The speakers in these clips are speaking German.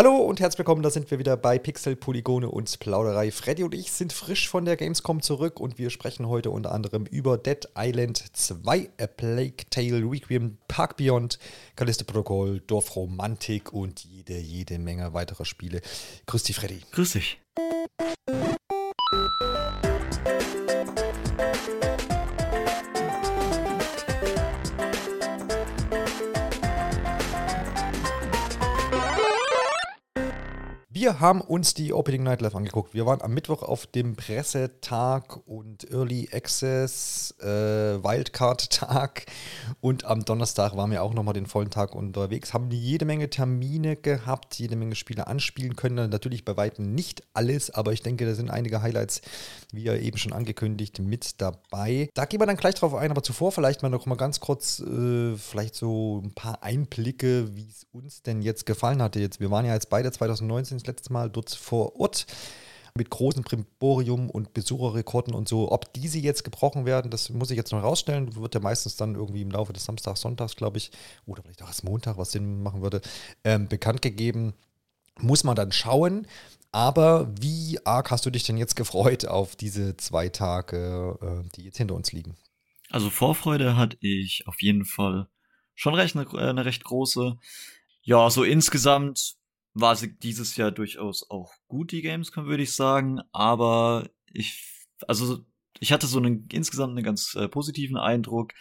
Hallo und herzlich willkommen, da sind wir wieder bei Pixel, Polygone und Plauderei. Freddy und ich sind frisch von der Gamescom zurück und wir sprechen heute unter anderem über Dead Island 2, A Plague Tale, Requiem, Park Beyond, Callisto Protocol, Dorfromantik und jede, jede Menge weiterer Spiele. Grüß dich, Freddy. Grüß dich. Wir haben uns die Opening Night Live angeguckt. Wir waren am Mittwoch auf dem Pressetag und Early Access äh, Wildcard-Tag und am Donnerstag waren wir auch nochmal den vollen Tag unterwegs, haben jede Menge Termine gehabt, jede Menge Spiele anspielen können. Natürlich bei weitem nicht alles, aber ich denke, da sind einige Highlights, wie ja eben schon angekündigt, mit dabei. Da gehen wir dann gleich drauf ein, aber zuvor vielleicht mal noch mal ganz kurz, äh, vielleicht so ein paar Einblicke, wie es uns denn jetzt gefallen hatte. Jetzt, wir waren ja jetzt beide 2019 das letzte Mal dort vor Ort mit großem Primborium und Besucherrekorden und so. Ob diese jetzt gebrochen werden, das muss ich jetzt noch rausstellen. Wird ja meistens dann irgendwie im Laufe des Samstags, Sonntags, glaube ich, oder vielleicht auch erst Montag, was Sinn machen würde, ähm, bekannt gegeben. Muss man dann schauen. Aber wie arg hast du dich denn jetzt gefreut auf diese zwei Tage, äh, die jetzt hinter uns liegen? Also Vorfreude hatte ich auf jeden Fall schon recht eine, eine recht große. Ja, so insgesamt war sie dieses Jahr durchaus auch gut, die Gamescom, würde ich sagen. Aber ich, also ich hatte so einen insgesamt einen ganz äh, positiven Eindruck.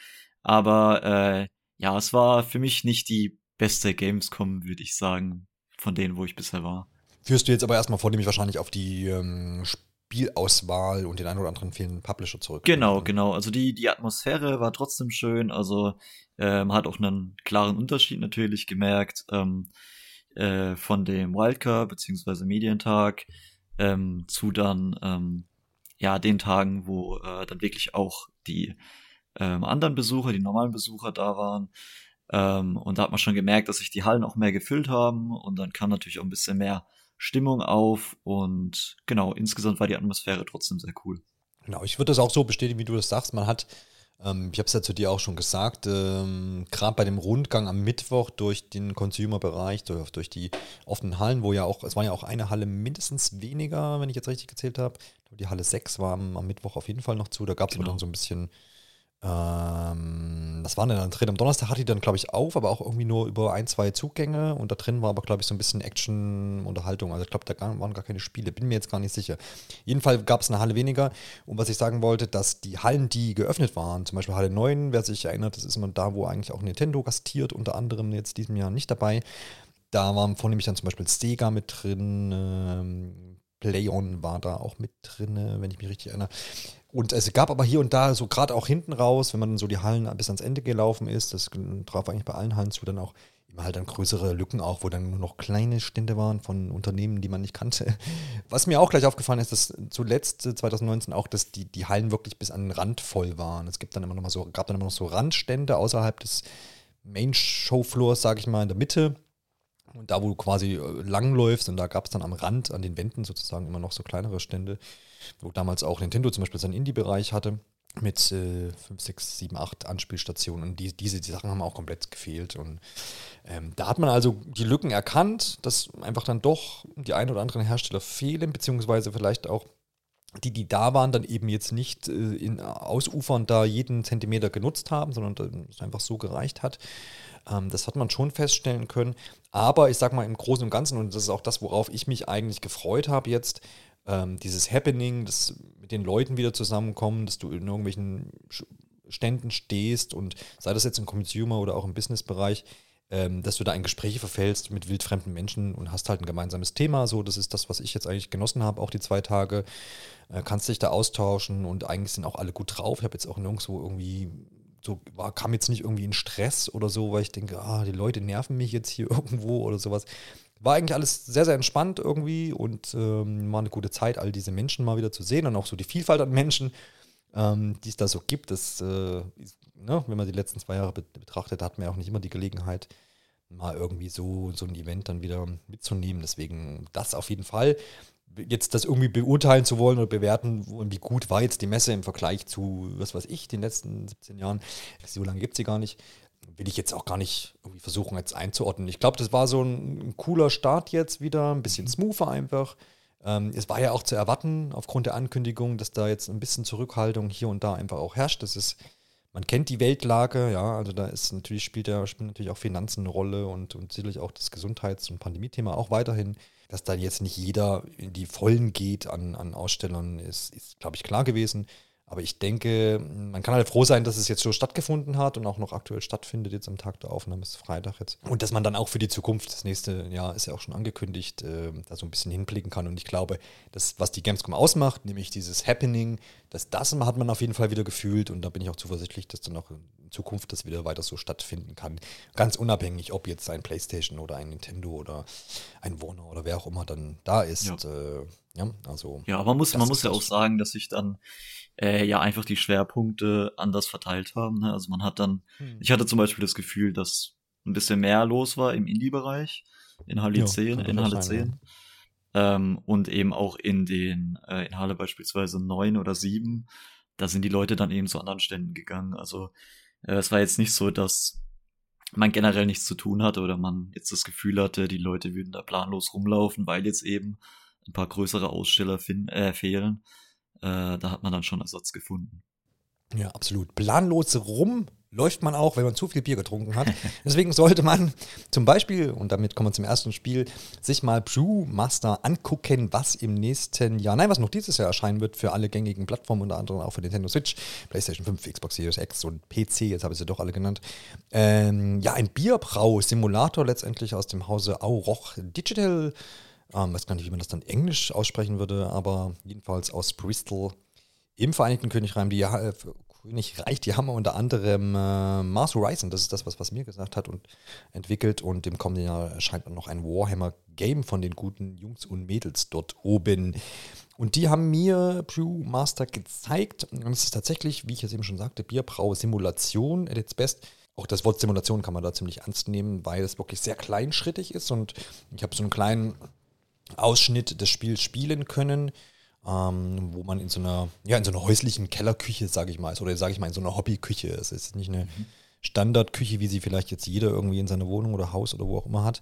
Aber äh, ja, es war für mich nicht die beste Gamescom, würde ich sagen, von denen, wo ich bisher war. Führst du jetzt aber erstmal vornehmlich wahrscheinlich auf die ähm, Spielauswahl und den einen oder anderen fehlenden Publisher zurück. Genau, genau. Also die, die Atmosphäre war trotzdem schön. Also äh, man hat auch einen klaren Unterschied natürlich gemerkt. Ähm, äh, von dem Wildcard beziehungsweise Medientag ähm, zu dann ähm, ja den Tagen, wo äh, dann wirklich auch die ähm, anderen Besucher, die normalen Besucher da waren. Ähm, und da hat man schon gemerkt, dass sich die Hallen auch mehr gefüllt haben und dann kam natürlich auch ein bisschen mehr Stimmung auf und genau, insgesamt war die Atmosphäre trotzdem sehr cool. Genau, ich würde das auch so bestätigen, wie du das sagst. Man hat ähm, ich habe es ja zu dir auch schon gesagt, ähm, gerade bei dem Rundgang am Mittwoch durch den Consumer-Bereich, durch, durch, die offenen Hallen, wo ja auch, es war ja auch eine Halle mindestens weniger, wenn ich jetzt richtig gezählt habe. Die Halle 6 war am, am Mittwoch auf jeden Fall noch zu. Da gab es genau. aber dann so ein bisschen ähm, das war dann drin. Am Donnerstag hatte die dann, glaube ich, auf, aber auch irgendwie nur über ein, zwei Zugänge. Und da drin war aber, glaube ich, so ein bisschen Action-Unterhaltung. Also ich glaube, da waren gar keine Spiele. Bin mir jetzt gar nicht sicher. Jedenfalls gab es eine Halle weniger. Und was ich sagen wollte, dass die Hallen, die geöffnet waren, zum Beispiel Halle 9, wer sich erinnert, das ist immer da, wo eigentlich auch Nintendo gastiert, unter anderem jetzt diesem Jahr nicht dabei. Da waren vornehmlich dann zum Beispiel Sega mit drin, ähm, Playon war da auch mit drin, wenn ich mich richtig erinnere. Und es gab aber hier und da, so gerade auch hinten raus, wenn man so die Hallen bis ans Ende gelaufen ist, das traf eigentlich bei allen Hallen zu, dann auch immer halt dann größere Lücken auch, wo dann nur noch kleine Stände waren von Unternehmen, die man nicht kannte. Was mir auch gleich aufgefallen ist, dass zuletzt 2019 äh, auch, dass die, die Hallen wirklich bis an den Rand voll waren. Es gibt dann immer noch mal so, gab dann immer noch so Randstände außerhalb des Main Show Floors, sage ich mal, in der Mitte. Und da, wo du quasi äh, langläufst, und da gab es dann am Rand, an den Wänden sozusagen immer noch so kleinere Stände wo damals auch Nintendo zum Beispiel seinen Indie-Bereich hatte mit äh, 5, 6, 7, 8 Anspielstationen. Und die, diese die Sachen haben auch komplett gefehlt. Und ähm, da hat man also die Lücken erkannt, dass einfach dann doch die ein oder anderen Hersteller fehlen, beziehungsweise vielleicht auch die, die da waren, dann eben jetzt nicht äh, in Ausufern da jeden Zentimeter genutzt haben, sondern es einfach so gereicht hat. Ähm, das hat man schon feststellen können. Aber ich sag mal im Großen und Ganzen, und das ist auch das, worauf ich mich eigentlich gefreut habe jetzt, ähm, dieses Happening, das mit den Leuten wieder zusammenkommen, dass du in irgendwelchen Ständen stehst und sei das jetzt im Consumer oder auch im Businessbereich, ähm, dass du da in Gespräche verfällst mit wildfremden Menschen und hast halt ein gemeinsames Thema. So, das ist das, was ich jetzt eigentlich genossen habe, auch die zwei Tage. Äh, kannst dich da austauschen und eigentlich sind auch alle gut drauf. Ich habe jetzt auch nirgendwo irgendwie so war, kam jetzt nicht irgendwie in Stress oder so, weil ich denke, ah, die Leute nerven mich jetzt hier irgendwo oder sowas. War eigentlich alles sehr, sehr entspannt irgendwie und ähm, war eine gute Zeit, all diese Menschen mal wieder zu sehen und auch so die Vielfalt an Menschen, ähm, die es da so gibt. Das, äh, ne, wenn man die letzten zwei Jahre betrachtet, hat man ja auch nicht immer die Gelegenheit, mal irgendwie so, so ein Event dann wieder mitzunehmen. Deswegen das auf jeden Fall. Jetzt das irgendwie beurteilen zu wollen oder bewerten, wie gut war jetzt die Messe im Vergleich zu, was weiß ich, den letzten 17 Jahren, so lange gibt es sie gar nicht, will ich jetzt auch gar nicht irgendwie versuchen, jetzt einzuordnen. Ich glaube, das war so ein, ein, cooler Start jetzt wieder, ein bisschen smoother einfach. Ähm, es war ja auch zu erwarten, aufgrund der Ankündigung, dass da jetzt ein bisschen Zurückhaltung hier und da einfach auch herrscht. Das ist, man kennt die Weltlage, ja, also da ist natürlich, spielt ja, spielen natürlich auch Finanzen eine Rolle und, und sicherlich auch das Gesundheits- und Pandemiethema auch weiterhin. Dass da jetzt nicht jeder in die Vollen geht an, an Ausstellern, ist, ist glaube ich, klar gewesen. Aber ich denke, man kann halt froh sein, dass es jetzt so stattgefunden hat und auch noch aktuell stattfindet, jetzt am Tag der Aufnahme ist Freitag jetzt. Und dass man dann auch für die Zukunft, das nächste Jahr ist ja auch schon angekündigt, äh, da so ein bisschen hinblicken kann. Und ich glaube, das, was die Gamescom ausmacht, nämlich dieses Happening, das, das hat man auf jeden Fall wieder gefühlt und da bin ich auch zuversichtlich, dass dann auch in Zukunft das wieder weiter so stattfinden kann. Ganz unabhängig, ob jetzt ein Playstation oder ein Nintendo oder ein Warner oder wer auch immer dann da ist. Ja, äh, ja also. Ja, aber man muss, man muss ja auch sagen, dass sich dann äh, ja einfach die Schwerpunkte anders verteilt haben. Ne? Also man hat dann, hm. ich hatte zum Beispiel das Gefühl, dass ein bisschen mehr los war im Indie-Bereich, in Halle ja, 10, in Halle 10. Ja. Ähm, und eben auch in den, äh, in Halle beispielsweise 9 oder 7, da sind die Leute dann eben zu anderen Ständen gegangen. Also äh, es war jetzt nicht so, dass man generell nichts zu tun hatte oder man jetzt das Gefühl hatte, die Leute würden da planlos rumlaufen, weil jetzt eben ein paar größere Aussteller äh, fehlen äh, da hat man dann schon Ersatz gefunden. Ja, absolut. Planlos rum läuft man auch, wenn man zu viel Bier getrunken hat. Deswegen sollte man zum Beispiel, und damit kommen wir zum ersten Spiel, sich mal Brewmaster angucken, was im nächsten Jahr, nein, was noch dieses Jahr erscheinen wird für alle gängigen Plattformen, unter anderem auch für Nintendo Switch, PlayStation 5, Xbox Series X und PC, jetzt habe ich sie doch alle genannt. Ähm, ja, ein Bierbrau-Simulator letztendlich aus dem Hause Auroch Digital. Ähm, weiß gar nicht, wie man das dann Englisch aussprechen würde, aber jedenfalls aus Bristol im Vereinigten Königreich. Die, äh, Königreich, die haben unter anderem äh, Mars Horizon, das ist das, was, was mir gesagt hat und entwickelt. Und im kommenden Jahr erscheint dann noch ein Warhammer-Game von den guten Jungs und Mädels dort oben. Und die haben mir Brewmaster gezeigt. Und es ist tatsächlich, wie ich es eben schon sagte, Bierbrau-Simulation at its best. Auch das Wort Simulation kann man da ziemlich ernst nehmen, weil es wirklich sehr kleinschrittig ist. Und ich habe so einen kleinen Ausschnitt des Spiels spielen können, ähm, wo man in so einer, ja, in so einer häuslichen Kellerküche, sage ich mal, ist, oder sage ich mal, in so einer Hobbyküche. Es ist nicht eine mhm. Standardküche, wie sie vielleicht jetzt jeder irgendwie in seiner Wohnung oder Haus oder wo auch immer hat,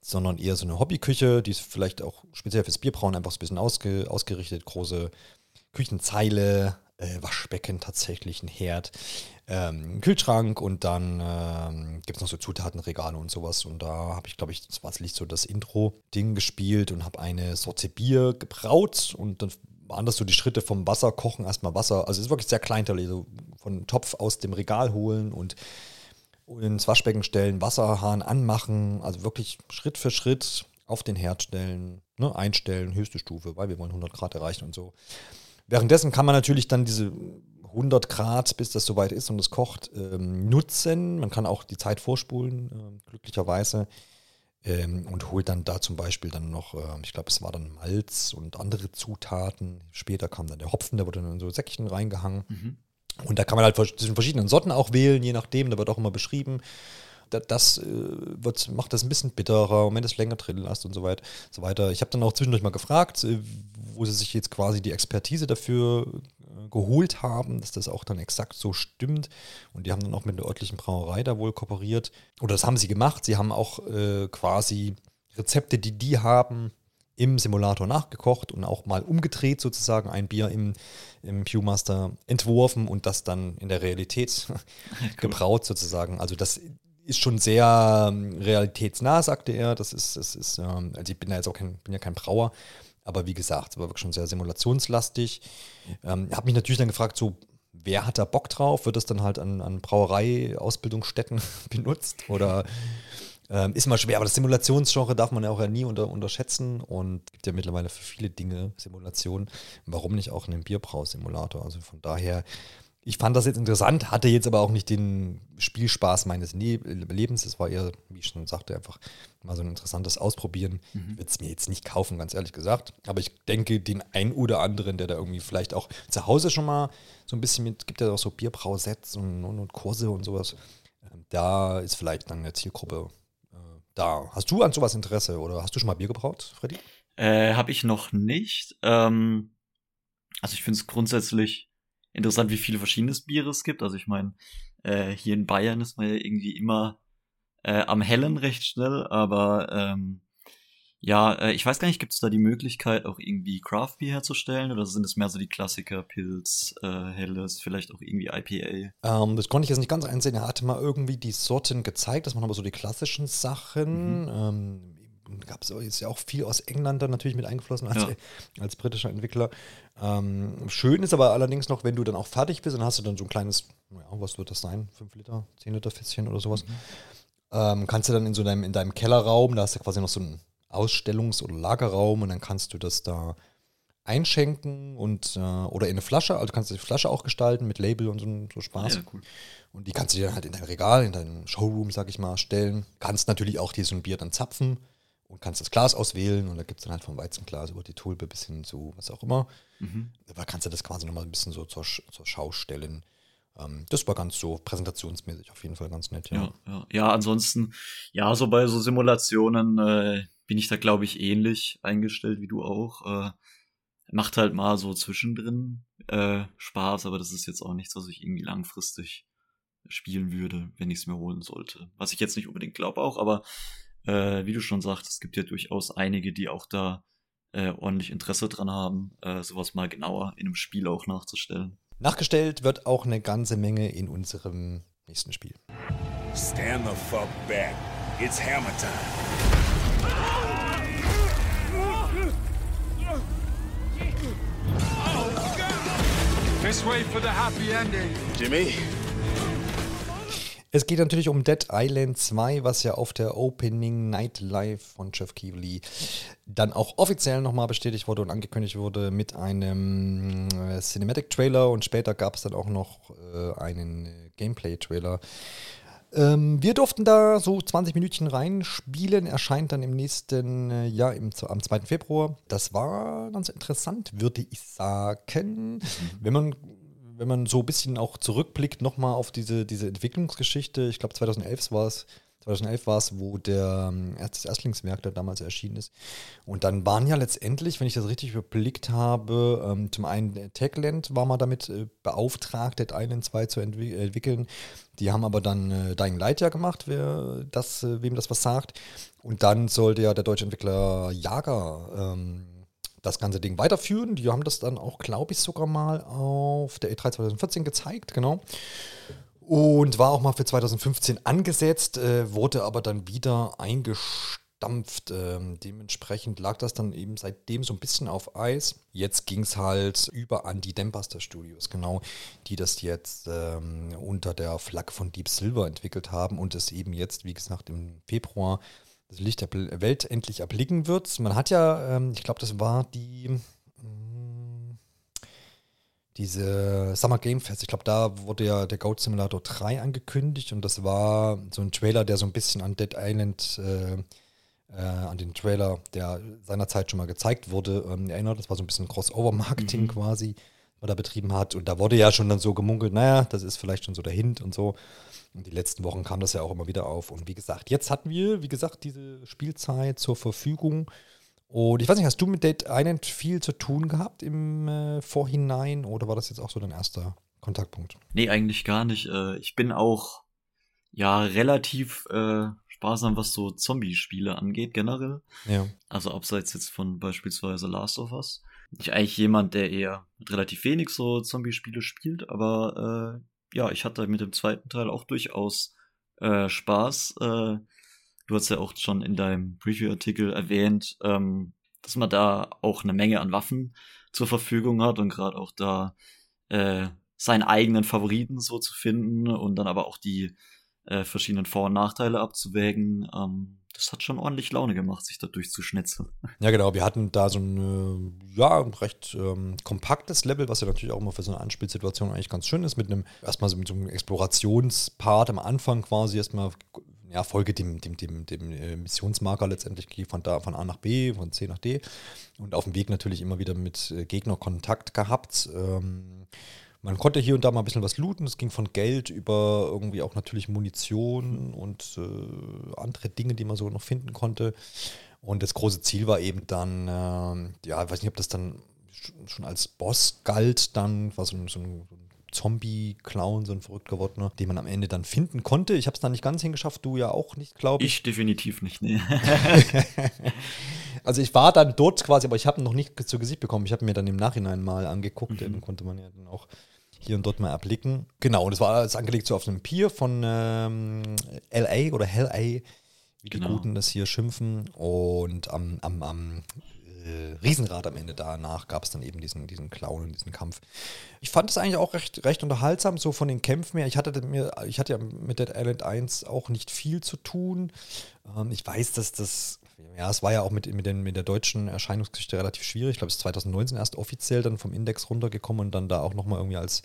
sondern eher so eine Hobbyküche, die ist vielleicht auch speziell fürs Bierbrauen einfach so ein bisschen ausge, ausgerichtet, große Küchenzeile, äh, Waschbecken tatsächlich, ein Herd, ähm, Kühlschrank und dann ähm, gibt es noch so Zutatenregale und sowas. Und da habe ich, glaube ich, das war so das Intro-Ding gespielt und habe eine Sorte Bier gebraut und dann waren das so die Schritte vom Wasser kochen, erstmal Wasser, also es ist wirklich sehr kleinteilig, so von Topf aus dem Regal holen und ins Waschbecken stellen, Wasserhahn anmachen, also wirklich Schritt für Schritt auf den Herd stellen, ne, einstellen, höchste Stufe, weil wir wollen 100 Grad erreichen und so. Währenddessen kann man natürlich dann diese 100 Grad, bis das soweit ist und es kocht, ähm, nutzen. Man kann auch die Zeit vorspulen, äh, glücklicherweise. Ähm, und holt dann da zum Beispiel dann noch, äh, ich glaube, es war dann Malz und andere Zutaten. Später kam dann der Hopfen, der wurde dann in so Säckchen reingehangen. Mhm. Und da kann man halt zwischen verschiedenen Sorten auch wählen, je nachdem, da wird auch immer beschrieben. Das, äh, wird, macht das ein bisschen bitterer, wenn es länger drin lässt und so, weit, so weiter. Ich habe dann auch zwischendurch mal gefragt, äh, wo sie sich jetzt quasi die Expertise dafür geholt haben, dass das auch dann exakt so stimmt. Und die haben dann auch mit der örtlichen Brauerei da wohl kooperiert. Oder das haben sie gemacht. Sie haben auch äh, quasi Rezepte, die die haben, im Simulator nachgekocht und auch mal umgedreht sozusagen ein Bier im, im Pewmaster entworfen und das dann in der Realität gebraut sozusagen. Also das ist schon sehr ähm, realitätsnah, sagte er. Das ist, das ist, ähm, also ich bin ja jetzt auch kein, bin ja kein Brauer, aber wie gesagt, es war wirklich schon sehr simulationslastig. Ähm, habe mich natürlich dann gefragt, so, wer hat da Bock drauf? Wird das dann halt an, an Brauerei-Ausbildungsstätten benutzt? Oder ähm, ist mal schwer, aber das Simulationsgenre darf man ja auch ja nie unter, unterschätzen und gibt ja mittlerweile für viele Dinge Simulationen. Warum nicht auch einen Bierbrausimulator? Also von daher ich fand das jetzt interessant, hatte jetzt aber auch nicht den Spielspaß meines ne Lebens. Es war eher, wie ich schon sagte, einfach mal so ein interessantes Ausprobieren. Mhm. Ich würde es mir jetzt nicht kaufen, ganz ehrlich gesagt. Aber ich denke, den ein oder anderen, der da irgendwie vielleicht auch zu Hause schon mal so ein bisschen mit, gibt ja auch so Bierbrausets und, und, und Kurse und sowas. Ähm, da ist vielleicht dann eine Zielgruppe äh, da. Hast du an sowas Interesse oder hast du schon mal Bier gebraut, Freddy? Äh, Habe ich noch nicht. Ähm, also ich finde es grundsätzlich interessant, wie viele verschiedene Biere es gibt. Also ich meine, äh, hier in Bayern ist man ja irgendwie immer äh, am Hellen recht schnell, aber ähm, ja, äh, ich weiß gar nicht, gibt es da die Möglichkeit, auch irgendwie Craft Beer herzustellen oder sind es mehr so die Klassiker, Pilz, äh, Helles, vielleicht auch irgendwie IPA? Ähm, das konnte ich jetzt nicht ganz einsehen. Er hatte mal irgendwie die Sorten gezeigt, das waren aber so die klassischen Sachen. Mhm. Ähm, gab es jetzt ja auch viel aus England dann natürlich mit eingeflossen als, ja. als britischer Entwickler. Ähm, schön ist aber allerdings noch, wenn du dann auch fertig bist, dann hast du dann so ein kleines, ja, was wird das sein? 5 Liter, 10 Liter Fässchen oder sowas. Mhm. Ähm, kannst du dann in so deinem, in deinem Kellerraum, da hast du quasi noch so einen Ausstellungs- oder Lagerraum und dann kannst du das da einschenken und äh, oder in eine Flasche, also kannst du die Flasche auch gestalten mit Label und so, so Spaß. Ja, cool. Und die kannst du dir halt in dein Regal, in deinen Showroom, sag ich mal, stellen. Kannst natürlich auch dieses Bier dann zapfen und kannst das Glas auswählen und da gibt es dann halt vom Weizenglas über die Tulpe bis hin zu was auch immer. Mhm. Da kannst du das quasi nochmal ein bisschen so zur, zur Schau stellen. Ähm, das war ganz so präsentationsmäßig auf jeden Fall ganz nett, ja. Ja, ja. ja ansonsten, ja, so bei so Simulationen äh, bin ich da, glaube ich, ähnlich eingestellt wie du auch. Äh, macht halt mal so zwischendrin äh, Spaß, aber das ist jetzt auch nichts, was ich irgendwie langfristig spielen würde, wenn ich es mir holen sollte. Was ich jetzt nicht unbedingt glaube auch, aber äh, wie du schon sagst, es gibt ja durchaus einige, die auch da äh, ordentlich Interesse dran haben, äh, sowas mal genauer in einem Spiel auch nachzustellen. Nachgestellt wird auch eine ganze Menge in unserem nächsten Spiel. Stand the fuck back. It's hammer time. This way for the happy ending. Jimmy, es geht natürlich um Dead Island 2, was ja auf der Opening Night Live von Jeff Keighley dann auch offiziell nochmal bestätigt wurde und angekündigt wurde mit einem äh, Cinematic Trailer und später gab es dann auch noch äh, einen äh, Gameplay Trailer. Ähm, wir durften da so 20 Minütchen reinspielen, erscheint dann im nächsten äh, Jahr im, am 2. Februar. Das war ganz interessant, würde ich sagen. Mhm. Wenn man wenn man so ein bisschen auch zurückblickt, nochmal auf diese, diese Entwicklungsgeschichte, ich glaube 2011 war es, 2011 war es, wo der ähm, das Erstlingswerk da damals erschienen ist. Und dann waren ja letztendlich, wenn ich das richtig überblickt habe, ähm, zum einen Techland war mal damit äh, beauftragt, Dead Island 2 zu entwi entwickeln. Die haben aber dann äh, Dying Light ja gemacht, wer das, äh, wem das was sagt. Und dann sollte ja der deutsche Entwickler Jager ähm, das ganze Ding weiterführen. Die haben das dann auch, glaube ich, sogar mal auf der E3 2014 gezeigt, genau. Und war auch mal für 2015 angesetzt, äh, wurde aber dann wieder eingestampft. Ähm, dementsprechend lag das dann eben seitdem so ein bisschen auf Eis. Jetzt ging es halt über an die Dambuster Studios, genau, die das jetzt ähm, unter der Flagge von Deep Silver entwickelt haben und es eben jetzt, wie gesagt, im Februar das Licht der Welt endlich erblicken wird. Man hat ja, ähm, ich glaube, das war die mm, diese Summer Game Fest. Ich glaube, da wurde ja der Goat Simulator 3 angekündigt und das war so ein Trailer, der so ein bisschen an Dead Island, äh, äh, an den Trailer, der seinerzeit schon mal gezeigt wurde, ähm, erinnert. Das war so ein bisschen Crossover-Marketing mhm. quasi, was er betrieben hat. Und da wurde ja schon dann so gemunkelt, naja, das ist vielleicht schon so der Hint und so. Und die letzten Wochen kam das ja auch immer wieder auf. Und wie gesagt, jetzt hatten wir, wie gesagt, diese Spielzeit zur Verfügung. Und ich weiß nicht, hast du mit Dead Island viel zu tun gehabt im äh, Vorhinein oder war das jetzt auch so dein erster Kontaktpunkt? Nee, eigentlich gar nicht. Äh, ich bin auch ja relativ äh, sparsam, was so Zombie-Spiele angeht, generell. Ja. Also abseits jetzt von beispielsweise Last of Us. Ich eigentlich jemand, der eher relativ wenig so Zombie-Spiele spielt, aber äh, ja, ich hatte mit dem zweiten Teil auch durchaus äh, Spaß. Äh, du hast ja auch schon in deinem Preview-Artikel erwähnt, ähm, dass man da auch eine Menge an Waffen zur Verfügung hat und gerade auch da äh, seinen eigenen Favoriten so zu finden und dann aber auch die äh, verschiedenen Vor- und Nachteile abzuwägen. Ähm, das hat schon ordentlich Laune gemacht, sich da durchzuschnitzeln. Ja, genau. Wir hatten da so ein ja, recht ähm, kompaktes Level, was ja natürlich auch immer für so eine Anspielsituation eigentlich ganz schön ist, mit einem, erstmal so mit so einem Explorationspart am Anfang quasi erstmal, ja, folge dem, dem, dem, dem äh, Missionsmarker letztendlich, von von A nach B, von C nach D und auf dem Weg natürlich immer wieder mit äh, Gegner Kontakt gehabt. Ähm, man konnte hier und da mal ein bisschen was looten. Es ging von Geld über irgendwie auch natürlich Munition und äh, andere Dinge, die man so noch finden konnte. Und das große Ziel war eben dann, äh, ja, ich weiß nicht, ob das dann schon als Boss galt, dann war so ein, so ein Zombie-Clown, so ein verrückt gewordener, den man am Ende dann finden konnte. Ich habe es dann nicht ganz hingeschafft, du ja auch nicht, glaube ich. Ich definitiv nicht, nee. also ich war dann dort quasi, aber ich habe noch nicht zu Gesicht bekommen. Ich habe mir dann im Nachhinein mal angeguckt, mhm. den konnte man ja dann auch hier und dort mal erblicken. Genau, und das war alles angelegt so auf einem Pier von ähm, LA oder Hell A, wie genau. die Guten das hier schimpfen. Und am, am, am äh, Riesenrad am Ende danach gab es dann eben diesen, diesen Clown und diesen Kampf. Ich fand es eigentlich auch recht, recht unterhaltsam, so von den Kämpfen her. Ich hatte, mir, ich hatte ja mit Dead Island 1 auch nicht viel zu tun. Ähm, ich weiß, dass das ja, es war ja auch mit, mit, den, mit der deutschen Erscheinungsgeschichte relativ schwierig. Ich glaube, es ist 2019 erst offiziell dann vom Index runtergekommen und dann da auch nochmal irgendwie als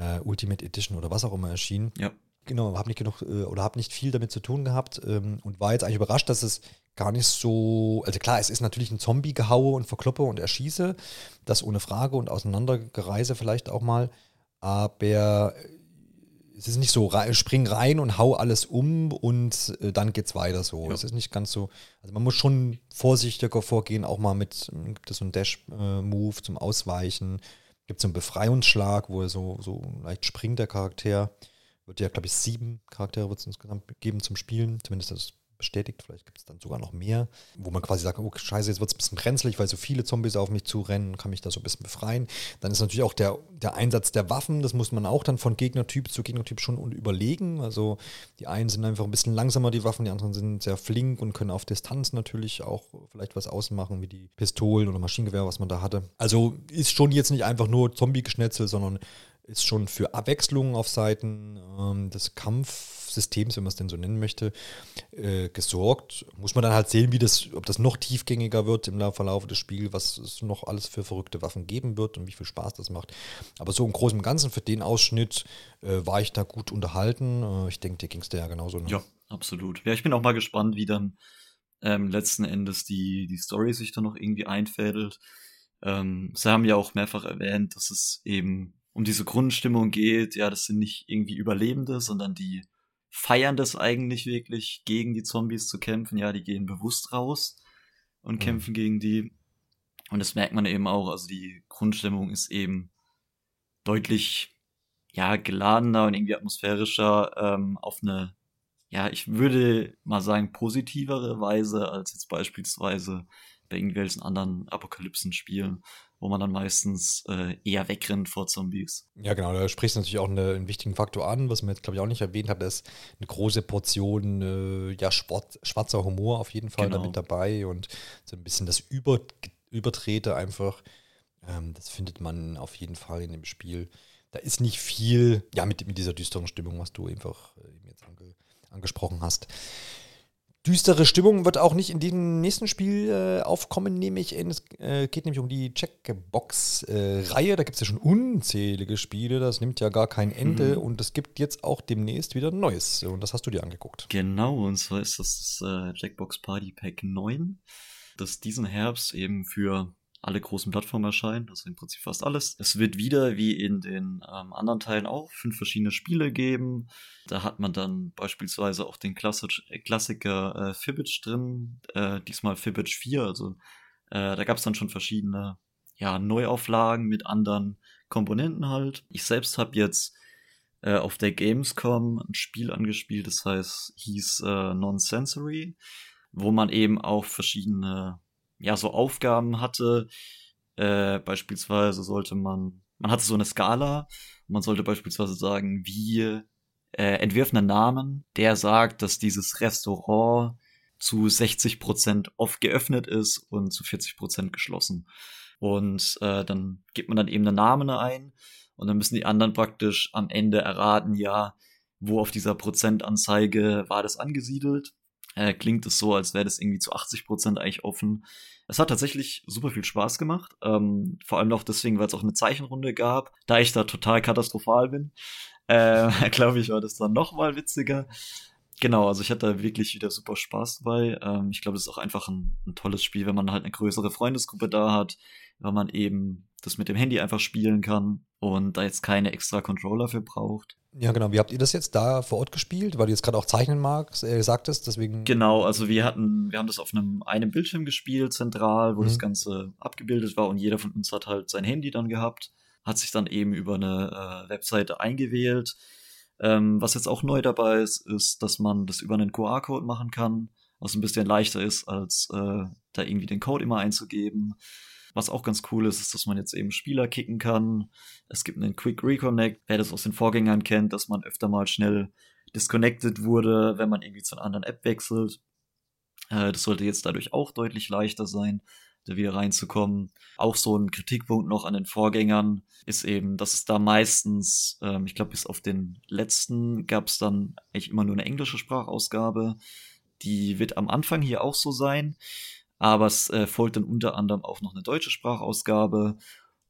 äh, Ultimate Edition oder was auch immer erschienen. Ja. Genau, habe nicht genug äh, oder habe nicht viel damit zu tun gehabt ähm, und war jetzt eigentlich überrascht, dass es gar nicht so. Also klar, es ist natürlich ein Zombie-Gehaue und Verkloppe und Erschieße, das ohne Frage und Auseinandergereise vielleicht auch mal. Aber es ist nicht so, spring rein und hau alles um und äh, dann geht's weiter so. Ja. Es ist nicht ganz so. Also man muss schon vorsichtiger vorgehen, auch mal mit, gibt es so einen Dash-Move äh, zum Ausweichen, gibt es so einen Befreiungsschlag, wo er so, so leicht springt, der Charakter. Wird ja, glaube ich, sieben Charaktere wird es insgesamt geben zum Spielen, zumindest das bestätigt. Vielleicht gibt es dann sogar noch mehr, wo man quasi sagt, oh scheiße, jetzt wird es ein bisschen brenzlig, weil so viele Zombies auf mich zurennen, kann mich da so ein bisschen befreien. Dann ist natürlich auch der, der Einsatz der Waffen, das muss man auch dann von Gegnertyp zu Gegnertyp schon überlegen. Also die einen sind einfach ein bisschen langsamer, die Waffen, die anderen sind sehr flink und können auf Distanz natürlich auch vielleicht was ausmachen, wie die Pistolen oder Maschinengewehr, was man da hatte. Also ist schon jetzt nicht einfach nur Zombie-Geschnetzel, sondern ist schon für Abwechslung auf Seiten ähm, des Kampfsystems, wenn man es denn so nennen möchte, äh, gesorgt. Muss man dann halt sehen, wie das, ob das noch tiefgängiger wird im Verlauf des Spiels, was es noch alles für verrückte Waffen geben wird und wie viel Spaß das macht. Aber so im Großen und Ganzen für den Ausschnitt äh, war ich da gut unterhalten. Äh, ich denke, dir ging es da ja genauso. Ne? Ja, absolut. Ja, ich bin auch mal gespannt, wie dann ähm, letzten Endes die, die Story sich dann noch irgendwie einfädelt. Ähm, sie haben ja auch mehrfach erwähnt, dass es eben um diese Grundstimmung geht, ja, das sind nicht irgendwie Überlebende, sondern die feiern das eigentlich wirklich, gegen die Zombies zu kämpfen. Ja, die gehen bewusst raus und mhm. kämpfen gegen die. Und das merkt man eben auch. Also die Grundstimmung ist eben deutlich, ja, geladener und irgendwie atmosphärischer ähm, auf eine, ja, ich würde mal sagen, positivere Weise als jetzt beispielsweise bei irgendwelchen anderen Apokalypsen-Spielen wo man dann meistens äh, eher wegrennt vor Zombies. Ja, genau, da sprichst du natürlich auch eine, einen wichtigen Faktor an, was man jetzt, glaube ich, auch nicht erwähnt hat, ist eine große Portion äh, ja, Sport, schwarzer Humor auf jeden Fall genau. damit dabei und so ein bisschen das Über, Übertrete einfach. Ähm, das findet man auf jeden Fall in dem Spiel. Da ist nicht viel, ja, mit, mit dieser düsteren Stimmung, was du einfach äh, jetzt ange, angesprochen hast. Düstere Stimmung wird auch nicht in diesem nächsten Spiel äh, aufkommen, nehme ich in. Es äh, geht nämlich um die Checkbox-Reihe. Äh, da gibt es ja schon unzählige Spiele. Das nimmt ja gar kein Ende. Mhm. Und es gibt jetzt auch demnächst wieder ein neues. Und das hast du dir angeguckt. Genau, und zwar ist das das äh, Jackbox Party Pack 9, das diesen Herbst eben für alle großen Plattformen erscheinen, also im Prinzip fast alles. Es wird wieder, wie in den ähm, anderen Teilen auch, fünf verschiedene Spiele geben. Da hat man dann beispielsweise auch den Klassik Klassiker äh, Fibbage drin, äh, diesmal Fibbage 4, also äh, da gab es dann schon verschiedene ja, Neuauflagen mit anderen Komponenten halt. Ich selbst habe jetzt äh, auf der Gamescom ein Spiel angespielt, das heißt, hieß äh, Non-Sensory, wo man eben auch verschiedene ja so Aufgaben hatte. Äh, beispielsweise sollte man, man hatte so eine Skala, man sollte beispielsweise sagen, wie äh, entwirft einen Namen, der sagt, dass dieses Restaurant zu 60 Prozent oft geöffnet ist und zu 40 Prozent geschlossen. Und äh, dann gibt man dann eben einen Namen ein und dann müssen die anderen praktisch am Ende erraten, ja, wo auf dieser Prozentanzeige war das angesiedelt äh, klingt es so, als wäre das irgendwie zu 80 Prozent eigentlich offen. Es hat tatsächlich super viel Spaß gemacht. Ähm, vor allem auch deswegen, weil es auch eine Zeichenrunde gab. Da ich da total katastrophal bin, äh, glaube ich, war das dann noch mal witziger. Genau, also ich hatte da wirklich wieder super Spaß dabei. Ähm, ich glaube, es ist auch einfach ein, ein, tolles Spiel, wenn man halt eine größere Freundesgruppe da hat, weil man eben das mit dem Handy einfach spielen kann und da jetzt keine extra Controller für braucht. Ja, genau. Wie habt ihr das jetzt da vor Ort gespielt? Weil du jetzt gerade auch zeichnen magst, äh, sagtest, deswegen. Genau, also wir hatten, wir haben das auf einem, einem Bildschirm gespielt, zentral, wo mhm. das Ganze abgebildet war und jeder von uns hat halt sein Handy dann gehabt. hat sich dann eben über eine äh, Webseite eingewählt. Ähm, was jetzt auch neu dabei ist, ist, dass man das über einen QR-Code machen kann, was ein bisschen leichter ist, als äh, da irgendwie den Code immer einzugeben. Was auch ganz cool ist, ist, dass man jetzt eben Spieler kicken kann. Es gibt einen Quick Reconnect, wer das aus den Vorgängern kennt, dass man öfter mal schnell disconnected wurde, wenn man irgendwie zu einer anderen App wechselt. Äh, das sollte jetzt dadurch auch deutlich leichter sein, da wieder reinzukommen. Auch so ein Kritikpunkt noch an den Vorgängern ist eben, dass es da meistens, ähm, ich glaube bis auf den letzten gab es dann eigentlich immer nur eine englische Sprachausgabe. Die wird am Anfang hier auch so sein aber es äh, folgt dann unter anderem auch noch eine deutsche Sprachausgabe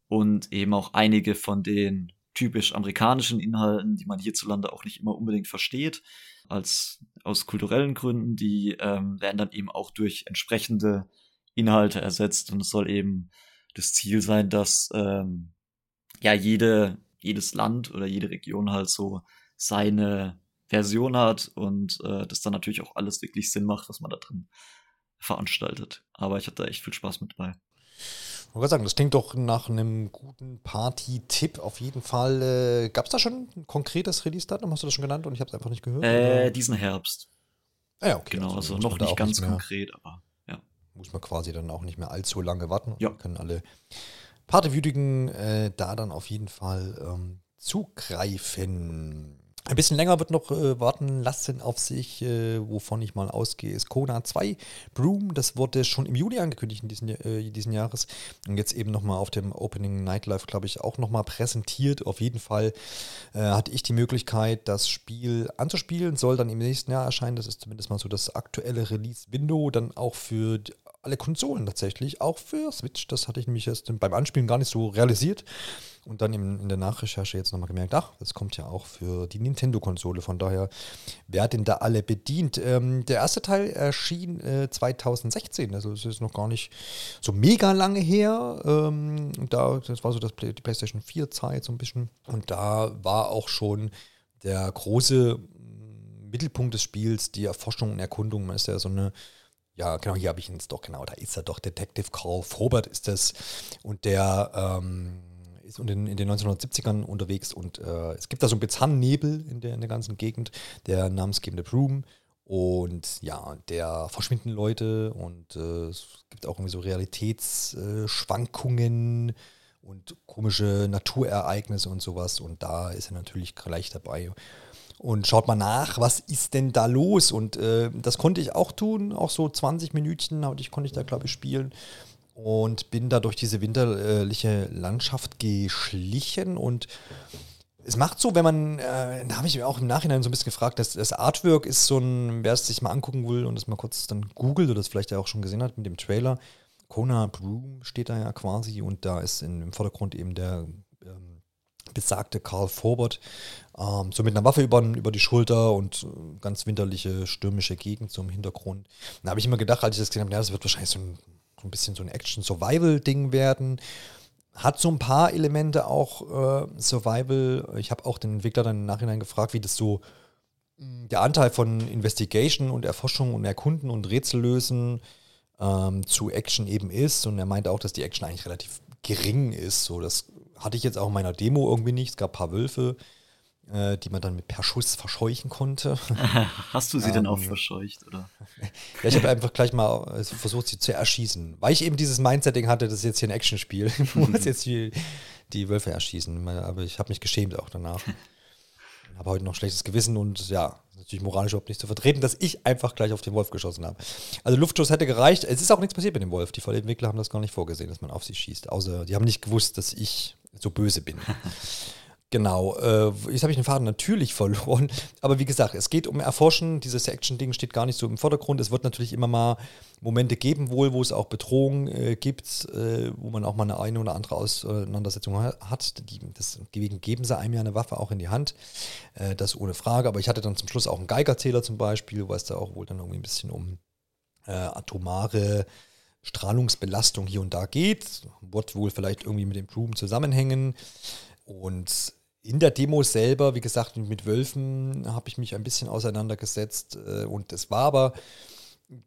und eben auch einige von den typisch amerikanischen Inhalten, die man hierzulande auch nicht immer unbedingt versteht, als aus kulturellen Gründen, die ähm, werden dann eben auch durch entsprechende Inhalte ersetzt und es soll eben das Ziel sein, dass ähm, ja jede jedes Land oder jede Region halt so seine Version hat und äh, das dann natürlich auch alles wirklich Sinn macht, was man da drin veranstaltet. Aber ich hatte echt viel Spaß mit dabei. Ich wollte sagen, das klingt doch nach einem guten Party-Tipp auf jeden Fall. Äh, Gab es da schon ein konkretes Release-Datum? Hast du das schon genannt und ich habe es einfach nicht gehört? Äh, diesen Herbst. Ah, ja, okay. Genau, also, also noch nicht ganz nicht konkret, aber ja. Muss man quasi dann auch nicht mehr allzu lange warten. Ja. Können alle Partywütigen äh, da dann auf jeden Fall ähm, zugreifen. Ein bisschen länger wird noch äh, warten lassen auf sich, äh, wovon ich mal ausgehe, ist Kona 2 Broom. Das wurde schon im Juli angekündigt in diesen, äh, diesen Jahres und jetzt eben nochmal auf dem Opening Nightlife, glaube ich, auch nochmal präsentiert. Auf jeden Fall äh, hatte ich die Möglichkeit, das Spiel anzuspielen, soll dann im nächsten Jahr erscheinen. Das ist zumindest mal so das aktuelle Release-Window, dann auch für alle Konsolen tatsächlich, auch für Switch. Das hatte ich nämlich erst beim Anspielen gar nicht so realisiert. Und dann in, in der Nachrecherche jetzt nochmal gemerkt, ach, das kommt ja auch für die Nintendo-Konsole. Von daher werden da alle bedient. Ähm, der erste Teil erschien äh, 2016, also es ist noch gar nicht so mega lange her. Ähm, da, das war so das, die PlayStation 4-Zeit so ein bisschen. Und da war auch schon der große Mittelpunkt des Spiels die Erforschung und Erkundung. Man ist ja so eine ja, genau, hier habe ich ihn jetzt doch, genau, da ist er doch, Detective Carl Frobert ist das. Und der ähm, ist in den, in den 1970ern unterwegs und äh, es gibt da so einen Bezahnnebel in der, in der ganzen Gegend, der namensgebende Broom. Und ja, der verschwinden Leute und äh, es gibt auch irgendwie so Realitätsschwankungen und komische Naturereignisse und sowas. Und da ist er natürlich gleich dabei und schaut mal nach, was ist denn da los? Und äh, das konnte ich auch tun, auch so 20 Minütchen ich, konnte ich da, glaube ich, spielen. Und bin da durch diese winterliche Landschaft geschlichen und es macht so, wenn man, äh, da habe ich mir auch im Nachhinein so ein bisschen gefragt, dass das Artwork ist so ein, wer es sich mal angucken will und das mal kurz dann googelt oder das vielleicht ja auch schon gesehen hat mit dem Trailer. Kona Broom steht da ja quasi und da ist im Vordergrund eben der besagte Karl Forbert, ähm, so mit einer Waffe über, über die Schulter und äh, ganz winterliche, stürmische Gegend zum Hintergrund. Da habe ich immer gedacht, als ich das gesehen habe, ja, das wird wahrscheinlich so ein, so ein bisschen so ein Action-Survival-Ding werden. Hat so ein paar Elemente auch äh, Survival. Ich habe auch den Entwickler dann im Nachhinein gefragt, wie das so hm, der Anteil von Investigation und Erforschung und Erkunden und Rätsellösen ähm, zu Action eben ist. Und er meinte auch, dass die Action eigentlich relativ gering ist. So, das hatte ich jetzt auch in meiner Demo irgendwie nicht. Es gab ein paar Wölfe, äh, die man dann mit per Schuss verscheuchen konnte. Hast du sie ähm, denn auch verscheucht, oder? ja, ich habe einfach gleich mal äh, versucht, sie zu erschießen. Weil ich eben dieses Mindsetting hatte, das ist jetzt hier ein Actionspiel. Ich muss jetzt die, die Wölfe erschießen. Aber ich habe mich geschämt auch danach. habe heute noch schlechtes Gewissen und ja, natürlich moralisch überhaupt nicht zu vertreten, dass ich einfach gleich auf den Wolf geschossen habe. Also Luftschuss hätte gereicht. Es ist auch nichts passiert mit dem Wolf. Die Entwickler haben das gar nicht vorgesehen, dass man auf sie schießt. Außer die haben nicht gewusst, dass ich so böse bin. Genau, äh, jetzt habe ich den Faden natürlich verloren. Aber wie gesagt, es geht um Erforschen. Dieses Action-Ding steht gar nicht so im Vordergrund. Es wird natürlich immer mal Momente geben, wohl, wo es auch Bedrohung äh, gibt, äh, wo man auch mal eine eine oder andere Auseinandersetzung hat. Die, deswegen geben sie einem ja eine Waffe auch in die Hand. Äh, das ohne Frage. Aber ich hatte dann zum Schluss auch einen Geigerzähler zum Beispiel, wo es da auch wohl dann irgendwie ein bisschen um äh, atomare Strahlungsbelastung hier und da geht. Wird wohl vielleicht irgendwie mit dem Blumen zusammenhängen. Und in der Demo selber, wie gesagt, mit Wölfen habe ich mich ein bisschen auseinandergesetzt. Äh, und es war aber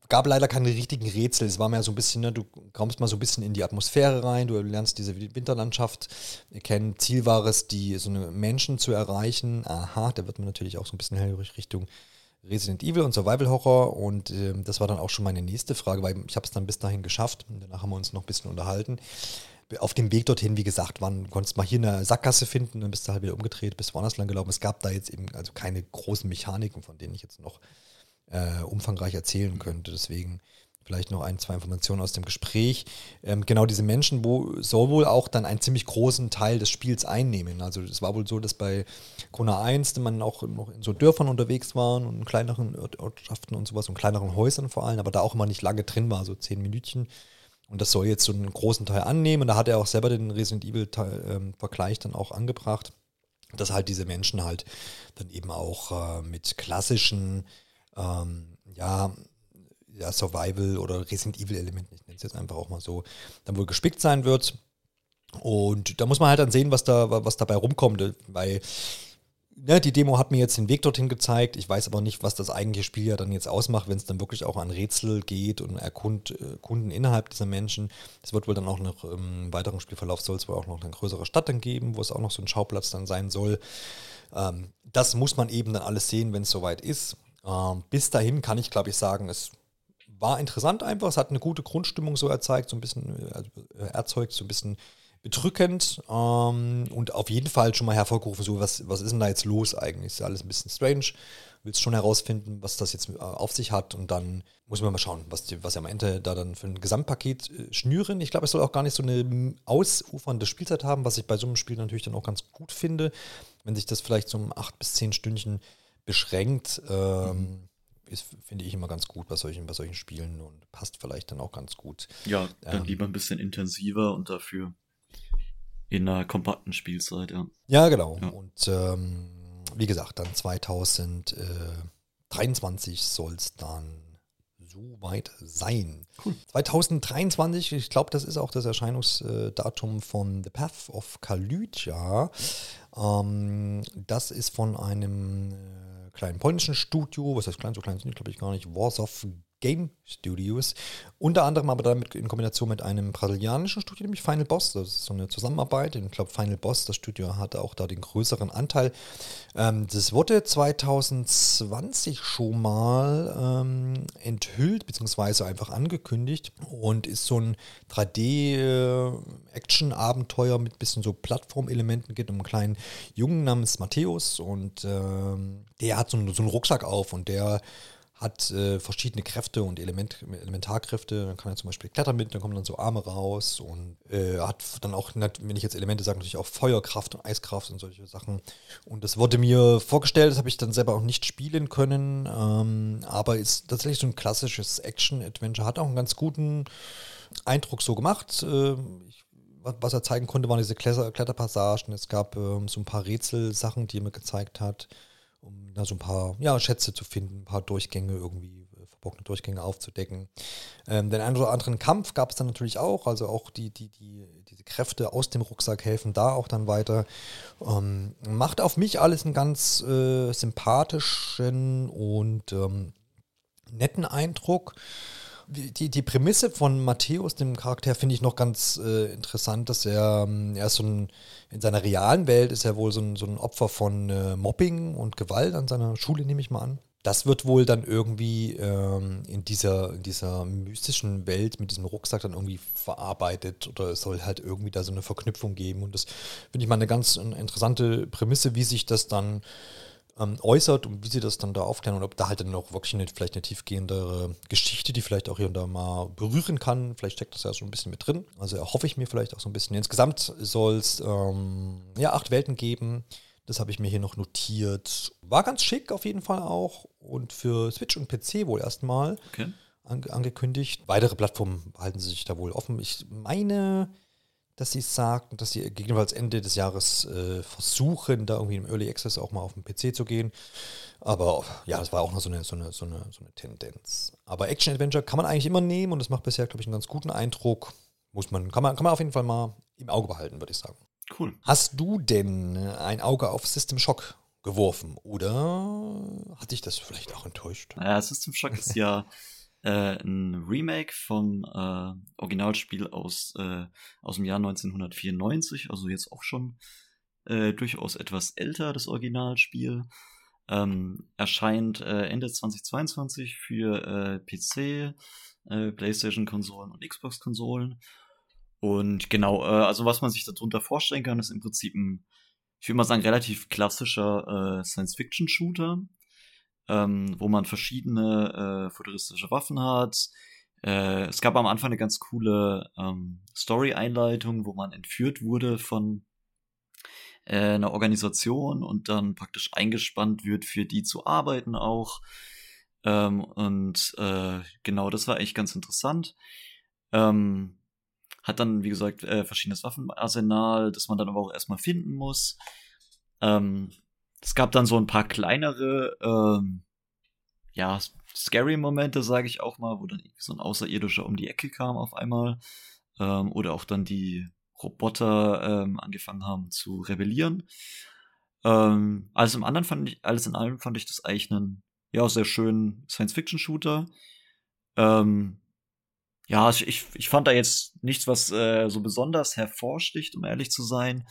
gab leider keine richtigen Rätsel. Es war mehr so ein bisschen, ne, du kommst mal so ein bisschen in die Atmosphäre rein, du lernst diese Winterlandschaft kennen. Ziel war es, die so eine Menschen zu erreichen. Aha, da wird man natürlich auch so ein bisschen hellhörig Richtung Resident Evil und Survival Horror. Und äh, das war dann auch schon meine nächste Frage, weil ich habe es dann bis dahin geschafft. Und danach haben wir uns noch ein bisschen unterhalten. Auf dem Weg dorthin, wie gesagt, waren, konntest mal hier eine Sackgasse finden, dann bist du halt wieder umgedreht, bist woanders lang gelaufen. Es gab da jetzt eben also keine großen Mechaniken, von denen ich jetzt noch äh, umfangreich erzählen könnte. Deswegen vielleicht noch ein, zwei Informationen aus dem Gespräch. Ähm, genau diese Menschen wo, soll wohl auch dann einen ziemlich großen Teil des Spiels einnehmen. Also es war wohl so, dass bei Kona 1 man auch noch in so Dörfern unterwegs waren und in kleineren Ortschaften und sowas und kleineren Häusern vor allem, aber da auch immer nicht lange drin war, so zehn Minütchen. Und das soll jetzt so einen großen Teil annehmen. Da hat er auch selber den Resident Evil-Vergleich ähm, dann auch angebracht, dass halt diese Menschen halt dann eben auch äh, mit klassischen ähm, ja, ja, Survival- oder Resident Evil-Elementen, ich nenne es jetzt einfach auch mal so, dann wohl gespickt sein wird. Und da muss man halt dann sehen, was da, was dabei rumkommt, weil ne, die Demo hat mir jetzt den Weg dorthin gezeigt. Ich weiß aber nicht, was das eigentliche Spiel ja dann jetzt ausmacht, wenn es dann wirklich auch an Rätsel geht und Erkunden äh, innerhalb dieser Menschen. Es wird wohl dann auch noch im weiteren Spielverlauf soll es wohl auch noch eine größere Stadt dann geben, wo es auch noch so ein Schauplatz dann sein soll. Ähm, das muss man eben dann alles sehen, wenn es soweit ist. Ähm, bis dahin kann ich, glaube ich, sagen, es war interessant einfach. Es hat eine gute Grundstimmung so erzeugt, so ein bisschen also, äh, erzeugt, so ein bisschen bedrückend ähm, und auf jeden Fall schon mal hervorgerufen, so was, was ist denn da jetzt los eigentlich? Ist ja alles ein bisschen strange. Willst schon herausfinden, was das jetzt äh, auf sich hat und dann muss man mal schauen, was, die, was am Ende da dann für ein Gesamtpaket äh, schnüren. Ich glaube, es soll auch gar nicht so eine ausufernde Spielzeit haben, was ich bei so einem Spiel natürlich dann auch ganz gut finde, wenn sich das vielleicht so um acht bis zehn Stündchen beschränkt. Ähm, mhm ist, finde ich immer ganz gut bei solchen, bei solchen Spielen und passt vielleicht dann auch ganz gut. Ja, dann ähm, lieber ein bisschen intensiver und dafür in einer kompakten Spielzeit, ja. Ja, genau. Ja. Und ähm, wie gesagt, dann 2023 soll es dann so weit sein. Cool. 2023, ich glaube, das ist auch das Erscheinungsdatum von The Path of Kalytia. Ähm, das ist von einem äh, kleinen polnischen Studio, was heißt klein, so klein sind die, glaube ich, gar nicht, Warsaw Game Studios. Unter anderem aber damit in Kombination mit einem brasilianischen Studio, nämlich Final Boss. Das ist so eine Zusammenarbeit. Ich glaube, Final Boss, das Studio hatte auch da den größeren Anteil. Ähm, das wurde 2020 schon mal ähm, enthüllt, beziehungsweise einfach angekündigt und ist so ein 3D-Action-Abenteuer mit ein bisschen so Plattformelementen. Geht um einen kleinen Jungen namens Matthäus und ähm, der hat so, so einen Rucksack auf und der hat äh, verschiedene Kräfte und Element, Elementarkräfte. Dann kann er zum Beispiel klettern mit, dann kommen dann so Arme raus und äh, hat dann auch, wenn ich jetzt Elemente sage, natürlich auch Feuerkraft und Eiskraft und solche Sachen. Und das wurde mir vorgestellt, das habe ich dann selber auch nicht spielen können, ähm, aber ist tatsächlich so ein klassisches Action-Adventure, hat auch einen ganz guten Eindruck so gemacht. Äh, ich, was er zeigen konnte, waren diese Kletterpassagen. Es gab ähm, so ein paar Rätselsachen, die er mir gezeigt hat um da so ein paar ja, Schätze zu finden, ein paar Durchgänge irgendwie, äh, verborgene Durchgänge aufzudecken. Ähm, den einen oder anderen Kampf gab es dann natürlich auch, also auch die, die, die, diese Kräfte aus dem Rucksack helfen da auch dann weiter. Ähm, macht auf mich alles einen ganz äh, sympathischen und ähm, netten Eindruck die, die Prämisse von Matthäus, dem Charakter, finde ich noch ganz äh, interessant, dass er, ähm, er ist so ein, in seiner realen Welt ist er wohl so ein, so ein Opfer von äh, Mobbing und Gewalt an seiner Schule, nehme ich mal an. Das wird wohl dann irgendwie ähm, in, dieser, in dieser mystischen Welt mit diesem Rucksack dann irgendwie verarbeitet oder es soll halt irgendwie da so eine Verknüpfung geben. Und das finde ich mal eine ganz interessante Prämisse, wie sich das dann ähm, äußert und wie sie das dann da aufklären und ob da halt dann auch wirklich eine, vielleicht eine tiefgehendere Geschichte, die vielleicht auch hier und da mal berühren kann. Vielleicht steckt das ja so ein bisschen mit drin. Also erhoffe ich mir vielleicht auch so ein bisschen. Insgesamt soll es ähm, ja acht Welten geben. Das habe ich mir hier noch notiert. War ganz schick auf jeden Fall auch und für Switch und PC wohl erstmal okay. angekündigt. Weitere Plattformen halten sich da wohl offen. Ich meine, dass sie sagten, dass sie gegebenenfalls Ende des Jahres äh, versuchen, da irgendwie im Early Access auch mal auf den PC zu gehen. Aber ja, das war auch noch so eine, so eine, so eine, so eine Tendenz. Aber Action Adventure kann man eigentlich immer nehmen und das macht bisher, glaube ich, einen ganz guten Eindruck. Muss man, kann man, kann man auf jeden Fall mal im Auge behalten, würde ich sagen. Cool. Hast du denn ein Auge auf System Shock geworfen oder hat dich das vielleicht auch enttäuscht? Naja, System Shock ist ja äh, ein Remake vom äh, Originalspiel aus, äh, aus dem Jahr 1994, also jetzt auch schon äh, durchaus etwas älter, das Originalspiel. Ähm, erscheint äh, Ende 2022 für äh, PC, äh, PlayStation-Konsolen und Xbox-Konsolen. Und genau, äh, also was man sich darunter vorstellen kann, ist im Prinzip ein, ich würde mal sagen, relativ klassischer äh, Science-Fiction-Shooter, ähm, wo man verschiedene äh, futuristische Waffen hat. Äh, es gab am Anfang eine ganz coole ähm, Story-Einleitung, wo man entführt wurde von äh, einer Organisation und dann praktisch eingespannt wird, für die zu arbeiten auch. Ähm, und äh, genau, das war echt ganz interessant. Ähm, hat dann, wie gesagt, äh, verschiedenes Waffenarsenal, das man dann aber auch erstmal finden muss. Ähm, es gab dann so ein paar kleinere, ähm, ja, scary Momente, sage ich auch mal, wo dann so ein Außerirdischer um die Ecke kam auf einmal. Ähm, oder auch dann die Roboter ähm, angefangen haben zu rebellieren. Ähm, alles im anderen fand ich, alles in allem fand ich das eigentlich einen, ja, sehr schönen Science-Fiction-Shooter. Ähm, ja, ich, ich fand da jetzt nichts, was äh, so besonders hervorsticht, um ehrlich zu sein.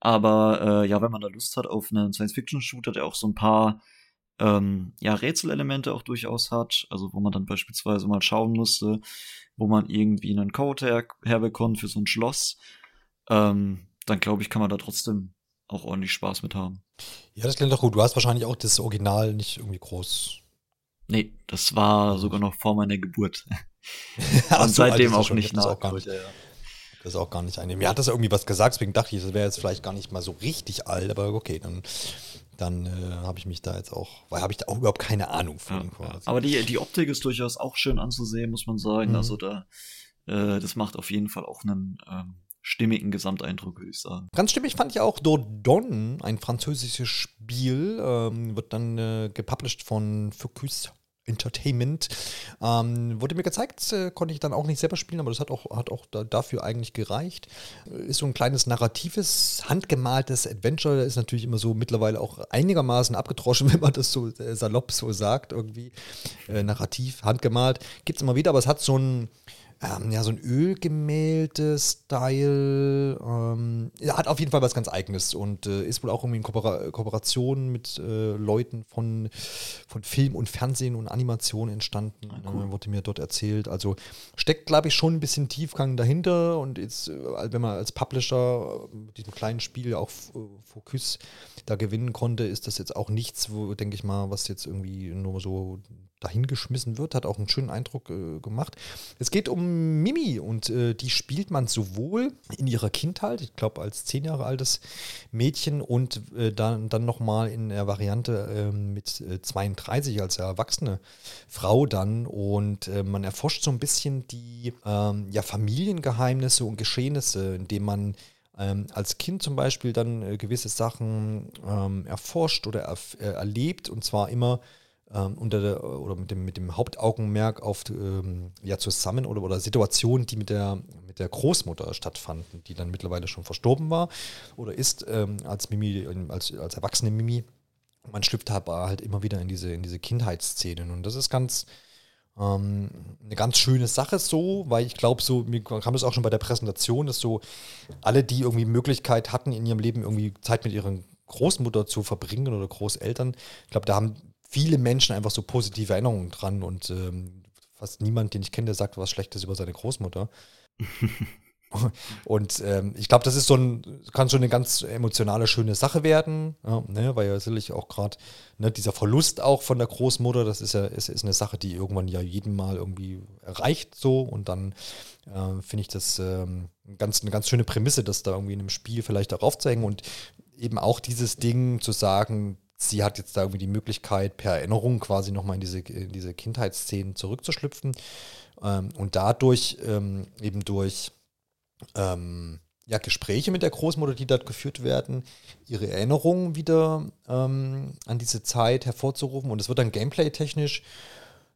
Aber äh, ja, wenn man da Lust hat auf einen Science-Fiction-Shooter, der auch so ein paar ähm, ja, Rätselelemente auch durchaus hat, also wo man dann beispielsweise mal schauen musste, wo man irgendwie einen Code her herbekommt für so ein Schloss, ähm, dann glaube ich, kann man da trotzdem auch ordentlich Spaß mit haben. Ja, das klingt doch gut. Du hast wahrscheinlich auch das Original nicht irgendwie groß. Nee, das war sogar noch vor meiner Geburt. Und so, seitdem also auch nicht nach. Auch gar nicht, ja, ja. Das ist auch gar nicht eine. Mir hat das irgendwie was gesagt, deswegen dachte ich, das wäre jetzt vielleicht gar nicht mal so richtig alt, aber okay, dann, dann äh, habe ich mich da jetzt auch, weil habe ich da auch überhaupt keine Ahnung von. Ja, aber die, die Optik ist durchaus auch schön anzusehen, muss man sagen. Mhm. Also da, äh, das macht auf jeden Fall auch einen ähm, stimmigen Gesamteindruck, würde ich sagen. Ganz stimmig fand ich auch Dordon, ein französisches Spiel, ähm, wird dann äh, gepublished von Focus Entertainment. Ähm, wurde mir gezeigt, äh, konnte ich dann auch nicht selber spielen, aber das hat auch, hat auch da, dafür eigentlich gereicht. Ist so ein kleines narratives, handgemaltes Adventure. Ist natürlich immer so mittlerweile auch einigermaßen abgetroschen, wenn man das so äh, salopp so sagt, irgendwie. Äh, narrativ, handgemalt. Gibt es immer wieder, aber es hat so ein ähm, ja, so ein Ölgemälde-Style. Ähm, ja, hat auf jeden Fall was ganz Eigenes und äh, ist wohl auch irgendwie in Kooper Kooperation mit äh, Leuten von, von Film und Fernsehen und Animation entstanden, ah, cool. äh, wurde mir dort erzählt. Also steckt, glaube ich, schon ein bisschen Tiefgang dahinter und jetzt, äh, wenn man als Publisher mit diesem kleinen Spiel auch Focus da gewinnen konnte, ist das jetzt auch nichts, wo, denke ich mal, was jetzt irgendwie nur so dahingeschmissen wird, hat auch einen schönen Eindruck äh, gemacht. Es geht um Mimi und äh, die spielt man sowohl in ihrer Kindheit, ich glaube als zehn Jahre altes Mädchen und äh, dann, dann nochmal in der Variante ähm, mit 32 äh, als erwachsene Frau dann und äh, man erforscht so ein bisschen die ähm, ja, Familiengeheimnisse und Geschehnisse, indem man ähm, als Kind zum Beispiel dann äh, gewisse Sachen erforscht oder erf erlebt und zwar immer ähm, unter der, oder mit dem, mit dem Hauptaugenmerk auf ähm, ja, zusammen oder, oder Situationen, die mit der, mit der Großmutter stattfanden, die dann mittlerweile schon verstorben war oder ist, ähm, als Mimi, als, als erwachsene Mimi. Man schlüpft aber halt immer wieder in diese, in diese Kindheitsszenen. Und das ist ganz, ähm, eine ganz schöne Sache so, weil ich glaube, so, mir kam das auch schon bei der Präsentation, dass so alle, die irgendwie Möglichkeit hatten, in ihrem Leben irgendwie Zeit mit ihren Großmutter zu verbringen oder Großeltern, ich glaube, da haben viele Menschen einfach so positive Erinnerungen dran und ähm, fast niemand, den ich kenne, der sagt was Schlechtes über seine Großmutter. und ähm, ich glaube, das ist so ein, kann schon eine ganz emotionale, schöne Sache werden, ja, ne, weil ja sicherlich auch gerade ne, dieser Verlust auch von der Großmutter, das ist ja ist, ist eine Sache, die irgendwann ja jeden Mal irgendwie erreicht so und dann äh, finde ich das ähm, ganz, eine ganz schöne Prämisse, das da irgendwie in einem Spiel vielleicht darauf zu hängen und eben auch dieses Ding zu sagen, sie hat jetzt da irgendwie die Möglichkeit, per Erinnerung quasi nochmal in diese, in diese Kindheitsszenen zurückzuschlüpfen ähm, und dadurch ähm, eben durch ähm, ja, Gespräche mit der Großmutter, die dort geführt werden, ihre Erinnerungen wieder ähm, an diese Zeit hervorzurufen und es wird dann gameplay-technisch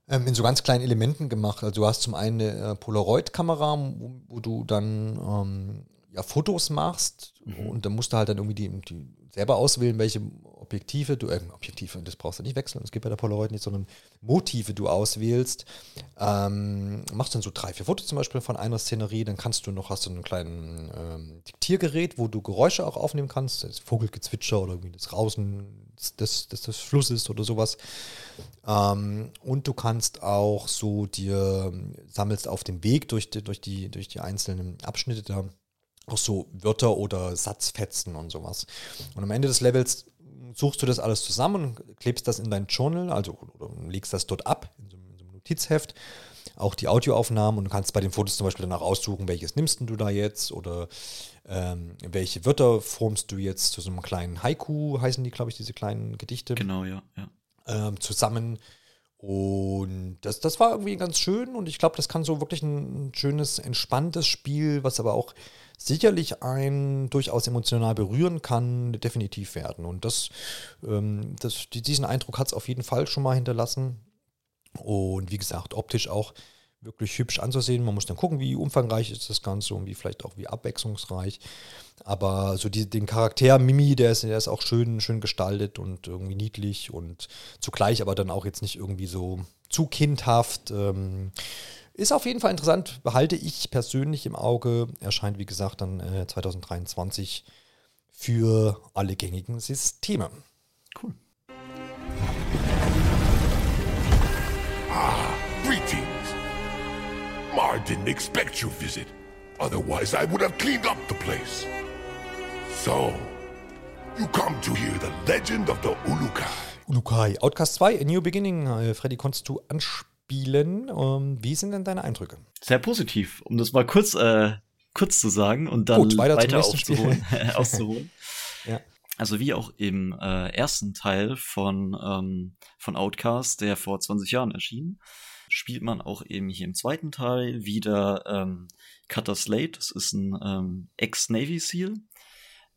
ähm, in so ganz kleinen Elementen gemacht. Also du hast zum einen eine äh, Polaroid-Kamera, wo, wo, du dann ähm, ja, Fotos machst mhm. und dann musst du halt dann irgendwie die, die selber auswählen, welche Objektive, du, äh, Objektive, das brauchst du nicht wechseln, das geht bei der Polaroid nicht, sondern Motive du auswählst. Ähm, machst dann so drei, vier Fotos zum Beispiel von einer Szenerie, dann kannst du noch, hast du einen kleinen ähm, Diktiergerät, wo du Geräusche auch aufnehmen kannst, das Vogelgezwitscher oder irgendwie das Rausen des, des, des Flusses oder sowas. Ähm, und du kannst auch so dir, sammelst auf dem Weg durch die, durch die, durch die einzelnen Abschnitte da auch so Wörter oder Satzfetzen und sowas. Und am Ende des Levels suchst du das alles zusammen und klebst das in dein Journal, also oder legst das dort ab, in so, in so einem Notizheft. Auch die Audioaufnahmen und du kannst bei den Fotos zum Beispiel danach aussuchen, welches nimmst du da jetzt oder ähm, welche Wörter formst du jetzt zu so einem kleinen Haiku, heißen die, glaube ich, diese kleinen Gedichte. Genau, ja. ja. Ähm, zusammen. Und das, das war irgendwie ganz schön und ich glaube, das kann so wirklich ein, ein schönes, entspanntes Spiel, was aber auch sicherlich ein durchaus emotional berühren kann, definitiv werden. Und das, ähm, das, diesen Eindruck hat es auf jeden Fall schon mal hinterlassen. Und wie gesagt, optisch auch wirklich hübsch anzusehen. Man muss dann gucken, wie umfangreich ist das Ganze und wie vielleicht auch wie abwechslungsreich. Aber so die, den Charakter Mimi, der ist, der ist auch schön, schön gestaltet und irgendwie niedlich und zugleich aber dann auch jetzt nicht irgendwie so zu kindhaft. Ähm, ist auf jeden Fall interessant, behalte ich persönlich im Auge. Erscheint, wie gesagt, dann äh, 2023 für alle gängigen Systeme. Cool. Ah, greetings. Mar didn't expect your visit. Otherwise, I would have cleaned up the place. So, you come to hear the legend of the Ulukai. Ulukai, Outcast 2, A New Beginning. Äh, Freddy, konntest du anspielen? Spielen. Ähm, wie sind denn deine Eindrücke? Sehr positiv, um das mal kurz, äh, kurz zu sagen und dann Gut, weiter, weiter aufzuholen, auszuholen. ja. Also wie auch im äh, ersten Teil von, ähm, von Outcast, der vor 20 Jahren erschien, spielt man auch eben hier im zweiten Teil wieder ähm, Cutter Slate. Das ist ein ähm, Ex-Navy SEAL,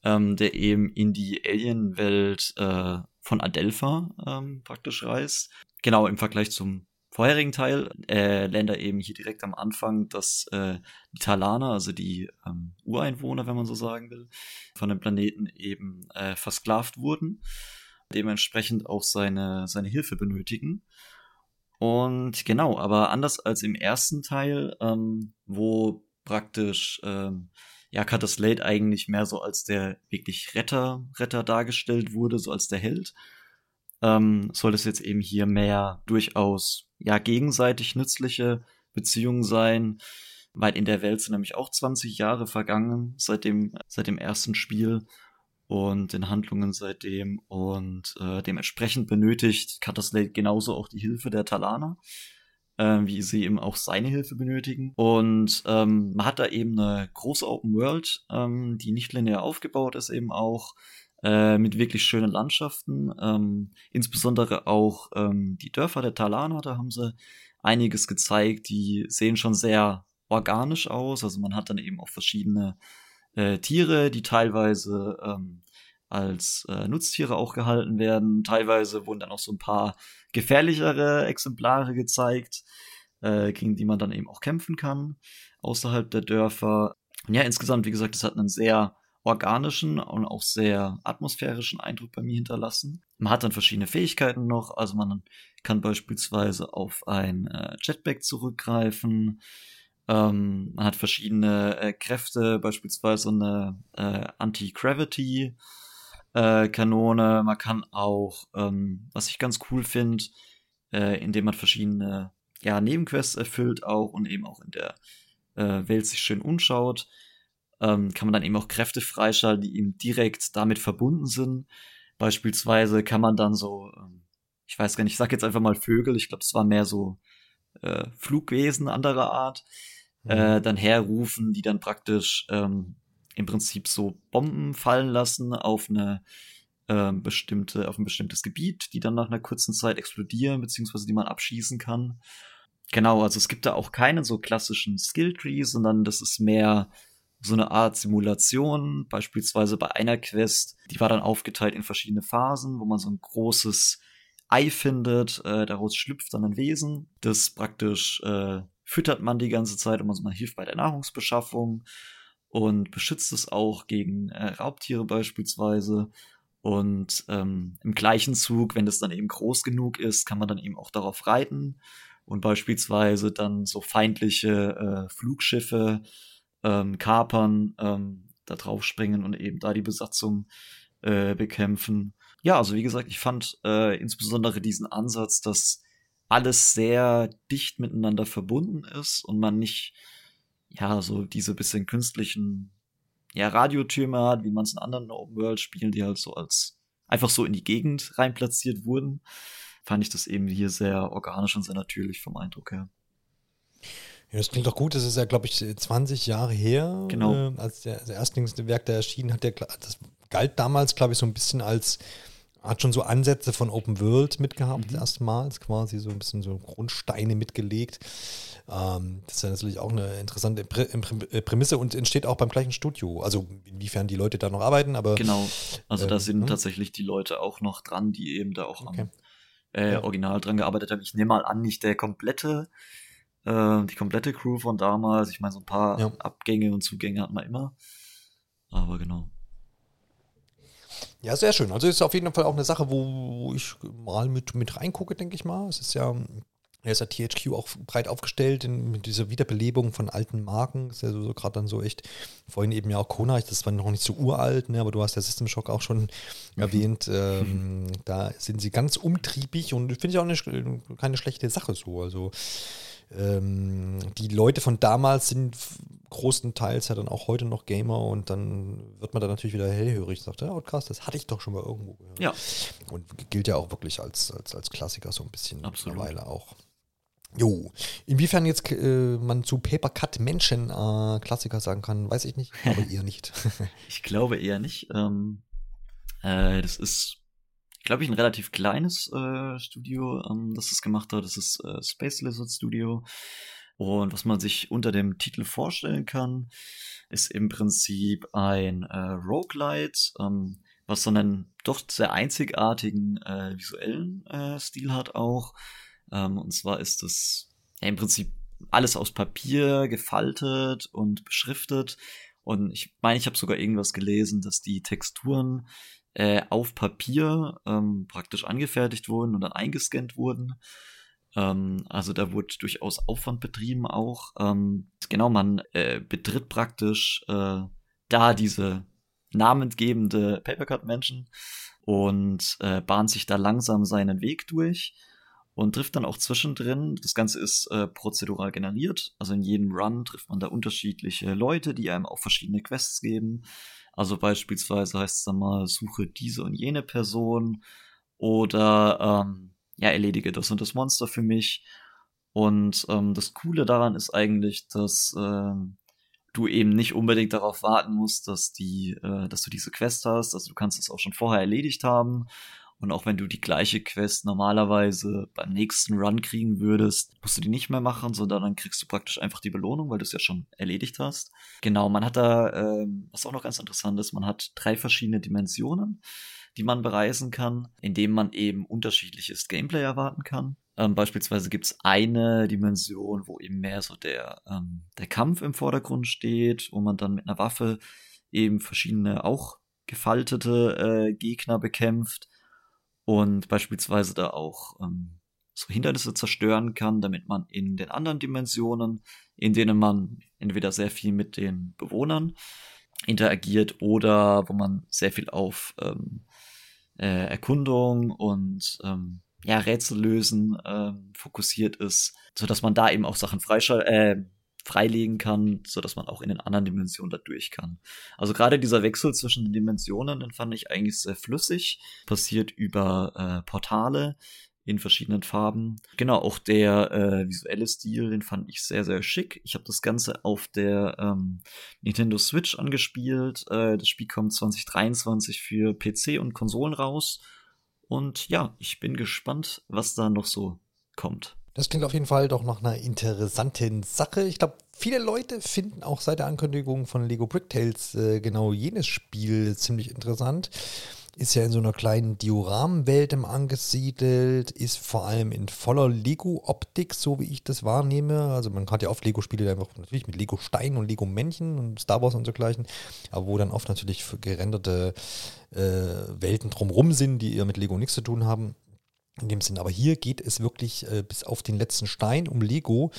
ähm, der eben in die Alien-Welt äh, von Adelpha ähm, praktisch reist. Genau im Vergleich zum vorherigen Teil äh, lernt er eben hier direkt am Anfang, dass äh, die Talaner, also die ähm, Ureinwohner, wenn man so sagen will, von dem Planeten eben äh, versklavt wurden, dementsprechend auch seine, seine Hilfe benötigen. Und genau, aber anders als im ersten Teil, ähm, wo praktisch ähm, ja Cutter Slate eigentlich mehr so als der wirklich Retter, Retter dargestellt wurde, so als der Held, ähm, soll es jetzt eben hier mehr durchaus ja gegenseitig nützliche Beziehungen sein, weil in der Welt sind nämlich auch 20 Jahre vergangen seit dem, seit dem ersten Spiel und den Handlungen seitdem und äh, dementsprechend benötigt Cutterslate genauso auch die Hilfe der Talaner, äh, wie sie eben auch seine Hilfe benötigen. Und ähm, man hat da eben eine große Open World, ähm, die nicht linear aufgebaut ist, eben auch äh, mit wirklich schönen Landschaften. Ähm, insbesondere auch ähm, die Dörfer der Talaner, da haben sie einiges gezeigt. Die sehen schon sehr organisch aus. Also man hat dann eben auch verschiedene äh, Tiere, die teilweise ähm, als äh, Nutztiere auch gehalten werden. Teilweise wurden dann auch so ein paar gefährlichere Exemplare gezeigt, äh, gegen die man dann eben auch kämpfen kann außerhalb der Dörfer. Ja, insgesamt, wie gesagt, es hat einen sehr organischen und auch sehr atmosphärischen Eindruck bei mir hinterlassen. Man hat dann verschiedene Fähigkeiten noch, also man kann beispielsweise auf ein äh, Jetpack zurückgreifen. Ähm, man hat verschiedene äh, Kräfte, beispielsweise eine äh, Anti-Gravity-Kanone. man kann auch, ähm, was ich ganz cool finde, äh, indem man verschiedene ja, Nebenquests erfüllt auch und eben auch in der äh, Welt sich schön umschaut, ähm, kann man dann eben auch Kräfte freischalten, die eben direkt damit verbunden sind. Beispielsweise kann man dann so, ähm, ich weiß gar nicht, ich sag jetzt einfach mal Vögel, ich glaube, es war mehr so äh, Flugwesen anderer Art, mhm. äh, dann herrufen, die dann praktisch ähm, im Prinzip so Bomben fallen lassen auf eine äh, bestimmte, auf ein bestimmtes Gebiet, die dann nach einer kurzen Zeit explodieren, beziehungsweise die man abschießen kann. Genau, also es gibt da auch keinen so klassischen Skill-Tree, sondern das ist mehr so eine Art Simulation, beispielsweise bei einer Quest, die war dann aufgeteilt in verschiedene Phasen, wo man so ein großes Ei findet, äh, daraus schlüpft dann ein Wesen, das praktisch äh, füttert man die ganze Zeit und man hilft bei der Nahrungsbeschaffung und beschützt es auch gegen äh, Raubtiere beispielsweise. Und ähm, im gleichen Zug, wenn das dann eben groß genug ist, kann man dann eben auch darauf reiten und beispielsweise dann so feindliche äh, Flugschiffe ähm, kapern, ähm, da drauf springen und eben da die Besatzung äh, bekämpfen. Ja, also wie gesagt, ich fand äh, insbesondere diesen Ansatz, dass alles sehr dicht miteinander verbunden ist und man nicht, ja, so diese bisschen künstlichen, ja, Radiotürme hat, wie man es in anderen Open-World-Spielen, die halt so als einfach so in die Gegend rein platziert wurden, fand ich das eben hier sehr organisch und sehr natürlich vom Eindruck her. Ja, das klingt doch gut. Das ist ja, glaube ich, 20 Jahre her, genau. äh, als der, der Erstlingswerk da erschienen hat. Der, das galt damals, glaube ich, so ein bisschen als hat schon so Ansätze von Open World mitgehabt, mhm. erstmals quasi so ein bisschen so Grundsteine mitgelegt. Ähm, das ist ja natürlich auch eine interessante äh, Prämisse und entsteht auch beim gleichen Studio. Also inwiefern die Leute da noch arbeiten, aber. Genau, also ähm, da sind ne? tatsächlich die Leute auch noch dran, die eben da auch okay. am äh, ja. Original dran gearbeitet haben. Ich nehme mal an, nicht der komplette, äh, die komplette Crew von damals. Ich meine, so ein paar ja. Abgänge und Zugänge hat man immer. Aber genau. Ja, sehr schön. Also ist auf jeden Fall auch eine Sache, wo ich mal mit, mit reingucke, denke ich mal. Es ist ja, er ist ja THQ auch breit aufgestellt in, mit dieser Wiederbelebung von alten Marken. Ist ja so, so gerade dann so echt, vorhin eben ja auch Kona, das war noch nicht so uralt, ne, aber du hast ja System Shock auch schon mhm. erwähnt. Ähm, da sind sie ganz umtriebig und finde ich auch eine, keine schlechte Sache so. Also ähm, die Leute von damals sind großenteils ja dann auch heute noch Gamer und dann wird man da natürlich wieder hellhörig und sagt, ja, Outcast, das hatte ich doch schon mal irgendwo gehört. Ja. Und gilt ja auch wirklich als, als, als Klassiker so ein bisschen Absolut. mittlerweile auch. Jo, inwiefern jetzt äh, man zu Paper Cut Menschen äh, Klassiker sagen kann, weiß ich nicht, aber eher nicht. ich glaube eher nicht. Ähm, äh, das ist glaube ich, ein relativ kleines äh, Studio, ähm, das es gemacht hat. Das ist äh, Space Lizard Studio. Und was man sich unter dem Titel vorstellen kann, ist im Prinzip ein äh, Roguelite, ähm, was so einen doch sehr einzigartigen äh, visuellen äh, Stil hat auch. Ähm, und zwar ist es ja, im Prinzip alles aus Papier gefaltet und beschriftet. Und ich meine, ich habe sogar irgendwas gelesen, dass die Texturen äh, auf Papier ähm, praktisch angefertigt wurden und dann eingescannt wurden. Ähm, also da wurde durchaus Aufwand betrieben auch. Ähm, genau, man äh, betritt praktisch äh, da diese namensgebende Papercut-Menschen und äh, bahnt sich da langsam seinen Weg durch und trifft dann auch zwischendrin. Das Ganze ist äh, prozedural generiert. Also in jedem Run trifft man da unterschiedliche Leute, die einem auch verschiedene Quests geben. Also beispielsweise heißt es dann mal, suche diese und jene Person oder ähm, ja, erledige das und das Monster für mich. Und ähm, das Coole daran ist eigentlich, dass ähm, du eben nicht unbedingt darauf warten musst, dass die, äh, dass du diese Quest hast. Also du kannst es auch schon vorher erledigt haben und auch wenn du die gleiche Quest normalerweise beim nächsten Run kriegen würdest, musst du die nicht mehr machen, sondern dann kriegst du praktisch einfach die Belohnung, weil du es ja schon erledigt hast. Genau, man hat da, ähm, was auch noch ganz interessant ist, man hat drei verschiedene Dimensionen, die man bereisen kann, indem man eben unterschiedliches Gameplay erwarten kann. Ähm, beispielsweise gibt's eine Dimension, wo eben mehr so der, ähm, der Kampf im Vordergrund steht, wo man dann mit einer Waffe eben verschiedene auch gefaltete äh, Gegner bekämpft und beispielsweise da auch ähm, so Hindernisse zerstören kann, damit man in den anderen Dimensionen, in denen man entweder sehr viel mit den Bewohnern interagiert oder wo man sehr viel auf ähm, äh, Erkundung und ähm, ja, Rätsel lösen ähm, fokussiert ist, so dass man da eben auch Sachen freischalten, äh, freilegen kann, so dass man auch in den anderen Dimensionen da durch kann. Also gerade dieser Wechsel zwischen den Dimensionen, den fand ich eigentlich sehr flüssig, passiert über äh, Portale in verschiedenen Farben. Genau, auch der äh, visuelle Stil, den fand ich sehr, sehr schick. Ich habe das Ganze auf der ähm, Nintendo Switch angespielt. Äh, das Spiel kommt 2023 für PC und Konsolen raus. Und ja, ich bin gespannt, was da noch so kommt. Das klingt auf jeden Fall doch nach einer interessanten Sache. Ich glaube, viele Leute finden auch seit der Ankündigung von Lego Brick Tales äh, genau jenes Spiel ziemlich interessant. ist ja in so einer kleinen Dioramenwelt im angesiedelt, ist vor allem in voller Lego-Optik, so wie ich das wahrnehme. Also man hat ja oft Lego-Spiele einfach natürlich mit Lego-Steinen und Lego-Männchen und Star Wars und so gleichen, aber wo dann oft natürlich gerenderte äh, Welten drumrum sind, die eher mit Lego nichts zu tun haben in dem Sinn. Aber hier geht es wirklich äh, bis auf den letzten Stein um Lego.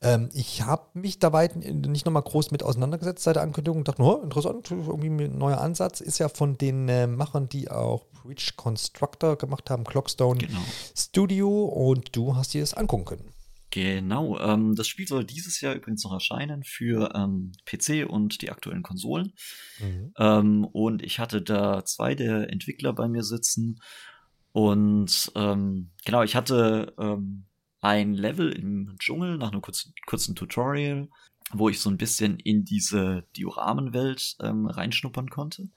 Ähm, ich habe mich da weit nicht nochmal groß mit auseinandergesetzt seit der Ankündigung und dachte, oh, interessant, irgendwie ein neuer Ansatz. Ist ja von den äh, Machern, die auch Bridge Constructor gemacht haben, Clockstone genau. Studio und du hast dir das angucken können. Genau, ähm, das Spiel soll dieses Jahr übrigens noch erscheinen für ähm, PC und die aktuellen Konsolen. Mhm. Ähm, und ich hatte da zwei der Entwickler bei mir sitzen und ähm, genau, ich hatte ähm, ein Level im Dschungel nach einem kurzen, kurzen Tutorial, wo ich so ein bisschen in diese Dioramenwelt ähm, reinschnuppern konnte.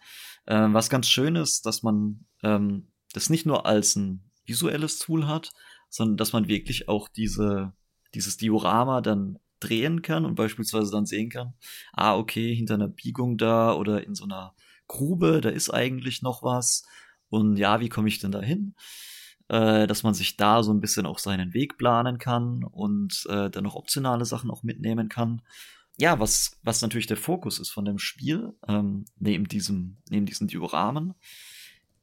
Ähm, was ganz schön ist, dass man ähm, das nicht nur als ein visuelles Tool hat, sondern dass man wirklich auch diese, dieses Diorama dann drehen kann und beispielsweise dann sehen kann, ah, okay, hinter einer Biegung da oder in so einer Grube, da ist eigentlich noch was und ja, wie komme ich denn da hin? Äh, dass man sich da so ein bisschen auch seinen Weg planen kann und äh, dann noch optionale Sachen auch mitnehmen kann. Ja, was, was natürlich der Fokus ist von dem Spiel, ähm, neben diesem, neben diesen Dioramen,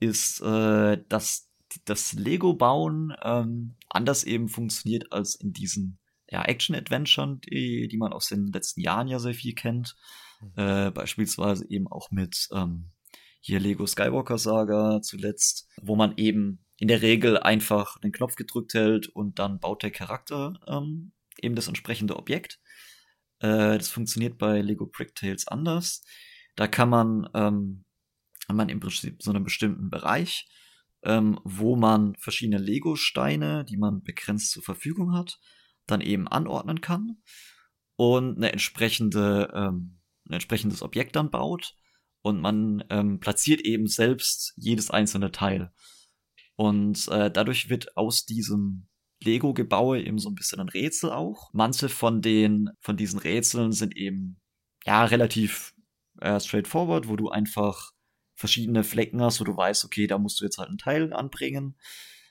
ist, äh, dass das Lego-Bauen ähm, anders eben funktioniert als in diesen ja, Action-Adventuren, die, die man aus den letzten Jahren ja sehr viel kennt. Mhm. Äh, beispielsweise eben auch mit ähm, hier Lego Skywalker Saga zuletzt, wo man eben in der Regel einfach den Knopf gedrückt hält und dann baut der Charakter ähm, eben das entsprechende Objekt. Äh, das funktioniert bei Lego Brick Tales anders. Da kann man, ähm, man im Prinzip so einen bestimmten Bereich, ähm, wo man verschiedene Lego-Steine, die man begrenzt zur Verfügung hat, dann eben anordnen kann und eine entsprechende, ähm, ein entsprechendes Objekt dann baut und man ähm, platziert eben selbst jedes einzelne Teil. Und äh, dadurch wird aus diesem Lego-Gebaue eben so ein bisschen ein Rätsel auch. Manche von den, von diesen Rätseln sind eben, ja, relativ äh, straightforward, wo du einfach verschiedene Flecken hast, wo du weißt, okay, da musst du jetzt halt einen Teil anbringen.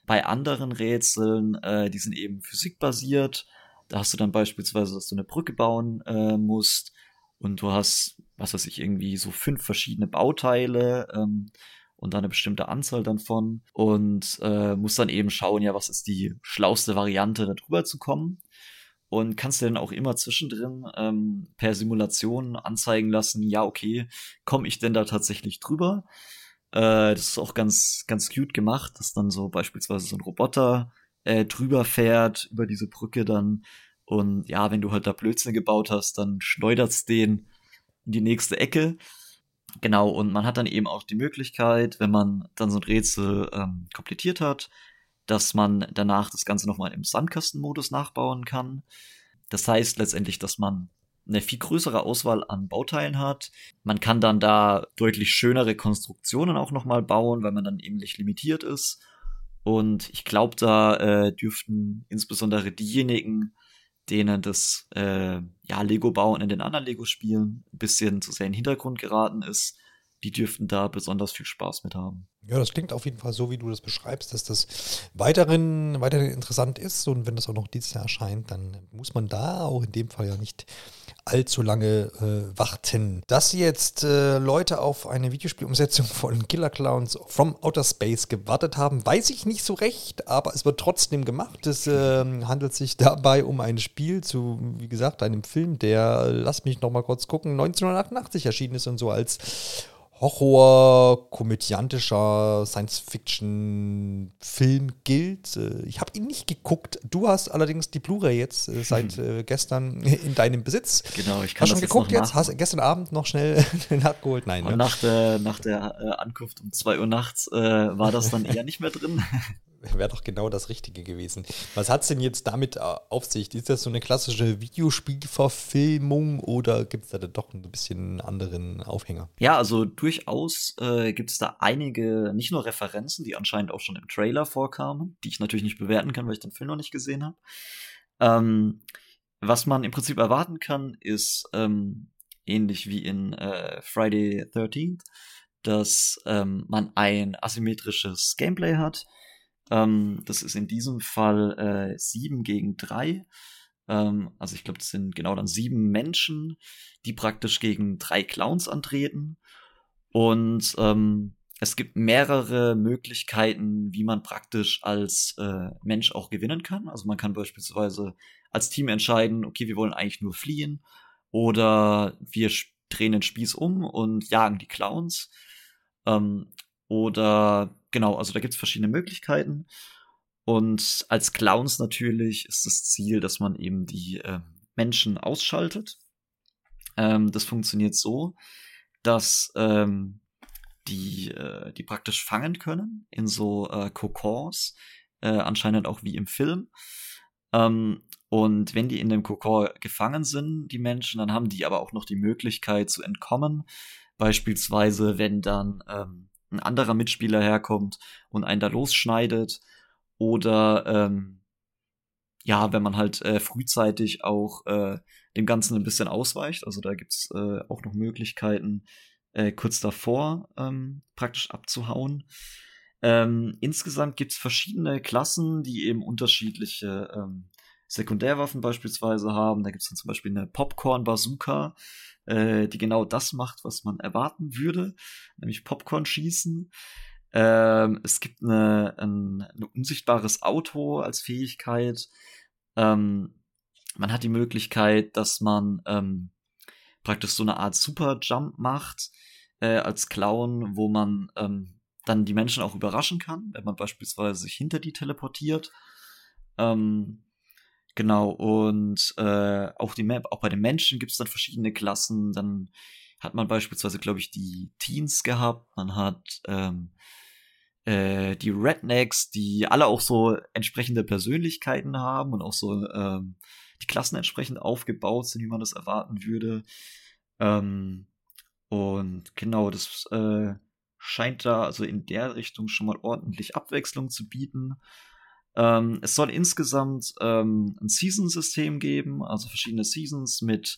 Bei anderen Rätseln, äh, die sind eben physikbasiert. Da hast du dann beispielsweise, dass du eine Brücke bauen äh, musst und du hast, was weiß ich, irgendwie so fünf verschiedene Bauteile ähm, und dann eine bestimmte Anzahl dann von und äh, musst dann eben schauen, ja, was ist die schlauste Variante, da drüber zu kommen. Und kannst dir dann auch immer zwischendrin ähm, per Simulation anzeigen lassen, ja, okay, komme ich denn da tatsächlich drüber? Äh, das ist auch ganz, ganz cute gemacht, dass dann so beispielsweise so ein Roboter äh, drüber fährt über diese Brücke dann und ja, wenn du halt da Blödsinn gebaut hast, dann schleudert's den in die nächste Ecke. Genau, und man hat dann eben auch die Möglichkeit, wenn man dann so ein Rätsel ähm, komplettiert hat, dass man danach das Ganze nochmal im Sandkastenmodus nachbauen kann. Das heißt letztendlich, dass man eine viel größere Auswahl an Bauteilen hat. Man kann dann da deutlich schönere Konstruktionen auch nochmal bauen, weil man dann eben nicht limitiert ist. Und ich glaube, da äh, dürften insbesondere diejenigen, denen das äh, ja, Lego-Bauen in den anderen Lego-Spielen ein bisschen zu sehr in den Hintergrund geraten ist, die dürften da besonders viel Spaß mit haben. Ja, das klingt auf jeden Fall so, wie du das beschreibst, dass das weiterhin, weiterhin interessant ist. Und wenn das auch noch dieses Jahr erscheint, dann muss man da auch in dem Fall ja nicht allzu lange äh, warten. Dass jetzt äh, Leute auf eine Videospielumsetzung von Killer Clowns from Outer Space gewartet haben, weiß ich nicht so recht, aber es wird trotzdem gemacht. Es äh, handelt sich dabei um ein Spiel zu, wie gesagt, einem Film, der, lass mich noch mal kurz gucken, 1988 erschienen ist und so als Horror, komödiantischer Science-Fiction-Film gilt. Äh, ich habe ihn nicht geguckt. Du hast allerdings die Blu-ray jetzt äh, seit äh, gestern in deinem Besitz. Genau, ich kann hast schon geguckt jetzt. Hast gestern Abend noch schnell nachgeholt? Nein. Und ne? nach der, nach der äh, Ankunft um 2 Uhr nachts war das dann eher nicht mehr drin. wäre doch genau das Richtige gewesen. Was hat es denn jetzt damit äh, auf sich? Ist das so eine klassische Videospielverfilmung oder gibt es da doch ein bisschen anderen Aufhänger? Ja, also durchaus äh, gibt es da einige, nicht nur Referenzen, die anscheinend auch schon im Trailer vorkamen, die ich natürlich nicht bewerten kann, weil ich den Film noch nicht gesehen habe. Ähm, was man im Prinzip erwarten kann, ist ähm, ähnlich wie in äh, Friday 13th, dass ähm, man ein asymmetrisches Gameplay hat. Ähm, das ist in diesem Fall äh, 7 gegen 3. Ähm, also ich glaube, das sind genau dann sieben Menschen, die praktisch gegen drei Clowns antreten. Und ähm, es gibt mehrere Möglichkeiten, wie man praktisch als äh, Mensch auch gewinnen kann. Also man kann beispielsweise als Team entscheiden, okay, wir wollen eigentlich nur fliehen oder wir drehen den Spieß um und jagen die Clowns. Ähm, oder genau, also da gibt es verschiedene Möglichkeiten. Und als Clowns natürlich ist das Ziel, dass man eben die äh, Menschen ausschaltet. Ähm, das funktioniert so, dass ähm, die, äh, die praktisch fangen können in so äh, Kokons, äh, anscheinend auch wie im Film. Ähm, und wenn die in dem Kokon gefangen sind, die Menschen, dann haben die aber auch noch die Möglichkeit zu entkommen. Beispielsweise, wenn dann ähm, ein anderer Mitspieler herkommt und einen da losschneidet. Oder ähm, ja, wenn man halt äh, frühzeitig auch äh, dem Ganzen ein bisschen ausweicht. Also da gibt's äh, auch noch Möglichkeiten, äh, kurz davor ähm, praktisch abzuhauen. Ähm, insgesamt gibt's verschiedene Klassen, die eben unterschiedliche ähm, Sekundärwaffen beispielsweise haben. Da gibt's dann zum Beispiel eine Popcorn-Bazooka, äh, die genau das macht, was man erwarten würde, nämlich Popcorn schießen. Ähm, es gibt eine, ein, ein, unsichtbares Auto als Fähigkeit. Ähm, man hat die Möglichkeit, dass man ähm, praktisch so eine Art Super-Jump macht äh, als Clown, wo man ähm, dann die Menschen auch überraschen kann, wenn man beispielsweise sich hinter die teleportiert. Ähm, genau, und äh, auch, die, auch bei den Menschen gibt es dann verschiedene Klassen. Dann hat man beispielsweise, glaube ich, die Teens gehabt. Man hat ähm, äh, die Rednecks, die alle auch so entsprechende Persönlichkeiten haben und auch so ähm, die Klassen entsprechend aufgebaut sind, wie man das erwarten würde. Ähm, und genau, das äh, scheint da also in der Richtung schon mal ordentlich Abwechslung zu bieten. Ähm, es soll insgesamt ähm, ein Season-System geben, also verschiedene Seasons mit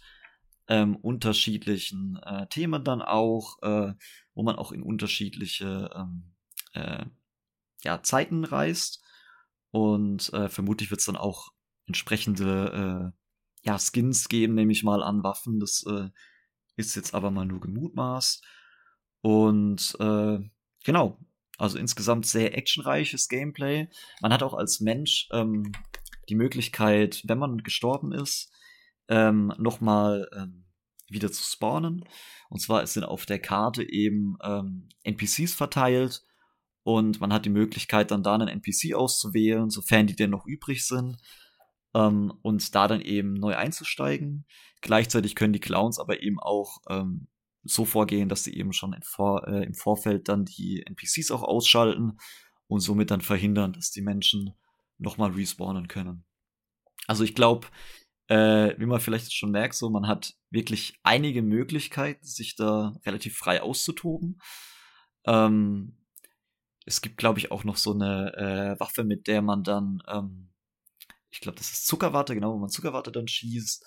ähm, unterschiedlichen äh, Themen dann auch, äh, wo man auch in unterschiedliche ähm, äh, ja, Zeiten reist. Und äh, vermutlich wird es dann auch entsprechende äh, ja, Skins geben, nehme ich mal an, Waffen. Das äh, ist jetzt aber mal nur gemutmaßt. Und genau, also insgesamt sehr actionreiches Gameplay. Man hat auch als Mensch ähm, die Möglichkeit, wenn man gestorben ist, ähm, nochmal ähm, wieder zu spawnen. Und zwar sind auf der Karte eben ähm, NPCs verteilt und man hat die Möglichkeit, dann da einen NPC auszuwählen, sofern die denn noch übrig sind, ähm, und da dann eben neu einzusteigen. Gleichzeitig können die Clowns aber eben auch ähm, so vorgehen, dass sie eben schon Vor äh, im Vorfeld dann die NPCs auch ausschalten und somit dann verhindern, dass die Menschen nochmal respawnen können. Also ich glaube, äh, wie man vielleicht schon merkt, so man hat wirklich einige Möglichkeiten, sich da relativ frei auszutoben. Ähm, es gibt, glaube ich, auch noch so eine äh, Waffe, mit der man dann, ähm, ich glaube, das ist Zuckerwatte, genau, wo man Zuckerwatte dann schießt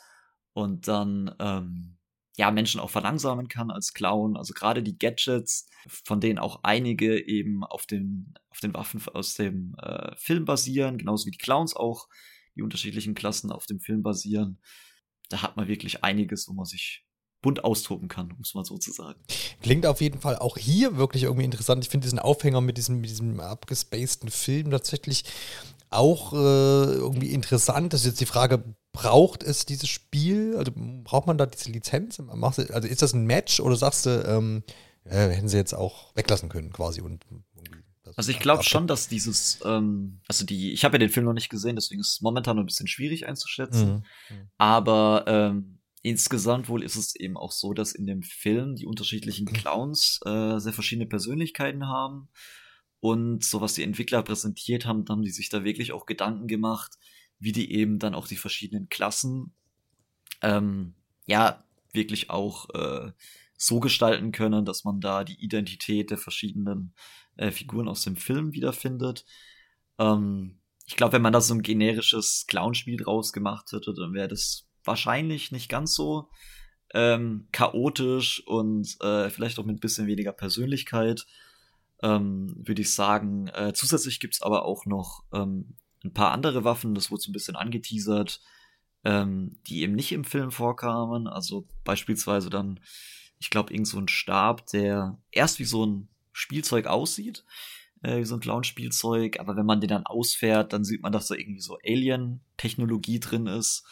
und dann ähm, ja Menschen auch verlangsamen kann als Clown. Also gerade die Gadgets, von denen auch einige eben auf den auf den Waffen aus dem äh, Film basieren, genauso wie die Clowns auch die unterschiedlichen Klassen auf dem Film basieren. Da hat man wirklich einiges, wo man sich bunt austoben kann, um es mal so zu sagen. Klingt auf jeden Fall auch hier wirklich irgendwie interessant. Ich finde diesen Aufhänger mit diesem, mit diesem abgespaceden Film tatsächlich auch äh, irgendwie interessant. Das ist jetzt die Frage, braucht es dieses Spiel? Also braucht man da diese Lizenz? Also ist das ein Match oder sagst du, ähm, ja, hätten sie jetzt auch weglassen können quasi und also ich glaube schon, dass dieses, ähm, also die, ich habe ja den Film noch nicht gesehen, deswegen ist es momentan ein bisschen schwierig einzuschätzen. Mhm. Aber ähm, insgesamt wohl ist es eben auch so, dass in dem Film die unterschiedlichen Clowns äh, sehr verschiedene Persönlichkeiten haben. Und so was die Entwickler präsentiert haben, haben die sich da wirklich auch Gedanken gemacht, wie die eben dann auch die verschiedenen Klassen ähm, ja wirklich auch äh, so gestalten können, dass man da die Identität der verschiedenen äh, Figuren aus dem Film wiederfindet. Ähm, ich glaube, wenn man da so ein generisches Clown-Spiel draus gemacht hätte, dann wäre das wahrscheinlich nicht ganz so ähm, chaotisch und äh, vielleicht auch mit ein bisschen weniger Persönlichkeit, ähm, würde ich sagen. Äh, zusätzlich gibt's aber auch noch ähm, ein paar andere Waffen, das wurde so ein bisschen angeteasert, ähm, die eben nicht im Film vorkamen. Also beispielsweise dann, ich glaube, irgend so ein Stab, der erst wie so ein Spielzeug aussieht, äh, wie so ein Clown-Spielzeug, aber wenn man den dann ausfährt, dann sieht man, dass da irgendwie so Alien-Technologie drin ist.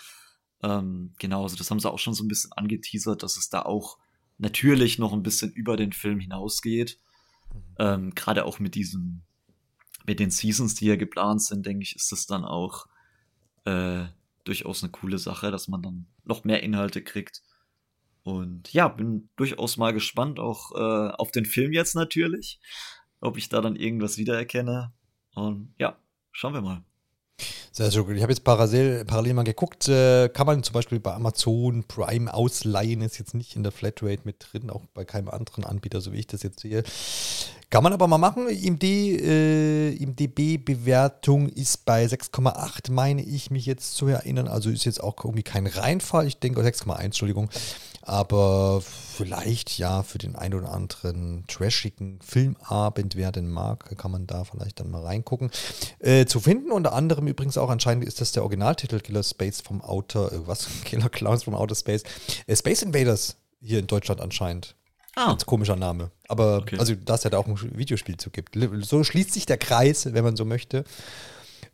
Ähm, genau, also das haben sie auch schon so ein bisschen angeteasert, dass es da auch natürlich noch ein bisschen über den Film hinausgeht. Ähm, Gerade auch mit diesem, mit den Seasons, die ja geplant sind, denke ich, ist das dann auch äh, durchaus eine coole Sache, dass man dann noch mehr Inhalte kriegt. Und ja, bin durchaus mal gespannt, auch äh, auf den Film jetzt natürlich, ob ich da dann irgendwas wiedererkenne. Und ja, schauen wir mal. Sehr, sehr gut. Ich habe jetzt parallel, parallel mal geguckt, äh, kann man zum Beispiel bei Amazon Prime ausleihen, ist jetzt nicht in der Flatrate mit drin, auch bei keinem anderen Anbieter, so wie ich das jetzt sehe. Kann man aber mal machen. IMD, äh, IMDB-Bewertung ist bei 6,8, meine ich mich jetzt zu erinnern. Also ist jetzt auch irgendwie kein Reinfall. Ich denke, 6,1, Entschuldigung. Aber vielleicht ja für den einen oder anderen trashigen Filmabend, wer den mag, kann man da vielleicht dann mal reingucken. Äh, zu finden, unter anderem übrigens auch anscheinend ist das der Originaltitel Killer Space vom Outer, äh, was? Killer Clowns vom Outer Space. Äh, Space Invaders hier in Deutschland anscheinend. Ah. Ganz komischer Name. Aber okay. also, da es ja da auch ein Videospiel zu gibt. So schließt sich der Kreis, wenn man so möchte.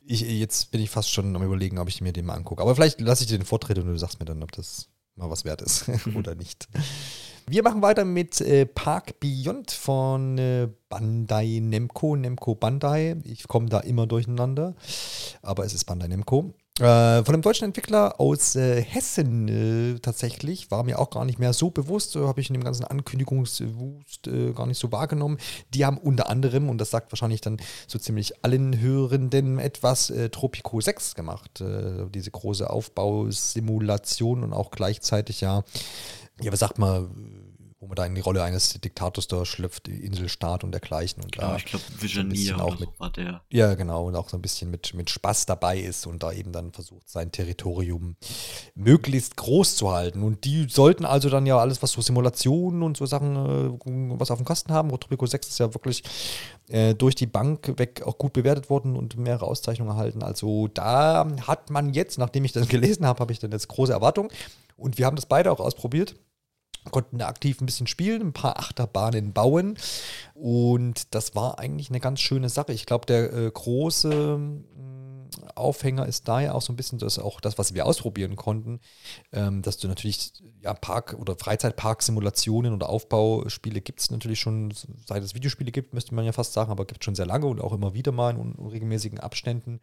Ich, jetzt bin ich fast schon am überlegen, ob ich mir den mal angucke. Aber vielleicht lasse ich dir den Vortritt und du sagst mir dann, ob das mal was wert ist oder nicht. Wir machen weiter mit äh, Park Beyond von äh, Bandai Nemco, Nemco Bandai. Ich komme da immer durcheinander, aber es ist Bandai Nemco. Äh, von einem deutschen Entwickler aus äh, Hessen äh, tatsächlich, war mir auch gar nicht mehr so bewusst, habe ich in dem ganzen Ankündigungswust äh, gar nicht so wahrgenommen. Die haben unter anderem, und das sagt wahrscheinlich dann so ziemlich allen Hörenden etwas, äh, Tropico 6 gemacht. Äh, diese große Aufbausimulation und auch gleichzeitig ja, ja, was sagt man, man da in die Rolle eines Diktators da schlüpft, Inselstaat und dergleichen. Und genau, da ich glaube, Visioneer so auch mit, war der. Ja, genau, und auch so ein bisschen mit, mit Spaß dabei ist und da eben dann versucht, sein Territorium möglichst groß zu halten. Und die sollten also dann ja alles, was so Simulationen und so Sachen, äh, was auf dem Kasten haben. Rotopico 6 ist ja wirklich äh, durch die Bank weg auch gut bewertet worden und mehrere Auszeichnungen erhalten. Also da hat man jetzt, nachdem ich das gelesen habe, habe ich dann jetzt große Erwartungen. Und wir haben das beide auch ausprobiert konnten aktiv ein bisschen spielen, ein paar Achterbahnen bauen. Und das war eigentlich eine ganz schöne Sache. Ich glaube, der äh, große Aufhänger ist da ja auch so ein bisschen das, auch das, was wir ausprobieren konnten, ähm, dass du natürlich ja, Park- oder Freizeitpark-Simulationen oder Aufbauspiele gibt es natürlich schon, seit es Videospiele gibt, müsste man ja fast sagen, aber gibt es schon sehr lange und auch immer wieder mal in unregelmäßigen Abständen.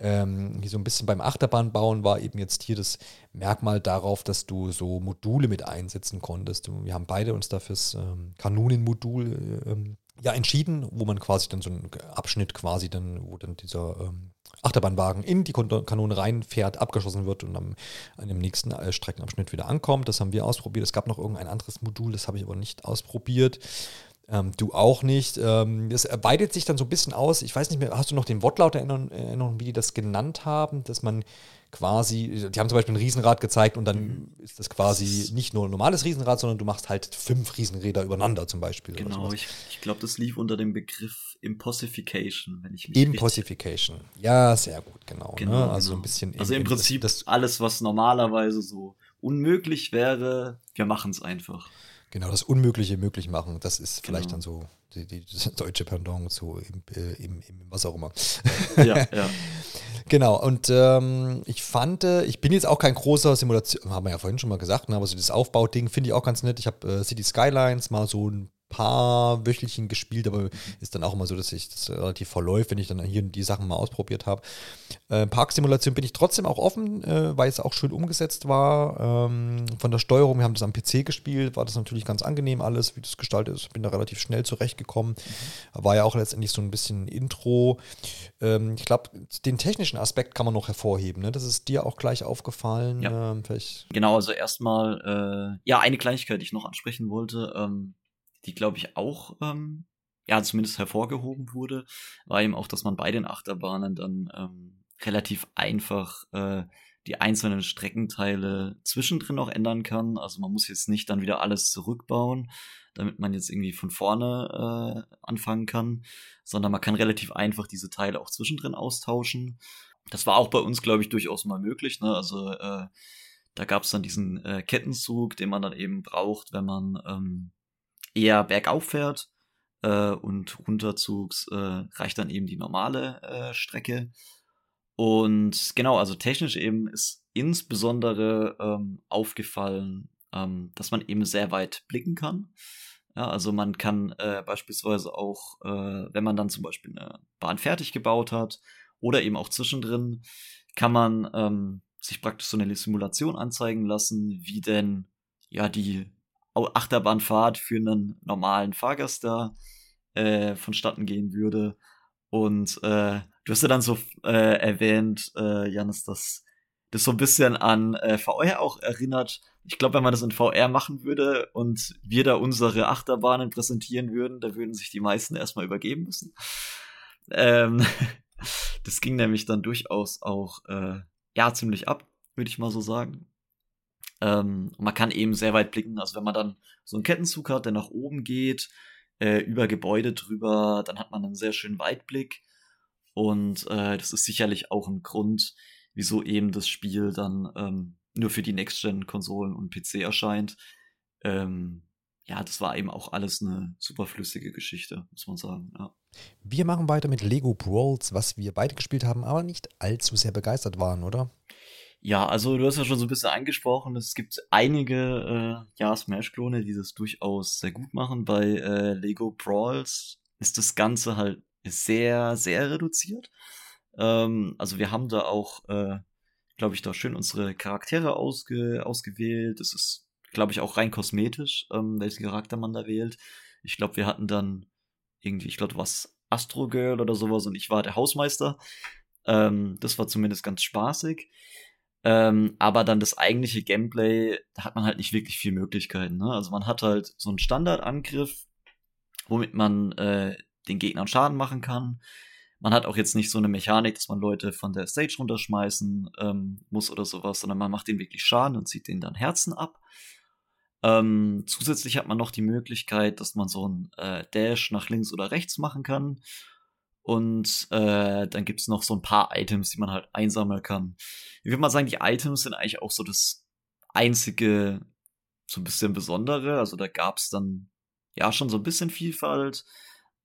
Ähm, so ein bisschen beim Achterbahnbauen war eben jetzt hier das Merkmal darauf, dass du so Module mit einsetzen konntest. Wir haben beide uns dafür das ähm, Kanonenmodul ähm, ja entschieden, wo man quasi dann so einen Abschnitt quasi dann, wo dann dieser ähm, Achterbahnwagen in die Kanone reinfährt, abgeschossen wird und am, an dem nächsten äh, Streckenabschnitt wieder ankommt. Das haben wir ausprobiert. Es gab noch irgendein anderes Modul, das habe ich aber nicht ausprobiert. Ähm, du auch nicht. Ähm, das weitet sich dann so ein bisschen aus. Ich weiß nicht mehr, hast du noch den Wortlaut Erinnerung, wie die das genannt haben, dass man quasi, die haben zum Beispiel ein Riesenrad gezeigt und dann mhm. ist das quasi nicht nur ein normales Riesenrad, sondern du machst halt fünf Riesenräder übereinander zum Beispiel. Genau, ich, ich glaube, das lief unter dem Begriff Impossification, wenn ich mich Impossification, ja, sehr gut, genau. genau ne? Also genau. ein bisschen. Also im, im Prinzip das, alles, was normalerweise so unmöglich wäre, wir machen es einfach. Genau, das Unmögliche möglich machen, das ist vielleicht genau. dann so die, die, das deutsche Pendant zu im, äh, im, im, was auch immer. Ja, ja. genau, und ähm, ich fand, äh, ich bin jetzt auch kein großer Simulation, haben wir ja vorhin schon mal gesagt, ne, aber so das Aufbauding finde ich auch ganz nett. Ich habe äh, City Skylines mal so ein paar Wöchelchen gespielt, aber ist dann auch immer so, dass ich das relativ verläuft, wenn ich dann hier die Sachen mal ausprobiert habe. Äh, Parksimulation bin ich trotzdem auch offen, äh, weil es auch schön umgesetzt war. Ähm, von der Steuerung, wir haben das am PC gespielt, war das natürlich ganz angenehm alles, wie das gestaltet ist. Bin da relativ schnell zurechtgekommen. Mhm. War ja auch letztendlich so ein bisschen Intro. Ähm, ich glaube, den technischen Aspekt kann man noch hervorheben. Ne? Das ist dir auch gleich aufgefallen. Ja. Ähm, genau, also erstmal, äh, ja, eine Kleinigkeit, die ich noch ansprechen wollte. Ähm, die glaube ich auch, ähm, ja, zumindest hervorgehoben wurde, war eben auch, dass man bei den Achterbahnen dann ähm, relativ einfach äh, die einzelnen Streckenteile zwischendrin auch ändern kann. Also man muss jetzt nicht dann wieder alles zurückbauen, damit man jetzt irgendwie von vorne äh, anfangen kann, sondern man kann relativ einfach diese Teile auch zwischendrin austauschen. Das war auch bei uns, glaube ich, durchaus mal möglich. Ne? Also äh, da gab es dann diesen äh, Kettenzug, den man dann eben braucht, wenn man ähm, eher bergauf fährt. Äh, und runterzugs äh, reicht dann eben die normale äh, Strecke. Und genau, also technisch eben ist insbesondere ähm, aufgefallen, ähm, dass man eben sehr weit blicken kann. Ja, also man kann äh, beispielsweise auch, äh, wenn man dann zum Beispiel eine Bahn fertig gebaut hat oder eben auch zwischendrin, kann man ähm, sich praktisch so eine Simulation anzeigen lassen, wie denn ja die Achterbahnfahrt für einen normalen Fahrgast da äh, vonstatten gehen würde. Und äh, du hast ja dann so äh, erwähnt, äh, Janis, dass das so ein bisschen an äh, VR auch erinnert. Ich glaube, wenn man das in VR machen würde und wir da unsere Achterbahnen präsentieren würden, da würden sich die meisten erstmal übergeben müssen. Ähm, das ging nämlich dann durchaus auch äh, ja ziemlich ab, würde ich mal so sagen. Ähm, man kann eben sehr weit blicken. Also wenn man dann so einen Kettenzug hat, der nach oben geht, äh, über Gebäude drüber, dann hat man einen sehr schönen Weitblick. Und äh, das ist sicherlich auch ein Grund, wieso eben das Spiel dann ähm, nur für die Next-Gen-Konsolen und PC erscheint. Ähm, ja, das war eben auch alles eine superflüssige Geschichte, muss man sagen. Ja. Wir machen weiter mit Lego Brawls, was wir beide gespielt haben, aber nicht allzu sehr begeistert waren, oder? Ja, also du hast ja schon so ein bisschen angesprochen, es gibt einige äh, ja, Smash-Klone, die das durchaus sehr gut machen. Bei äh, Lego Brawls ist das Ganze halt sehr, sehr reduziert. Ähm, also wir haben da auch, äh, glaube ich, da schön unsere Charaktere ausge ausgewählt. Es ist, glaube ich, auch rein kosmetisch, ähm, welchen Charakter man da wählt. Ich glaube, wir hatten dann irgendwie, ich glaube, was Astro Girl oder sowas und ich war der Hausmeister. Ähm, das war zumindest ganz spaßig. Ähm, aber dann das eigentliche Gameplay, da hat man halt nicht wirklich viel Möglichkeiten. Ne? Also man hat halt so einen Standardangriff, womit man äh, den Gegnern Schaden machen kann. Man hat auch jetzt nicht so eine Mechanik, dass man Leute von der Stage runterschmeißen ähm, muss oder sowas, sondern man macht denen wirklich Schaden und zieht denen dann Herzen ab. Ähm, zusätzlich hat man noch die Möglichkeit, dass man so ein äh, Dash nach links oder rechts machen kann. Und äh, dann gibt's noch so ein paar Items, die man halt einsammeln kann. Ich würde mal sagen, die Items sind eigentlich auch so das einzige, so ein bisschen besondere. Also da gab's dann ja schon so ein bisschen Vielfalt.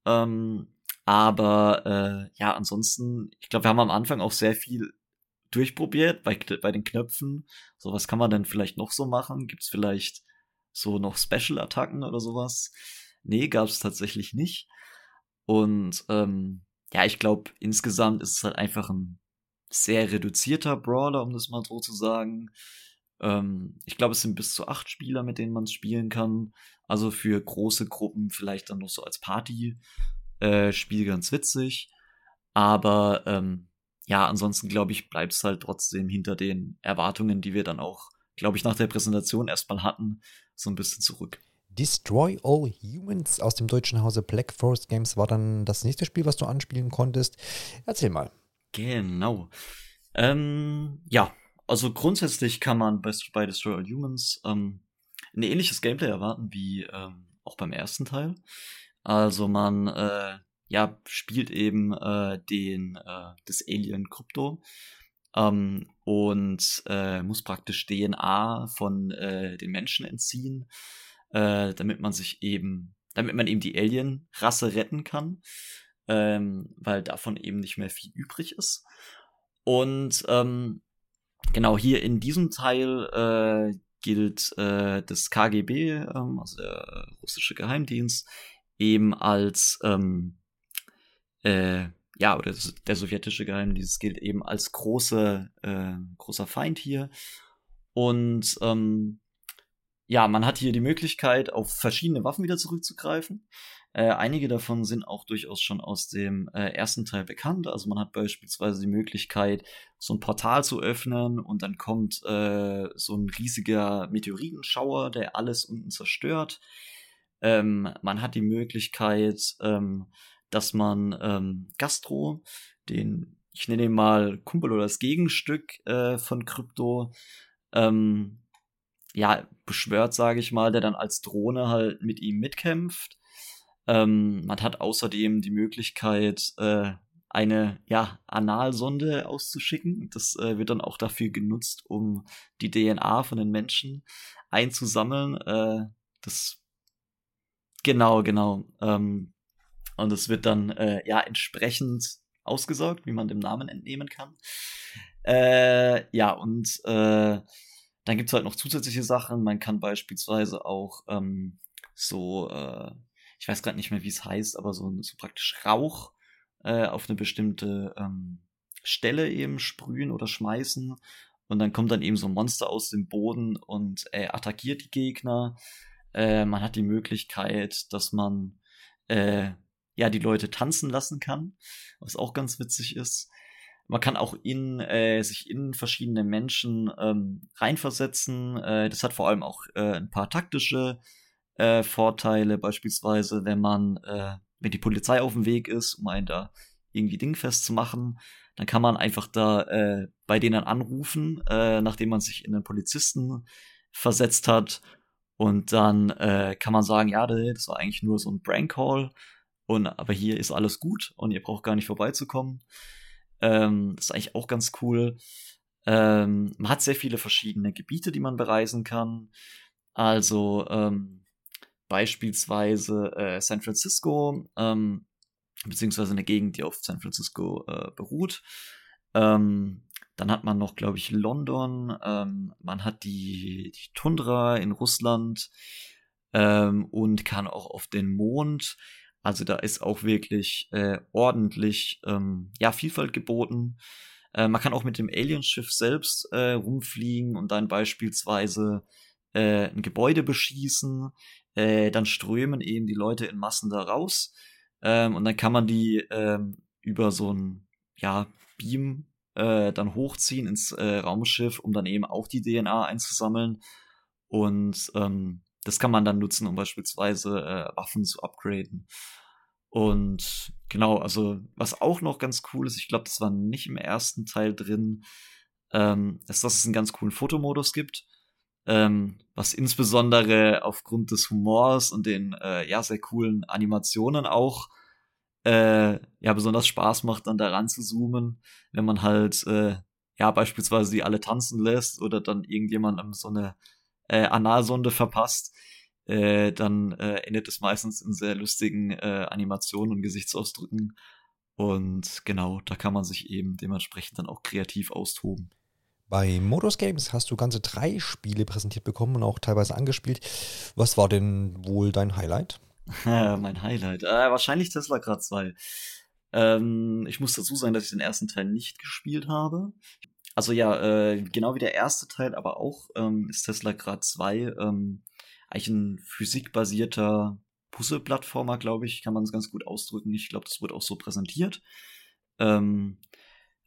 Ähm, aber äh, ja, ansonsten, ich glaube, wir haben am Anfang auch sehr viel durchprobiert bei, bei den Knöpfen. So, was kann man denn vielleicht noch so machen? Gibt's vielleicht so noch Special-Attacken oder sowas? Nee, gab's tatsächlich nicht. Und ähm, ja, ich glaube, insgesamt ist es halt einfach ein sehr reduzierter Brawler, um das mal so zu sagen. Ähm, ich glaube, es sind bis zu acht Spieler, mit denen man spielen kann. Also für große Gruppen vielleicht dann noch so als Party-Spiel äh, ganz witzig. Aber ähm, ja, ansonsten glaube ich, bleibt es halt trotzdem hinter den Erwartungen, die wir dann auch, glaube ich, nach der Präsentation erstmal hatten, so ein bisschen zurück. Destroy All Humans aus dem deutschen Hause Black Forest Games war dann das nächste Spiel, was du anspielen konntest. Erzähl mal. Genau. Ähm, ja, also grundsätzlich kann man bei, bei Destroy All Humans ähm, ein ähnliches Gameplay erwarten wie ähm, auch beim ersten Teil. Also man äh, ja spielt eben äh, den äh, das Alien Krypto ähm, und äh, muss praktisch DNA von äh, den Menschen entziehen äh, damit man sich eben, damit man eben die Alien-Rasse retten kann, ähm, weil davon eben nicht mehr viel übrig ist. Und ähm, genau hier in diesem Teil äh, gilt äh, das KGB, ähm, also der russische Geheimdienst, eben als ähm, äh, ja, oder der sowjetische Geheimdienst gilt eben als große, äh, großer Feind hier. Und ähm, ja, man hat hier die Möglichkeit, auf verschiedene Waffen wieder zurückzugreifen. Äh, einige davon sind auch durchaus schon aus dem äh, ersten Teil bekannt. Also man hat beispielsweise die Möglichkeit, so ein Portal zu öffnen und dann kommt äh, so ein riesiger Meteoritenschauer, der alles unten zerstört. Ähm, man hat die Möglichkeit, ähm, dass man ähm, Gastro, den ich nenne ihn mal Kumpel oder das Gegenstück äh, von Krypto, ähm, ja, beschwört, sage ich mal, der dann als Drohne halt mit ihm mitkämpft. Ähm, man hat außerdem die Möglichkeit, äh, eine ja, Analsonde auszuschicken. Das äh, wird dann auch dafür genutzt, um die DNA von den Menschen einzusammeln. Äh, das genau, genau. Ähm, und es wird dann äh, ja entsprechend ausgesaugt, wie man dem Namen entnehmen kann. Äh, ja, und dann gibt's halt noch zusätzliche Sachen. Man kann beispielsweise auch ähm, so, äh, ich weiß gerade nicht mehr, wie es heißt, aber so, so praktisch Rauch äh, auf eine bestimmte ähm, Stelle eben sprühen oder schmeißen. Und dann kommt dann eben so ein Monster aus dem Boden und äh, attackiert die Gegner. Äh, man hat die Möglichkeit, dass man äh, ja die Leute tanzen lassen kann, was auch ganz witzig ist. Man kann auch in äh, sich in verschiedene Menschen ähm, reinversetzen. Äh, das hat vor allem auch äh, ein paar taktische äh, Vorteile, beispielsweise, wenn man, äh, wenn die Polizei auf dem Weg ist, um einen da irgendwie dingfest zu machen, dann kann man einfach da äh, bei denen anrufen, äh, nachdem man sich in den Polizisten versetzt hat. Und dann äh, kann man sagen, ja, das war eigentlich nur so ein Prank Call. Und aber hier ist alles gut und ihr braucht gar nicht vorbeizukommen. Ähm, das ist eigentlich auch ganz cool. Ähm, man hat sehr viele verschiedene Gebiete, die man bereisen kann. Also ähm, beispielsweise äh, San Francisco, ähm, beziehungsweise eine Gegend, die auf San Francisco äh, beruht. Ähm, dann hat man noch, glaube ich, London. Ähm, man hat die, die Tundra in Russland ähm, und kann auch auf den Mond. Also da ist auch wirklich äh, ordentlich ähm, ja, Vielfalt geboten. Äh, man kann auch mit dem Alienschiff selbst äh, rumfliegen und dann beispielsweise äh, ein Gebäude beschießen. Äh, dann strömen eben die Leute in Massen da raus. Ähm, und dann kann man die ähm, über so ein ja, Beam äh, dann hochziehen ins äh, Raumschiff, um dann eben auch die DNA einzusammeln. Und ähm, das kann man dann nutzen, um beispielsweise äh, Waffen zu upgraden. Und genau, also was auch noch ganz cool ist, ich glaube, das war nicht im ersten Teil drin, ähm, ist, dass es einen ganz coolen Fotomodus gibt, ähm, was insbesondere aufgrund des Humors und den äh, ja sehr coolen Animationen auch äh, ja besonders Spaß macht, dann daran zu zoomen, wenn man halt äh, ja beispielsweise die alle tanzen lässt oder dann irgendjemandem so eine äh, Analsonde verpasst, äh, dann äh, endet es meistens in sehr lustigen äh, Animationen und Gesichtsausdrücken. Und genau, da kann man sich eben dementsprechend dann auch kreativ austoben. Bei Modus Games hast du ganze drei Spiele präsentiert bekommen und auch teilweise angespielt. Was war denn wohl dein Highlight? mein Highlight. Äh, wahrscheinlich Tesla Grad 2. Ähm, ich muss dazu sagen, dass ich den ersten Teil nicht gespielt habe. Also ja, äh, genau wie der erste Teil, aber auch ähm, ist Tesla Grad 2 ähm, eigentlich ein physikbasierter Puzzle-Plattformer, glaube ich, kann man es ganz gut ausdrücken. Ich glaube, das wurde auch so präsentiert. Ähm,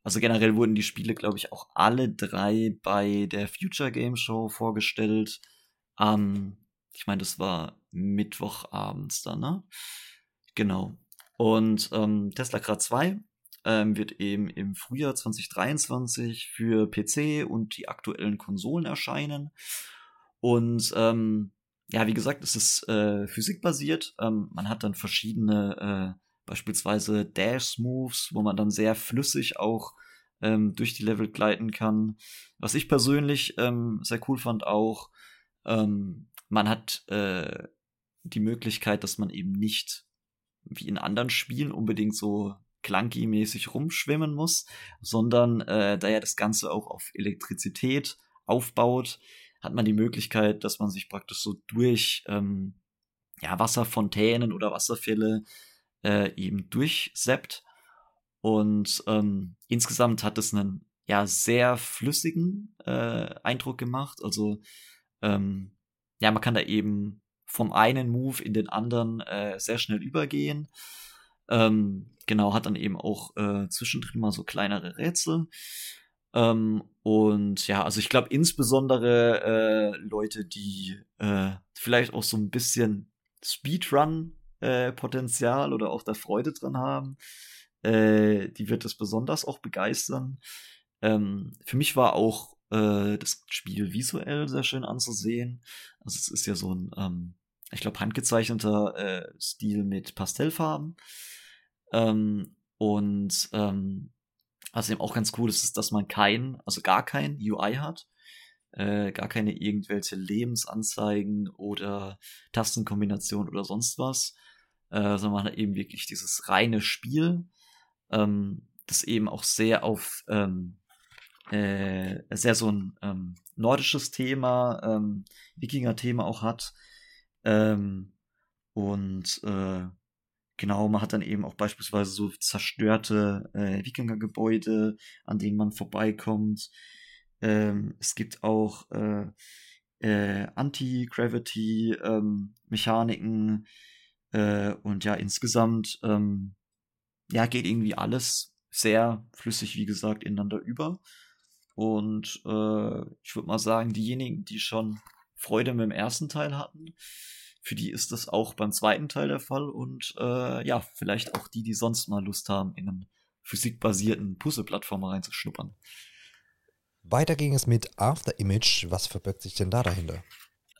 also generell wurden die Spiele, glaube ich, auch alle drei bei der Future Game Show vorgestellt. Ähm, ich meine, das war Mittwochabends dann, ne? Genau. Und ähm, Tesla Grad 2 ähm, wird eben im Frühjahr 2023 für PC und die aktuellen Konsolen erscheinen. Und ähm, ja, wie gesagt, es ist äh, physikbasiert. Ähm, man hat dann verschiedene, äh, beispielsweise Dash-Moves, wo man dann sehr flüssig auch ähm, durch die Level gleiten kann. Was ich persönlich ähm, sehr cool fand auch, ähm, man hat äh, die Möglichkeit, dass man eben nicht wie in anderen Spielen unbedingt so clunky-mäßig rumschwimmen muss, sondern äh, da ja das Ganze auch auf Elektrizität aufbaut, hat man die Möglichkeit, dass man sich praktisch so durch ähm, ja, Wasserfontänen oder Wasserfälle äh, eben durchseppt. Und ähm, insgesamt hat es einen ja sehr flüssigen äh, Eindruck gemacht. Also ähm, ja, man kann da eben vom einen Move in den anderen äh, sehr schnell übergehen. Ähm, genau, hat dann eben auch äh, zwischendrin mal so kleinere Rätsel. Ähm, und ja, also ich glaube insbesondere äh, Leute, die äh, vielleicht auch so ein bisschen Speedrun-Potenzial äh, oder auch da Freude dran haben, äh, die wird es besonders auch begeistern. Ähm, für mich war auch äh, das Spiel visuell sehr schön anzusehen. Also es ist ja so ein, ähm, ich glaube, handgezeichneter Stil mit Pastellfarben. Ähm, und ähm, was eben auch ganz cool ist, ist, dass man kein, also gar kein UI hat. Äh, gar keine irgendwelche Lebensanzeigen oder Tastenkombinationen oder sonst was, äh, sondern man hat eben wirklich dieses reine Spiel, ähm, das eben auch sehr auf ähm, äh, sehr so ein ähm, nordisches Thema, ähm, Wikinger-Thema auch hat. Ähm, und äh, genau, man hat dann eben auch beispielsweise so zerstörte äh, Wikinger-Gebäude, an denen man vorbeikommt. Ähm, es gibt auch äh, äh, Anti-Gravity-Mechaniken ähm, äh, und ja, insgesamt ähm, ja, geht irgendwie alles sehr flüssig, wie gesagt, ineinander über. Und äh, ich würde mal sagen, diejenigen, die schon Freude mit dem ersten Teil hatten, für die ist das auch beim zweiten Teil der Fall. Und äh, ja, vielleicht auch die, die sonst mal Lust haben, in einen physikbasierten Puzzle-Plattformer reinzuschnuppern. Weiter ging es mit After Image. Was verbirgt sich denn da dahinter?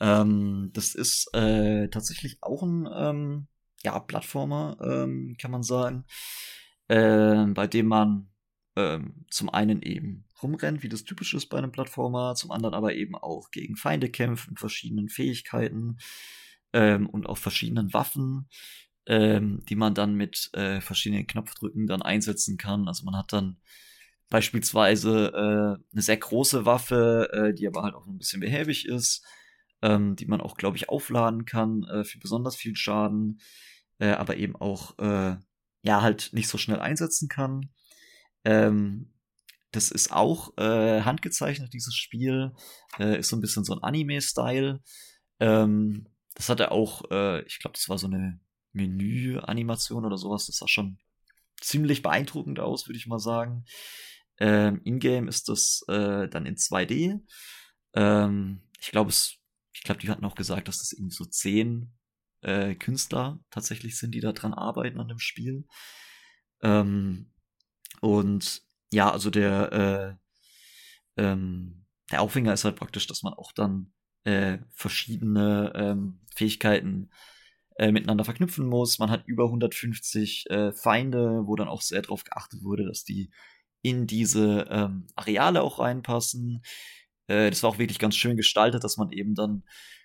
Ähm, das ist äh, tatsächlich auch ein ähm, ja, Plattformer, ähm, kann man sagen, äh, bei dem man ähm, zum einen eben rumrennt, wie das typisch ist bei einem Plattformer, zum anderen aber eben auch gegen Feinde kämpft mit verschiedenen Fähigkeiten ähm, und auch verschiedenen Waffen, ähm, die man dann mit äh, verschiedenen Knopfdrücken dann einsetzen kann. Also man hat dann beispielsweise äh, eine sehr große Waffe, äh, die aber halt auch ein bisschen behäbig ist, ähm, die man auch, glaube ich, aufladen kann äh, für besonders viel Schaden, äh, aber eben auch äh, ja halt nicht so schnell einsetzen kann. Ähm, das ist auch äh, handgezeichnet, dieses Spiel. Äh, ist so ein bisschen so ein Anime-Style. Ähm, das hatte auch, äh, ich glaube, das war so eine Menü-Animation oder sowas. Das sah schon ziemlich beeindruckend aus, würde ich mal sagen. Ähm, Ingame ist das äh, dann in 2D. Ähm, ich glaube, ich glaube, die hatten auch gesagt, dass das irgendwie so zehn äh, Künstler tatsächlich sind, die da dran arbeiten an dem Spiel. Ähm, und ja, also der, äh, ähm, der Aufhänger ist halt praktisch, dass man auch dann äh, verschiedene ähm, Fähigkeiten äh, miteinander verknüpfen muss. Man hat über 150 äh, Feinde, wo dann auch sehr darauf geachtet wurde, dass die in diese ähm, Areale auch reinpassen. Äh, das war auch wirklich ganz schön gestaltet, dass man eben dann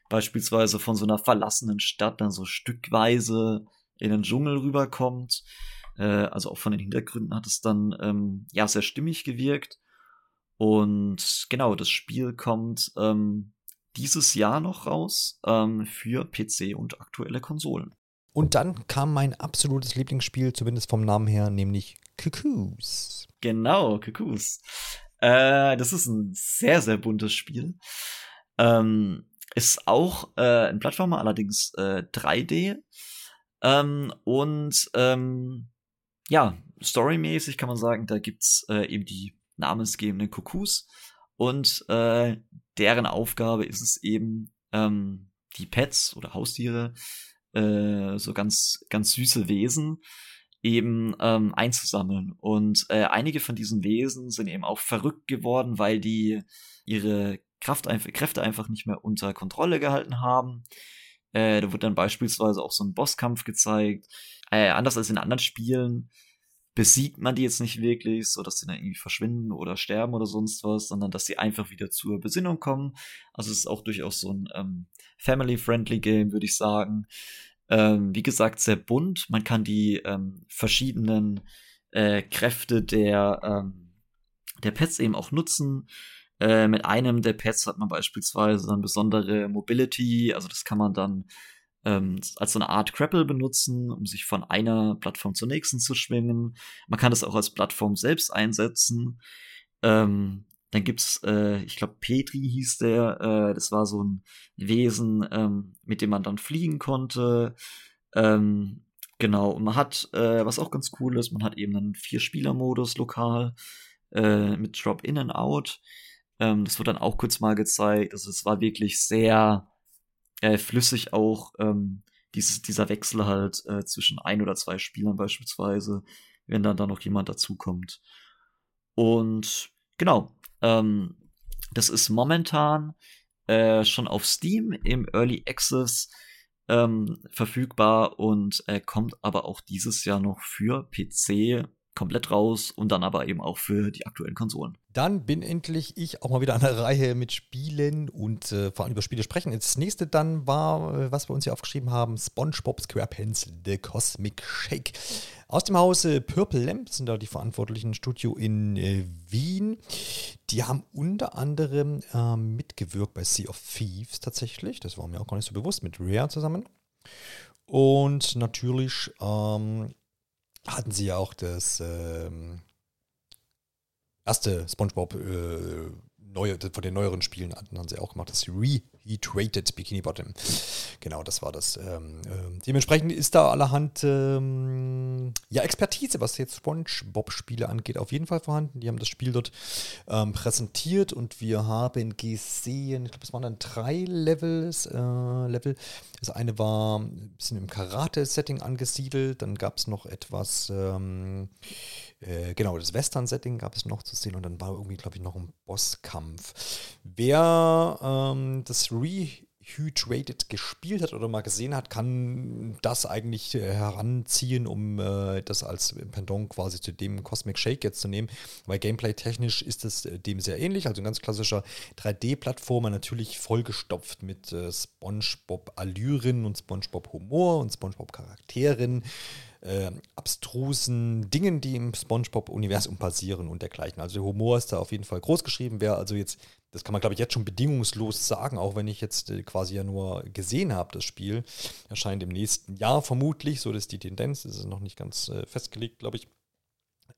beispielsweise von so einer verlassenen Stadt dann so stückweise in den Dschungel rüberkommt äh, also auch von den Hintergründen hat es dann ähm, ja sehr stimmig gewirkt. Und genau, das Spiel kommt ähm, dieses Jahr noch raus ähm, für PC und aktuelle Konsolen. Und dann kam mein absolutes Lieblingsspiel, zumindest vom Namen her, nämlich Cuckoos. Genau, Cuckoos. Äh, das ist ein sehr, sehr buntes Spiel. Ähm, ist auch äh, ein Plattformer, allerdings äh, 3D. Ähm, und ähm, ja, storymäßig kann man sagen, da gibt's äh, eben die namensgebenden Kuckus und äh, deren Aufgabe ist es eben, ähm, die Pets oder Haustiere, äh, so ganz, ganz süße Wesen, eben ähm, einzusammeln. Und äh, einige von diesen Wesen sind eben auch verrückt geworden, weil die ihre Kraft Kräfte einfach nicht mehr unter Kontrolle gehalten haben. Äh, da wird dann beispielsweise auch so ein Bosskampf gezeigt. Äh, anders als in anderen Spielen besiegt man die jetzt nicht wirklich, so dass sie dann irgendwie verschwinden oder sterben oder sonst was, sondern dass sie einfach wieder zur Besinnung kommen. Also es ist auch durchaus so ein ähm, family-friendly Game, würde ich sagen. Ähm, wie gesagt, sehr bunt. Man kann die ähm, verschiedenen äh, Kräfte der, ähm, der Pets eben auch nutzen. Äh, mit einem der Pets hat man beispielsweise dann besondere Mobility, also das kann man dann ähm, als so eine Art Crapple benutzen, um sich von einer Plattform zur nächsten zu schwingen. Man kann das auch als Plattform selbst einsetzen. Ähm, dann gibt's, äh, ich glaube, Petri hieß der, äh, das war so ein Wesen, ähm, mit dem man dann fliegen konnte. Ähm, genau, und man hat, äh, was auch ganz cool ist, man hat eben einen Vier-Spieler-Modus lokal äh, mit Drop In and Out. Ähm, das wird dann auch kurz mal gezeigt. Also es war wirklich sehr äh, flüssig auch ähm, dieses, dieser Wechsel halt äh, zwischen ein oder zwei Spielern beispielsweise. wenn dann da noch jemand dazukommt. Und genau, ähm, das ist momentan äh, schon auf Steam im Early Access ähm, verfügbar und äh, kommt aber auch dieses Jahr noch für PC komplett raus und dann aber eben auch für die aktuellen Konsolen. Dann bin endlich ich auch mal wieder an der Reihe mit Spielen und äh, vor allem über Spiele sprechen. Das nächste dann war, äh, was wir uns hier aufgeschrieben haben, SpongeBob SquarePants The Cosmic Shake. Aus dem Hause Purple Lamp sind da die verantwortlichen Studio in äh, Wien. Die haben unter anderem äh, mitgewirkt bei Sea of Thieves tatsächlich. Das war mir auch gar nicht so bewusst, mit Rare zusammen. Und natürlich ähm, hatten sie ja auch das ähm, erste SpongeBob äh, neue, von den neueren Spielen hatten, haben sie auch gemacht, das Reheat Rated Bikini Bottom. Genau, das war das. Ähm, äh, dementsprechend ist da allerhand ähm, ja, Expertise, was jetzt SpongeBob-Spiele angeht, auf jeden Fall vorhanden. Die haben das Spiel dort ähm, präsentiert und wir haben gesehen, ich glaube, es waren dann drei Levels. Äh, Level. Das eine war ein bisschen im Karate-Setting angesiedelt, dann gab es noch etwas ähm, äh, genau, das Western-Setting gab es noch zu sehen und dann war irgendwie, glaube ich, noch ein Bosskampf. Wer ähm, das Rehydrated gespielt hat oder mal gesehen hat, kann das eigentlich äh, heranziehen, um äh, das als Pendant quasi zu dem Cosmic Shake jetzt zu nehmen, weil gameplay-technisch ist es äh, dem sehr ähnlich, also ein ganz klassischer 3D-Plattformer, natürlich vollgestopft mit Spongebob-Allüren und Spongebob-Humor und Spongebob-Charakteren äh, abstrusen Dingen, die im SpongeBob-Universum passieren und dergleichen. Also der Humor ist da auf jeden Fall groß geschrieben. Wer also jetzt, das kann man glaube ich jetzt schon bedingungslos sagen, auch wenn ich jetzt äh, quasi ja nur gesehen habe, das Spiel erscheint im nächsten Jahr vermutlich, so ist die Tendenz, das ist noch nicht ganz äh, festgelegt, glaube ich.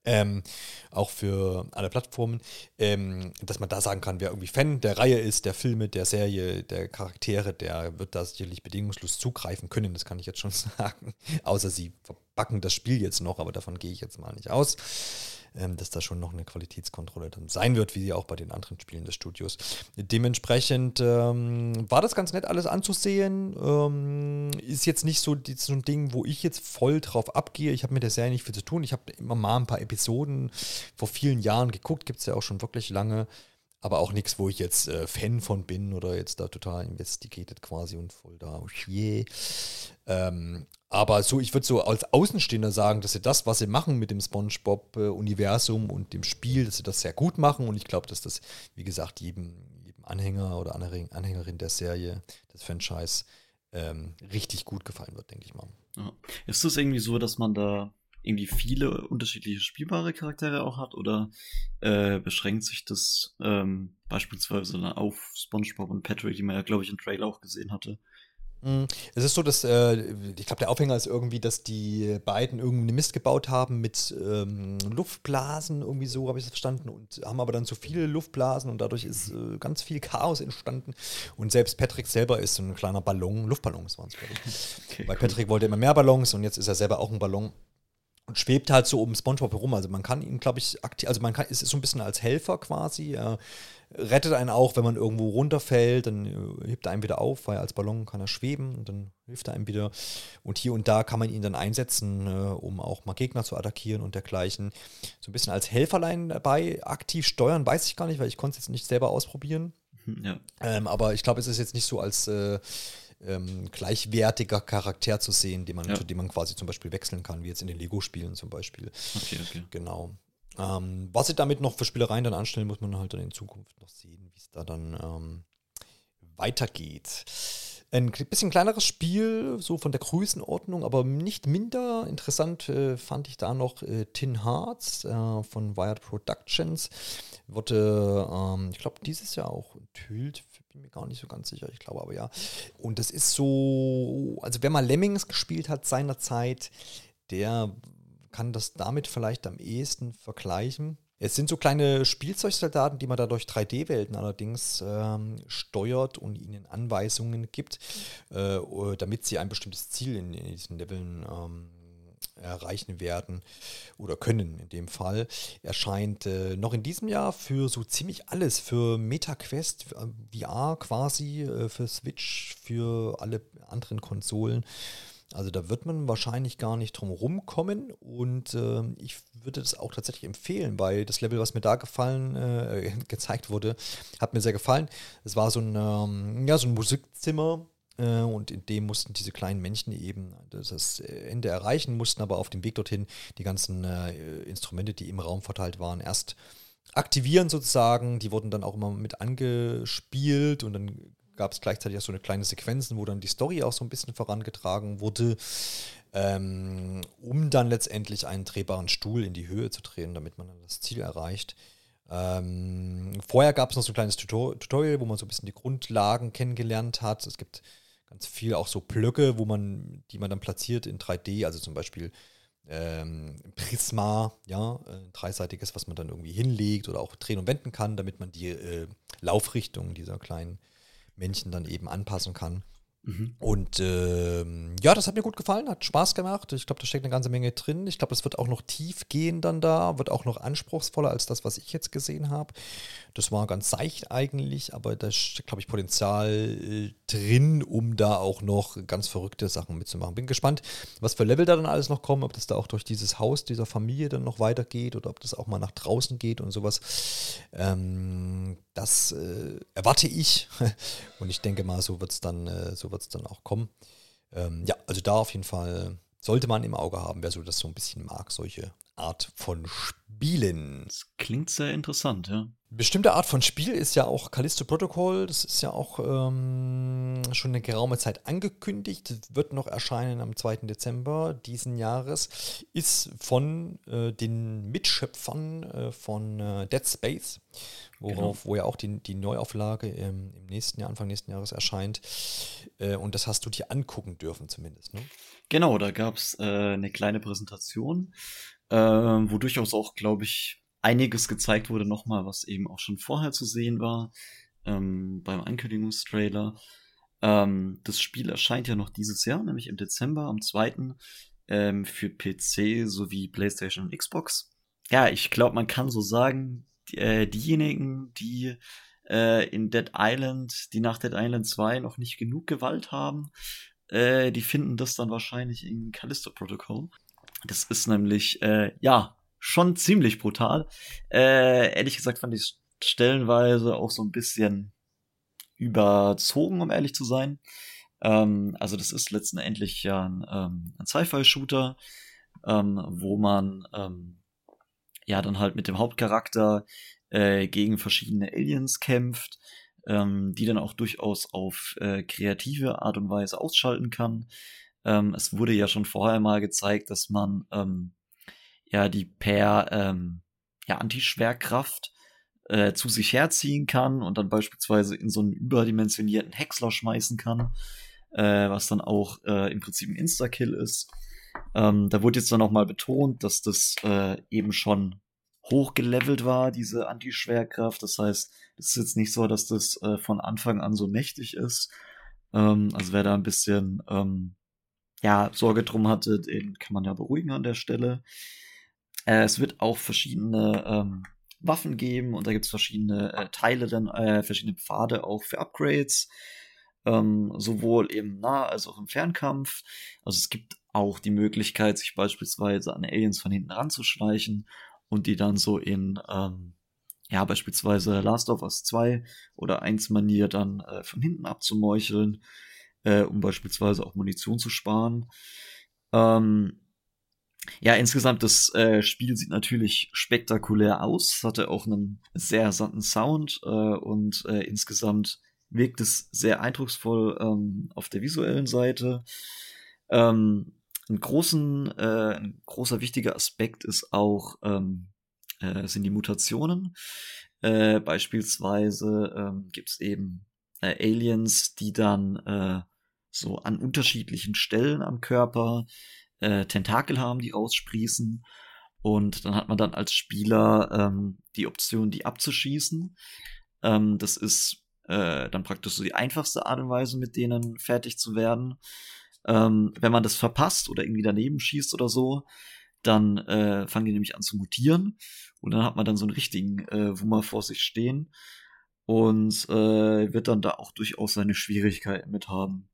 Ähm, auch für alle Plattformen, ähm, dass man da sagen kann, wer irgendwie Fan der Reihe ist, der Filme, der Serie, der Charaktere, der wird da sicherlich bedingungslos zugreifen können, das kann ich jetzt schon sagen. Außer sie verbacken das Spiel jetzt noch, aber davon gehe ich jetzt mal nicht aus dass da schon noch eine Qualitätskontrolle dann sein wird, wie sie auch bei den anderen Spielen des Studios. Dementsprechend ähm, war das ganz nett alles anzusehen. Ähm, ist jetzt nicht so, so ein Ding, wo ich jetzt voll drauf abgehe. Ich habe mit der Serie nicht viel zu tun. Ich habe immer mal ein paar Episoden vor vielen Jahren geguckt, gibt es ja auch schon wirklich lange aber auch nichts, wo ich jetzt äh, Fan von bin oder jetzt da total investigated quasi und voll da, oh yeah. Ähm, aber so, ich würde so als Außenstehender sagen, dass sie das, was sie machen mit dem SpongeBob-Universum und dem Spiel, dass sie das sehr gut machen. Und ich glaube, dass das, wie gesagt, jedem, jedem Anhänger oder Anhängerin der Serie, des Franchise, ähm, richtig gut gefallen wird, denke ich mal. Ist es irgendwie so, dass man da irgendwie viele unterschiedliche spielbare Charaktere auch hat oder äh, beschränkt sich das ähm, beispielsweise auf SpongeBob und Patrick, die man ja, glaube ich, im Trailer auch gesehen hatte? Mm, es ist so, dass äh, ich glaube, der Aufhänger ist irgendwie, dass die beiden irgendwie Mist gebaut haben mit ähm, Luftblasen, irgendwie so habe ich es verstanden, und haben aber dann zu viele Luftblasen und dadurch ist äh, ganz viel Chaos entstanden. Und selbst Patrick selber ist so ein kleiner Ballon, Luftballons waren es, glaube ich. Okay, Weil Patrick wollte immer mehr Ballons und jetzt ist er selber auch ein Ballon und schwebt halt so um SpongeBob herum. Also man kann ihn, glaube ich, aktiv, also man kann, es ist so ein bisschen als Helfer quasi. Er rettet einen auch, wenn man irgendwo runterfällt, dann äh, hebt er einen wieder auf, weil als Ballon kann er schweben und dann hilft er einem wieder. Und hier und da kann man ihn dann einsetzen, äh, um auch mal Gegner zu attackieren und dergleichen. So ein bisschen als Helferlein dabei, aktiv steuern, weiß ich gar nicht, weil ich konnte es jetzt nicht selber ausprobieren. Ja. Ähm, aber ich glaube, es ist jetzt nicht so als äh, ähm, gleichwertiger Charakter zu sehen, den man, ja. den man quasi zum Beispiel wechseln kann, wie jetzt in den Lego-Spielen zum Beispiel. Okay, okay. Genau. Ähm, was sie damit noch für Spielereien dann anstellen, muss man halt dann in Zukunft noch sehen, wie es da dann ähm, weitergeht. Ein bisschen kleineres Spiel, so von der Größenordnung, aber nicht minder interessant äh, fand ich da noch äh, Tin Hearts äh, von Wired Productions. Wurde, ähm, ich glaube, dieses Jahr auch enthüllt bin mir gar nicht so ganz sicher, ich glaube aber ja. Und das ist so, also wer mal Lemmings gespielt hat seinerzeit, der kann das damit vielleicht am ehesten vergleichen. Es sind so kleine Spielzeugsoldaten, die man da durch 3D-Welten allerdings ähm, steuert und ihnen Anweisungen gibt, äh, damit sie ein bestimmtes Ziel in, in diesen Leveln ähm, erreichen werden oder können in dem Fall. Erscheint äh, noch in diesem Jahr für so ziemlich alles, für MetaQuest, VR quasi, äh, für Switch, für alle anderen Konsolen. Also da wird man wahrscheinlich gar nicht drum rumkommen und äh, ich würde das auch tatsächlich empfehlen, weil das Level, was mir da gefallen, äh, gezeigt wurde, hat mir sehr gefallen. Es war so ein, ähm, ja, so ein Musikzimmer, äh, und in dem mussten diese kleinen Männchen eben das Ende erreichen, mussten aber auf dem Weg dorthin die ganzen äh, Instrumente, die im Raum verteilt waren, erst aktivieren sozusagen. Die wurden dann auch immer mit angespielt und dann gab es gleichzeitig auch so eine kleine Sequenzen, wo dann die Story auch so ein bisschen vorangetragen wurde, ähm, um dann letztendlich einen drehbaren Stuhl in die Höhe zu drehen, damit man dann das Ziel erreicht. Ähm, vorher gab es noch so ein kleines Tutorial, wo man so ein bisschen die Grundlagen kennengelernt hat. Es gibt ganz viel auch so Blöcke, wo man, die man dann platziert in 3D, also zum Beispiel ähm, Prisma, ja, ein dreiseitiges, was man dann irgendwie hinlegt oder auch drehen und wenden kann, damit man die äh, Laufrichtung dieser kleinen Männchen dann eben anpassen kann. Mhm. Und ähm, ja, das hat mir gut gefallen, hat Spaß gemacht. Ich glaube, da steckt eine ganze Menge drin. Ich glaube, es wird auch noch tief gehen dann da, wird auch noch anspruchsvoller als das, was ich jetzt gesehen habe. Das war ganz seicht eigentlich, aber da steckt, glaube ich, Potenzial äh, drin, um da auch noch ganz verrückte Sachen mitzumachen. Bin gespannt, was für Level da dann alles noch kommen, ob das da auch durch dieses Haus dieser Familie dann noch weitergeht oder ob das auch mal nach draußen geht und sowas. Ähm, das äh, erwarte ich und ich denke mal, so wird es dann, äh, so dann auch kommen. Ähm, ja, also da auf jeden Fall sollte man im Auge haben, wer so das so ein bisschen mag, solche Art von Spielen. Das klingt sehr interessant, ja. Bestimmte Art von Spiel ist ja auch Callisto Protocol. Das ist ja auch ähm, schon eine geraume Zeit angekündigt. Wird noch erscheinen am 2. Dezember diesen Jahres. Ist von äh, den Mitschöpfern äh, von äh, Dead Space, worauf, genau. wo ja auch die, die Neuauflage im, im, nächsten Jahr, Anfang nächsten Jahres erscheint. Äh, und das hast du dir angucken dürfen zumindest, ne? Genau, da gab es äh, eine kleine Präsentation äh, wo durchaus auch, glaube ich, einiges gezeigt wurde nochmal, was eben auch schon vorher zu sehen war ähm, beim Ankündigungstrailer. Ähm, das Spiel erscheint ja noch dieses Jahr, nämlich im Dezember, am 2. Ähm, für PC sowie PlayStation und Xbox. Ja, ich glaube, man kann so sagen, die, äh, diejenigen, die äh, in Dead Island, die nach Dead Island 2 noch nicht genug Gewalt haben, äh, die finden das dann wahrscheinlich in Callisto Protocol. Das ist nämlich, äh, ja, schon ziemlich brutal. Äh, ehrlich gesagt fand ich es stellenweise auch so ein bisschen überzogen, um ehrlich zu sein. Ähm, also das ist letztendlich ja ein, ähm, ein Sci-Fi-Shooter, ähm, wo man ähm, ja dann halt mit dem Hauptcharakter äh, gegen verschiedene Aliens kämpft, ähm, die dann auch durchaus auf äh, kreative Art und Weise ausschalten kann. Ähm, es wurde ja schon vorher mal gezeigt, dass man ähm, ja die per ähm, ja, Antischwerkraft äh, zu sich herziehen kann und dann beispielsweise in so einen überdimensionierten Häcksler schmeißen kann, äh, was dann auch äh, im Prinzip ein Insta-Kill ist. Ähm, da wurde jetzt dann auch mal betont, dass das äh, eben schon hochgelevelt war, diese Antischwerkraft. Das heißt, es ist jetzt nicht so, dass das äh, von Anfang an so mächtig ist. Ähm, also wer da ein bisschen ähm, ja, Sorge drum hatte, den kann man ja beruhigen an der Stelle. Äh, es wird auch verschiedene ähm, Waffen geben und da gibt es verschiedene äh, Teile, dann äh, verschiedene Pfade auch für Upgrades. Ähm, sowohl im Nah- als auch im Fernkampf. Also es gibt auch die Möglichkeit, sich beispielsweise an Aliens von hinten ranzuschleichen und die dann so in, ähm, ja, beispielsweise Last of Us 2 oder 1 Manier dann äh, von hinten abzumeucheln äh, um beispielsweise auch Munition zu sparen. Ähm, ja, insgesamt das äh, Spiel sieht natürlich spektakulär aus, hatte auch einen sehr satten Sound äh, und äh, insgesamt wirkt es sehr eindrucksvoll ähm, auf der visuellen Seite. Ähm, ein, großen, äh, ein großer wichtiger Aspekt ist auch ähm, äh, sind die Mutationen. Äh, beispielsweise ähm, gibt es eben äh, Aliens, die dann äh, so an unterschiedlichen Stellen am Körper äh, Tentakel haben, die raussprießen. Und dann hat man dann als Spieler ähm, die Option, die abzuschießen. Ähm, das ist äh, dann praktisch so die einfachste Art und Weise, mit denen fertig zu werden. Ähm, wenn man das verpasst oder irgendwie daneben schießt oder so, dann äh, fangen die nämlich an zu mutieren. Und dann hat man dann so einen richtigen äh, Wummer vor sich stehen. Und äh, wird dann da auch durchaus seine Schwierigkeiten mit haben.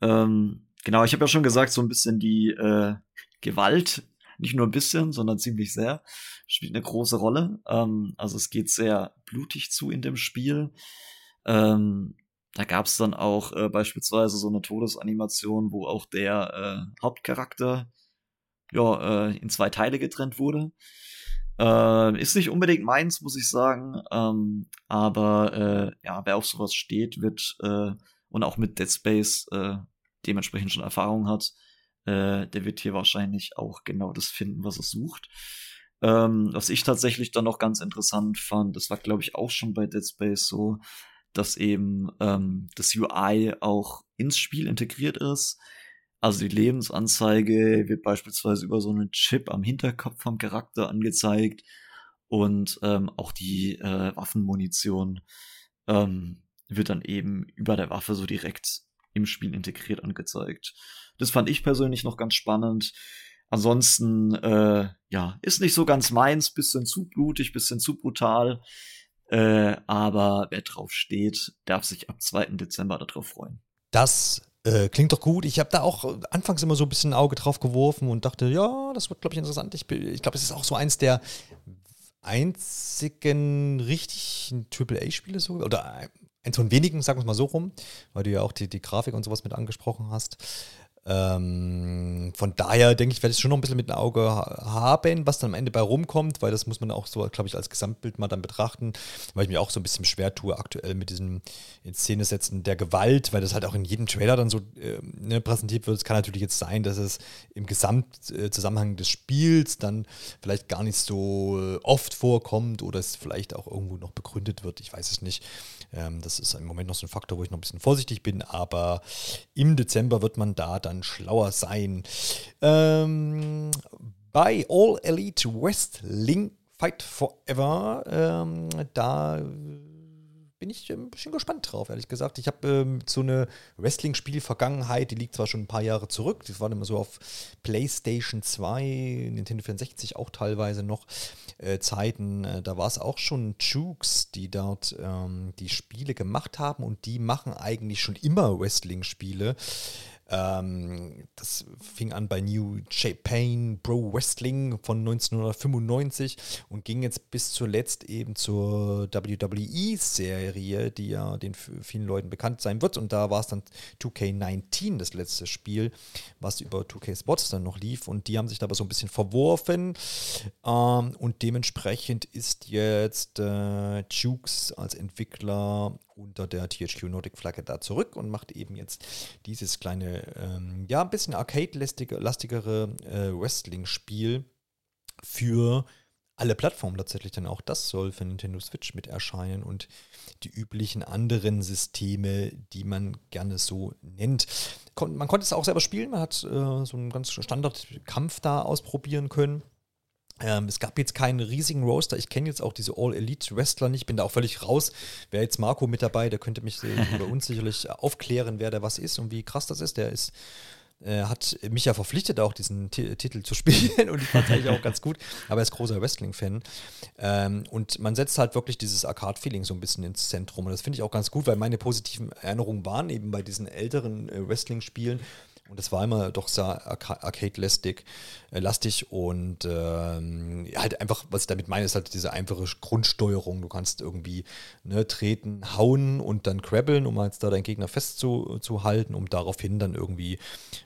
Ähm, genau, ich habe ja schon gesagt, so ein bisschen die äh, Gewalt, nicht nur ein bisschen, sondern ziemlich sehr, spielt eine große Rolle. Ähm, also es geht sehr blutig zu in dem Spiel. Ähm, da gab es dann auch äh, beispielsweise so eine Todesanimation, wo auch der äh, Hauptcharakter ja, äh, in zwei Teile getrennt wurde. Äh, ist nicht unbedingt meins, muss ich sagen. Ähm, aber äh, ja, wer auf sowas steht, wird äh, und auch mit Dead Space äh, dementsprechend schon Erfahrung hat, äh, der wird hier wahrscheinlich auch genau das finden, was er sucht. Ähm, was ich tatsächlich dann noch ganz interessant fand, das war glaube ich auch schon bei Dead Space so, dass eben ähm, das UI auch ins Spiel integriert ist. Also die Lebensanzeige wird beispielsweise über so einen Chip am Hinterkopf vom Charakter angezeigt und ähm, auch die äh, Waffenmunition ähm, wird dann eben über der Waffe so direkt im Spiel integriert angezeigt. Das fand ich persönlich noch ganz spannend. Ansonsten, äh, ja, ist nicht so ganz meins, bisschen zu blutig, bisschen zu brutal. Äh, aber wer drauf steht, darf sich ab 2. Dezember darauf freuen. Das äh, klingt doch gut. Ich habe da auch anfangs immer so ein bisschen ein Auge drauf geworfen und dachte, ja, das wird, glaube ich, interessant. Ich, ich glaube, es ist auch so eins der einzigen richtigen AAA-Spiele so, oder eins von wenigen, sagen wir es mal so rum, weil du ja auch die, die Grafik und sowas mit angesprochen hast. Ähm, von daher denke ich, werde ich schon noch ein bisschen mit dem Auge haben, was dann am Ende bei rumkommt, weil das muss man auch so, glaube ich, als Gesamtbild mal dann betrachten, weil ich mir auch so ein bisschen schwer tue aktuell mit diesem in Szene setzen der Gewalt, weil das halt auch in jedem Trailer dann so äh, ne, präsentiert wird. Es kann natürlich jetzt sein, dass es im Gesamtzusammenhang des Spiels dann vielleicht gar nicht so äh, oft vorkommt oder es vielleicht auch irgendwo noch begründet wird. Ich weiß es nicht. Ähm, das ist im Moment noch so ein Faktor, wo ich noch ein bisschen vorsichtig bin, aber im Dezember wird man da dann schlauer sein. Ähm, bei All Elite Wrestling Fight Forever, ähm, da bin ich ein bisschen gespannt drauf, ehrlich gesagt. Ich habe ähm, so eine Wrestling-Spiel-Vergangenheit, die liegt zwar schon ein paar Jahre zurück, das war immer so auf PlayStation 2, Nintendo 64 auch teilweise noch äh, Zeiten. Äh, da war es auch schon Jukes, die dort ähm, die Spiele gemacht haben und die machen eigentlich schon immer Wrestling-Spiele. Ähm, das fing an bei New Japan Pro Wrestling von 1995 und ging jetzt bis zuletzt eben zur WWE-Serie, die ja den vielen Leuten bekannt sein wird. Und da war es dann 2K19, das letzte Spiel, was über 2K Spots dann noch lief. Und die haben sich da aber so ein bisschen verworfen. Ähm, und dementsprechend ist jetzt äh, Jukes als Entwickler unter der THQ Nordic Flagge da zurück und macht eben jetzt dieses kleine, ähm, ja, ein bisschen arcade-lastigere äh, Wrestling-Spiel für alle Plattformen tatsächlich, denn auch das soll für Nintendo Switch mit erscheinen und die üblichen anderen Systeme, die man gerne so nennt. man konnte es auch selber spielen, man hat äh, so einen ganz Standard-Kampf da ausprobieren können. Ähm, es gab jetzt keinen riesigen Roaster. Ich kenne jetzt auch diese All-Elite-Wrestler nicht, bin da auch völlig raus. Wäre jetzt Marco mit dabei, der könnte mich über uns sicherlich aufklären, wer der was ist und wie krass das ist. Der ist äh, hat mich ja verpflichtet, auch diesen T Titel zu spielen und ich fand es eigentlich auch ganz gut. Aber er ist großer Wrestling-Fan. Ähm, und man setzt halt wirklich dieses Arcade-Feeling so ein bisschen ins Zentrum. Und das finde ich auch ganz gut, weil meine positiven Erinnerungen waren eben bei diesen älteren äh, Wrestling-Spielen und das war immer doch sehr arcade-lastig äh, lastig und ähm, halt einfach, was ich damit meine, ist halt diese einfache Grundsteuerung. Du kannst irgendwie ne, treten, hauen und dann krabbeln, um jetzt da deinen Gegner festzuhalten, um daraufhin dann irgendwie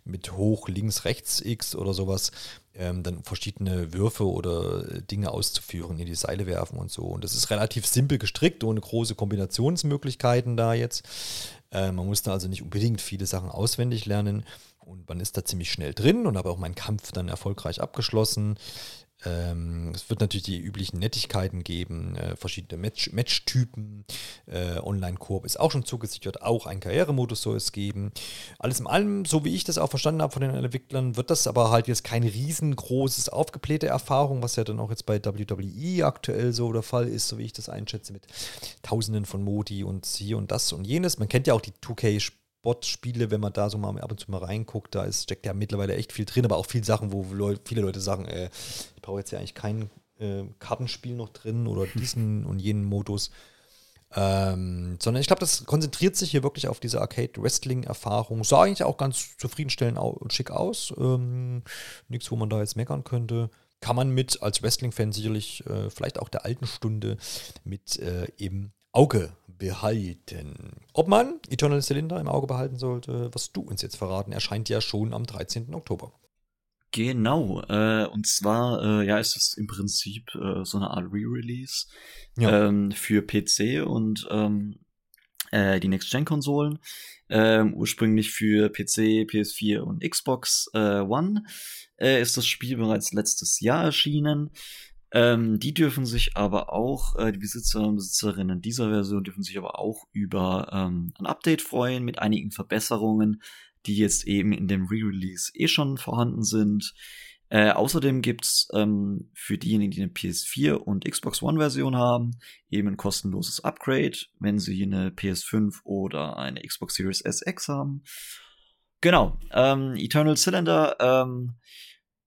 mit hoch, links, rechts, X oder sowas ähm, dann verschiedene Würfe oder Dinge auszuführen, in die Seile werfen und so. Und das ist relativ simpel gestrickt, ohne große Kombinationsmöglichkeiten da jetzt. Äh, man musste also nicht unbedingt viele Sachen auswendig lernen. Und man ist da ziemlich schnell drin und habe auch meinen Kampf dann erfolgreich abgeschlossen. Ähm, es wird natürlich die üblichen Nettigkeiten geben, äh, verschiedene Match Matchtypen. Äh, Online-Koop ist auch schon zugesichert, auch ein Karrieremodus soll es geben. Alles in allem, so wie ich das auch verstanden habe von den Entwicklern, wird das aber halt jetzt kein riesengroßes, aufgeblähte Erfahrung, was ja dann auch jetzt bei WWE aktuell so der Fall ist, so wie ich das einschätze, mit Tausenden von Modi und hier und das und jenes. Man kennt ja auch die 2K-Spiele Bot-Spiele, wenn man da so mal ab und zu mal reinguckt, da ist, steckt ja mittlerweile echt viel drin, aber auch viele Sachen, wo Leute, viele Leute sagen, äh, ich brauche jetzt ja eigentlich kein äh, Kartenspiel noch drin oder diesen und jenen Modus. Ähm, sondern ich glaube, das konzentriert sich hier wirklich auf diese Arcade-Wrestling-Erfahrung. Sah eigentlich auch ganz zufriedenstellend und schick aus. Ähm, Nichts, wo man da jetzt meckern könnte. Kann man mit als Wrestling-Fan sicherlich äh, vielleicht auch der alten Stunde mit äh, im Auge behalten. Ob man Eternal Cylinder im Auge behalten sollte, was du uns jetzt verraten, erscheint ja schon am 13. Oktober. Genau, äh, und zwar, äh, ja, ist es im Prinzip äh, so eine Art Re-Release ja. ähm, für PC und ähm, äh, die Next-Gen-Konsolen. Ähm, ursprünglich für PC, PS4 und Xbox äh, One äh, ist das Spiel bereits letztes Jahr erschienen. Ähm, die dürfen sich aber auch, äh, die Besitzer und Besitzerinnen dieser Version dürfen sich aber auch über ähm, ein Update freuen mit einigen Verbesserungen, die jetzt eben in dem Re-Release eh schon vorhanden sind. Äh, außerdem gibt's ähm, für diejenigen, die eine PS4 und Xbox One-Version haben, eben ein kostenloses Upgrade, wenn sie eine PS5 oder eine Xbox Series SX haben. Genau, ähm, Eternal Cylinder, ähm,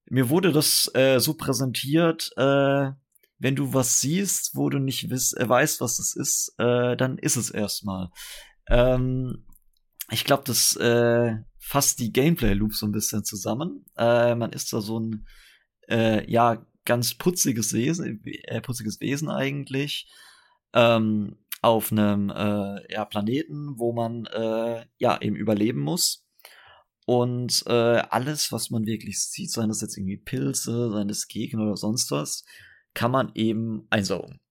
mir wurde das äh, so präsentiert, äh, wenn du was siehst, wo du nicht wiss, äh, weißt, was es ist, äh, dann ist es erstmal. Ähm, ich glaube, das äh, fasst die Gameplay-Loops so ein bisschen zusammen. Äh, man ist da so ein, äh, ja, ganz putziges Wesen, äh, putziges Wesen eigentlich, ähm, auf einem äh, ja, Planeten, wo man äh, ja eben überleben muss. Und äh, alles, was man wirklich sieht, seien das jetzt irgendwie Pilze, seien das Gegner oder sonst was, kann man eben einsaugen.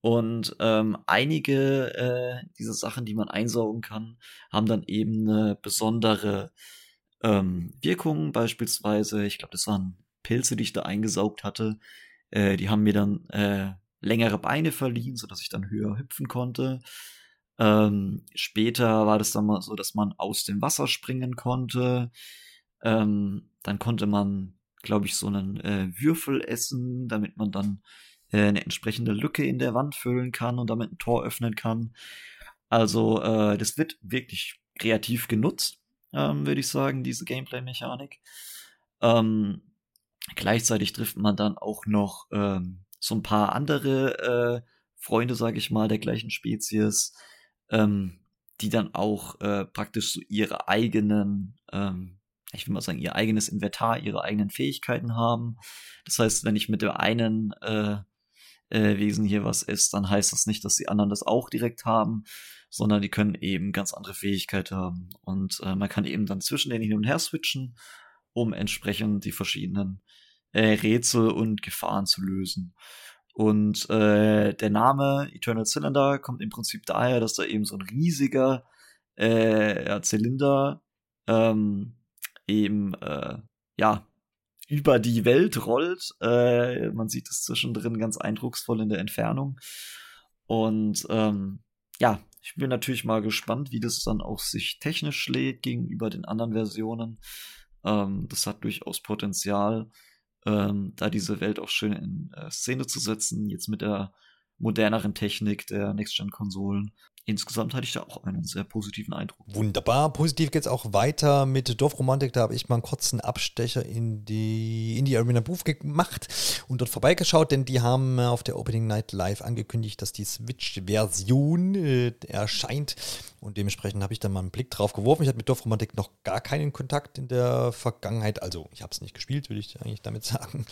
Und ähm, einige äh, dieser Sachen, die man einsaugen kann, haben dann eben eine besondere ähm, Wirkung. Beispielsweise, ich glaube, das waren Pilze, die ich da eingesaugt hatte. Äh, die haben mir dann äh, längere Beine verliehen, sodass ich dann höher hüpfen konnte. Ähm, später war das dann mal so, dass man aus dem Wasser springen konnte. Ähm, dann konnte man, glaube ich, so einen äh, Würfel essen, damit man dann äh, eine entsprechende Lücke in der Wand füllen kann und damit ein Tor öffnen kann. Also äh, das wird wirklich kreativ genutzt, ähm, würde ich sagen, diese Gameplay-Mechanik. Ähm, gleichzeitig trifft man dann auch noch ähm, so ein paar andere äh, Freunde, sage ich mal, der gleichen Spezies, ähm, die dann auch äh, praktisch so ihre eigenen, ähm, ich will mal sagen, ihr eigenes Inventar, ihre eigenen Fähigkeiten haben. Das heißt, wenn ich mit der einen äh, äh, Wesen hier was ist, dann heißt das nicht, dass die anderen das auch direkt haben, sondern die können eben ganz andere Fähigkeiten haben. Und äh, man kann eben dann zwischen denen hin und her switchen, um entsprechend die verschiedenen äh, Rätsel und Gefahren zu lösen. Und äh, der Name Eternal Cylinder kommt im Prinzip daher, dass da eben so ein riesiger äh, ja, Zylinder ähm, eben äh, ja über die Welt rollt. Äh, man sieht es zwischendrin ganz eindrucksvoll in der Entfernung. Und ähm, ja, ich bin natürlich mal gespannt, wie das dann auch sich technisch schlägt gegenüber den anderen Versionen. Ähm, das hat durchaus Potenzial, ähm, da diese Welt auch schön in äh, Szene zu setzen, jetzt mit der moderneren Technik der Next-Gen-Konsolen insgesamt hatte ich da auch einen sehr positiven Eindruck. Wunderbar. Positiv geht es auch weiter mit Dorfromantik. Da habe ich mal einen kurzen Abstecher in die, in die Arena Booth gemacht und dort vorbeigeschaut, denn die haben auf der Opening Night Live angekündigt, dass die Switch-Version äh, erscheint. Und dementsprechend habe ich dann mal einen Blick drauf geworfen. Ich hatte mit Dorfromantik noch gar keinen Kontakt in der Vergangenheit. Also ich habe es nicht gespielt, will ich eigentlich damit sagen.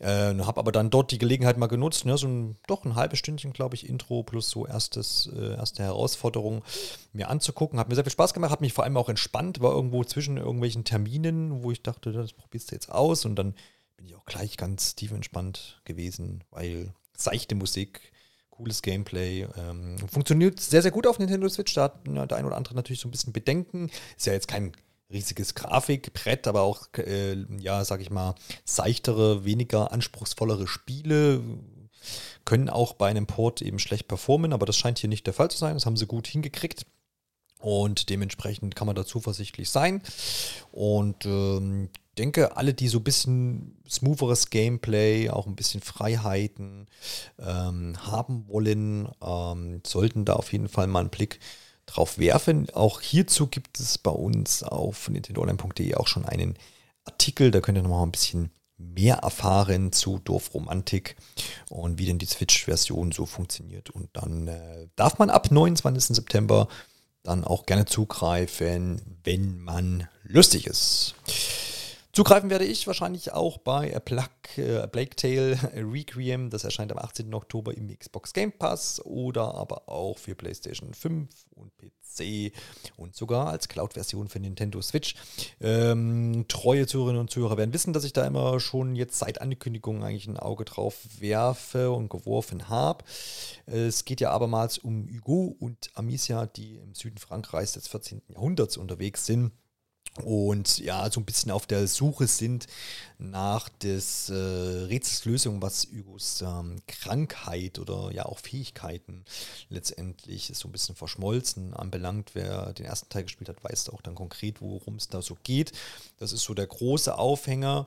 Äh, habe aber dann dort die Gelegenheit mal genutzt. Ne? So ein, doch ein halbes Stündchen, glaube ich, Intro plus so erstes, äh, erste Herausforderung mir anzugucken. Hat mir sehr viel Spaß gemacht, hat mich vor allem auch entspannt, war irgendwo zwischen irgendwelchen Terminen, wo ich dachte, das probierst du jetzt aus und dann bin ich auch gleich ganz tief entspannt gewesen, weil seichte Musik, cooles Gameplay, ähm, funktioniert sehr, sehr gut auf Nintendo Switch. Da hat der ein oder andere natürlich so ein bisschen Bedenken. Ist ja jetzt kein riesiges Grafikbrett, aber auch, äh, ja, sag ich mal, seichtere, weniger anspruchsvollere Spiele können auch bei einem Port eben schlecht performen, aber das scheint hier nicht der Fall zu sein. Das haben sie gut hingekriegt. Und dementsprechend kann man da zuversichtlich sein. Und ähm, denke, alle, die so ein bisschen smootheres Gameplay, auch ein bisschen Freiheiten ähm, haben wollen, ähm, sollten da auf jeden Fall mal einen Blick drauf werfen. Auch hierzu gibt es bei uns auf nintendoonline.de auch schon einen Artikel. Da könnt ihr nochmal ein bisschen mehr erfahren zu Dorfromantik und wie denn die Switch-Version so funktioniert. Und dann äh, darf man ab 29. September dann auch gerne zugreifen, wenn man lustig ist. Zugreifen werde ich wahrscheinlich auch bei A Plague, äh, Plague Tale Requiem. Das erscheint am 18. Oktober im Xbox Game Pass oder aber auch für PlayStation 5 und PC und sogar als Cloud-Version für Nintendo Switch. Ähm, treue Zuhörerinnen und Zuhörer werden wissen, dass ich da immer schon jetzt seit Ankündigung eigentlich ein Auge drauf werfe und geworfen habe. Es geht ja abermals um Hugo und Amicia, die im Süden Frankreichs des 14. Jahrhunderts unterwegs sind und ja, so ein bisschen auf der Suche sind nach des äh, Rätselslösung, was Hugos ähm, Krankheit oder ja auch Fähigkeiten letztendlich so ein bisschen verschmolzen anbelangt. Wer den ersten Teil gespielt hat, weiß auch dann konkret, worum es da so geht. Das ist so der große Aufhänger.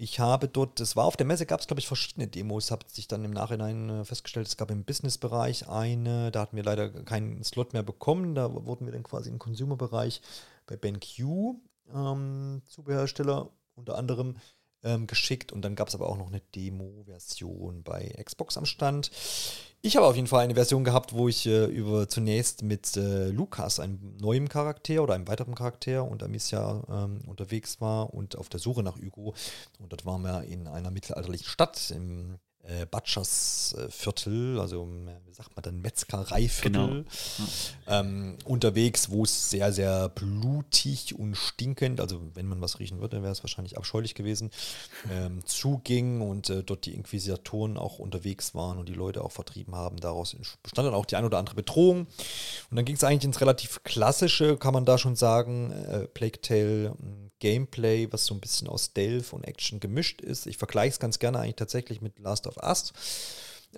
Ich habe dort, das war auf der Messe, gab es glaube ich verschiedene Demos, habe sich dann im Nachhinein äh, festgestellt, es gab im Business-Bereich eine, da hatten wir leider keinen Slot mehr bekommen, da wurden wir dann quasi im Consumer-Bereich bei BenQ, ähm, Zubehörhersteller, unter anderem ähm, geschickt. Und dann gab es aber auch noch eine Demo-Version bei Xbox am Stand. Ich habe auf jeden Fall eine Version gehabt, wo ich äh, über zunächst mit äh, Lukas, einem neuen Charakter oder einem weiteren Charakter und Amicia ähm, unterwegs war und auf der Suche nach Hugo. Und dort waren wir in einer mittelalterlichen Stadt im äh, Batschers äh, Viertel, also ähm, wie sagt man dann, Metzgereiviertel, genau. ähm, unterwegs, wo es sehr, sehr blutig und stinkend, also wenn man was riechen würde, wäre es wahrscheinlich abscheulich gewesen, ähm, zuging und äh, dort die Inquisitoren auch unterwegs waren und die Leute auch vertrieben haben. Daraus bestand dann auch die ein oder andere Bedrohung. Und dann ging es eigentlich ins relativ klassische, kann man da schon sagen, äh, Plague Tale Gameplay, was so ein bisschen aus Stealth und Action gemischt ist. Ich vergleiche es ganz gerne eigentlich tatsächlich mit Last of Us.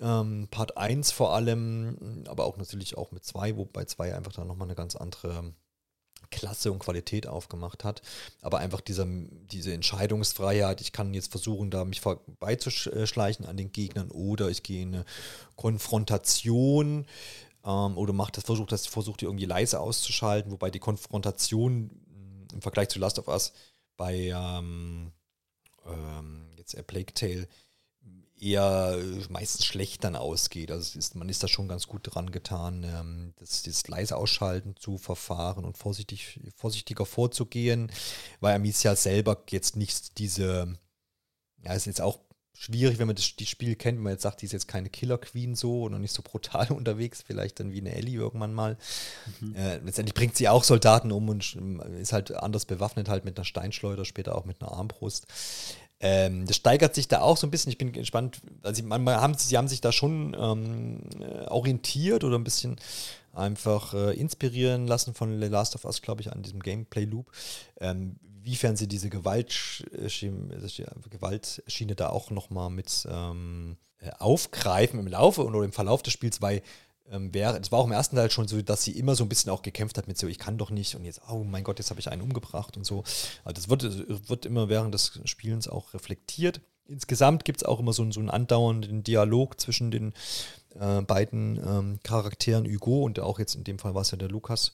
Ähm, Part 1 vor allem, aber auch natürlich auch mit 2, wobei 2 einfach dann nochmal eine ganz andere Klasse und Qualität aufgemacht hat. Aber einfach dieser, diese Entscheidungsfreiheit, ich kann jetzt versuchen, da mich vorbeizuschleichen an den Gegnern oder ich gehe in eine Konfrontation ähm, oder macht das, versucht das, versucht die irgendwie leise auszuschalten, wobei die Konfrontation im Vergleich zu Last of Us bei ähm, ähm, jetzt A Plague Tale eher meistens schlecht dann ausgeht. Also ist, man ist da schon ganz gut dran getan, ähm, das, das leise Ausschalten zu verfahren und vorsichtig, vorsichtiger vorzugehen, weil Amicia selber jetzt nicht diese, ja, ist jetzt auch schwierig, wenn man das die Spiel kennt, wenn man jetzt sagt, die ist jetzt keine Killer Queen so und nicht so brutal unterwegs, vielleicht dann wie eine Ellie irgendwann mal. Mhm. Äh, letztendlich bringt sie auch Soldaten um und ist halt anders bewaffnet, halt mit einer Steinschleuder, später auch mit einer Armbrust. Ähm, das steigert sich da auch so ein bisschen. Ich bin gespannt. Also, man, man haben, sie haben sich da schon ähm, äh, orientiert oder ein bisschen einfach äh, inspirieren lassen von The Last of Us, glaube ich, an diesem Gameplay-Loop. Ähm, wiefern sie diese Gewaltschiene, Gewaltschiene da auch nochmal mit ähm, äh, aufgreifen im Laufe oder im Verlauf des Spiels, weil ähm, es war auch im ersten Teil schon so, dass sie immer so ein bisschen auch gekämpft hat mit so, ich kann doch nicht und jetzt, oh mein Gott, jetzt habe ich einen umgebracht und so. Also das wird, wird immer während des Spielens auch reflektiert. Insgesamt gibt es auch immer so, so einen andauernden Dialog zwischen den äh, beiden ähm, Charakteren Hugo und auch jetzt in dem Fall war es ja der Lukas.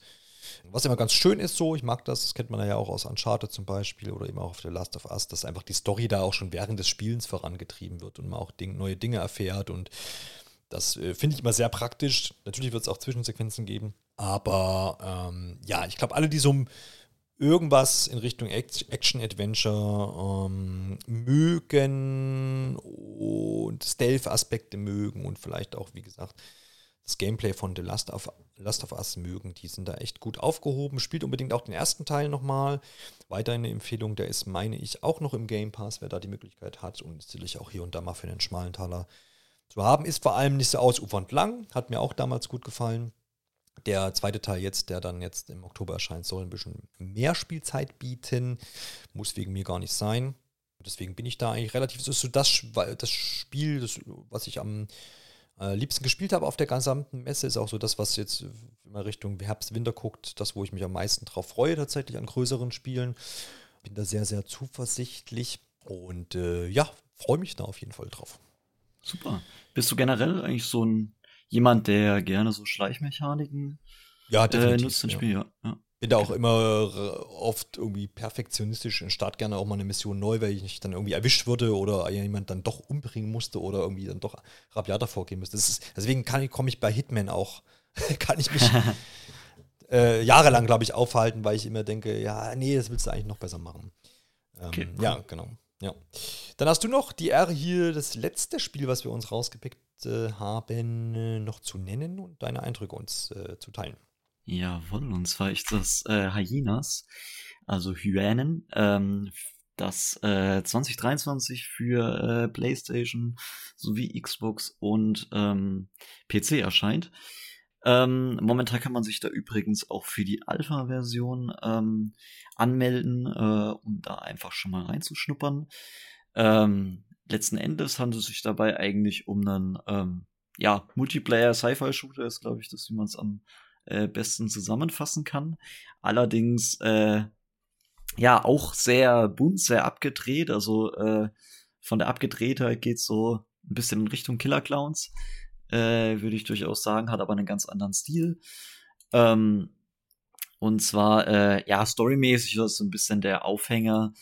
Was immer ganz schön ist so, ich mag das, das kennt man ja auch aus Uncharted zum Beispiel oder eben auch auf The Last of Us, dass einfach die Story da auch schon während des Spielens vorangetrieben wird und man auch Ding, neue Dinge erfährt und das äh, finde ich immer sehr praktisch. Natürlich wird es auch Zwischensequenzen geben, aber ähm, ja, ich glaube, alle, die so irgendwas in Richtung Action-Adventure ähm, mögen und Stealth-Aspekte mögen und vielleicht auch, wie gesagt, das Gameplay von The Last of, Last of Us mögen. Die sind da echt gut aufgehoben. Spielt unbedingt auch den ersten Teil nochmal. Weiter eine Empfehlung, der ist, meine ich, auch noch im Game Pass, wer da die Möglichkeit hat und sicherlich auch hier und da mal für den schmalen Taler zu haben. Ist vor allem nicht so ausufernd lang, hat mir auch damals gut gefallen. Der zweite Teil jetzt, der dann jetzt im Oktober erscheint, soll ein bisschen mehr Spielzeit bieten. Muss wegen mir gar nicht sein. Deswegen bin ich da eigentlich relativ. Das ist so das, das Spiel, das, was ich am äh, liebsten gespielt habe auf der gesamten Messe, ist auch so das, was jetzt immer Richtung Herbst, Winter guckt, das, wo ich mich am meisten drauf freue, tatsächlich an größeren Spielen. Bin da sehr, sehr zuversichtlich und äh, ja, freue mich da auf jeden Fall drauf. Super. Bist du generell eigentlich so ein jemand, der gerne so Schleichmechaniken ja, äh, nutzt im Spiel? Ja. ja. Bin da auch immer oft irgendwie perfektionistisch und starte gerne auch mal eine Mission neu, weil ich dann irgendwie erwischt wurde oder jemand dann doch umbringen musste oder irgendwie dann doch rabiater vorgehen musste. Ist, deswegen komme ich bei Hitman auch, kann ich mich äh, jahrelang, glaube ich, aufhalten, weil ich immer denke, ja, nee, das willst du eigentlich noch besser machen. Ähm, okay. Ja, genau. Ja. Dann hast du noch die Ehre hier, das letzte Spiel, was wir uns rausgepickt äh, haben, äh, noch zu nennen und deine Eindrücke uns äh, zu teilen. Jawohl, und zwar ist das äh, Hyenas, also Hyänen, ähm, das äh, 2023 für äh, PlayStation sowie Xbox und ähm, PC erscheint. Ähm, momentan kann man sich da übrigens auch für die Alpha-Version ähm, anmelden, äh, um da einfach schon mal reinzuschnuppern. Ähm, letzten Endes handelt es sich dabei eigentlich um einen ähm, ja, Multiplayer-Sci-Fi-Shooter, ist glaube ich das, wie man es am äh, besten zusammenfassen kann. Allerdings äh, ja auch sehr bunt, sehr abgedreht. Also äh, von der Abgedrehtheit geht so ein bisschen in Richtung Killer Clowns, äh, würde ich durchaus sagen, hat aber einen ganz anderen Stil. Ähm, und zwar, äh, ja, storymäßig ist das so ein bisschen der Aufhänger,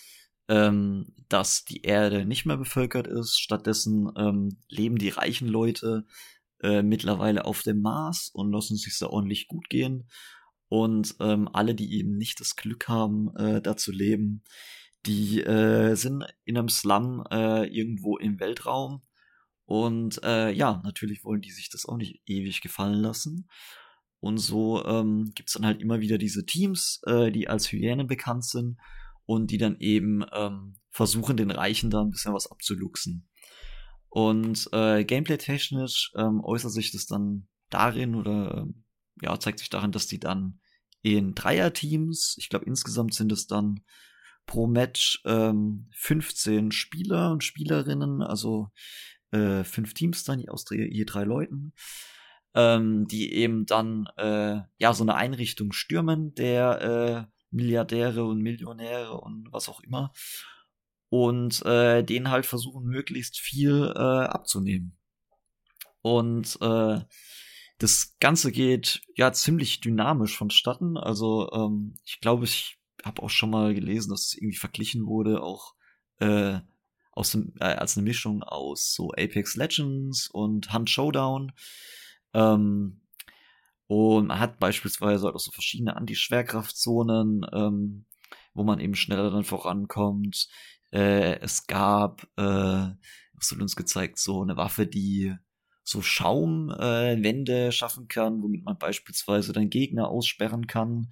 ähm, dass die Erde nicht mehr bevölkert ist. Stattdessen ähm, leben die reichen Leute äh, mittlerweile auf dem Mars und lassen sich da ordentlich gut gehen. Und ähm, alle, die eben nicht das Glück haben, äh, da zu leben, die äh, sind in einem Slum äh, irgendwo im Weltraum. Und äh, ja, natürlich wollen die sich das auch nicht ewig gefallen lassen. Und so ähm, gibt es dann halt immer wieder diese Teams, äh, die als Hyänen bekannt sind und die dann eben ähm, versuchen, den Reichen da ein bisschen was abzuluxen. Und äh, gameplay-technisch ähm, äußert sich das dann darin oder ähm, ja, zeigt sich darin, dass die dann in Dreier-Teams, ich glaube insgesamt sind es dann pro Match ähm, 15 Spieler und Spielerinnen, also äh, fünf Teams dann, aus je drei Leuten, ähm, die eben dann äh, ja so eine Einrichtung stürmen, der äh, Milliardäre und Millionäre und was auch immer und äh, denen halt versuchen, möglichst viel äh, abzunehmen. Und äh, das Ganze geht ja ziemlich dynamisch vonstatten. Also ähm, ich glaube, ich habe auch schon mal gelesen, dass es irgendwie verglichen wurde, auch äh, aus dem, äh, als eine Mischung aus so Apex Legends und Hunt Showdown. Ähm, und man hat beispielsweise halt auch so verschiedene Anti-Schwerkraftzonen, ähm, wo man eben schneller dann vorankommt. Äh, es gab, äh, was wird uns gezeigt, so eine Waffe, die so Schaumwände äh, schaffen kann, womit man beispielsweise dann Gegner aussperren kann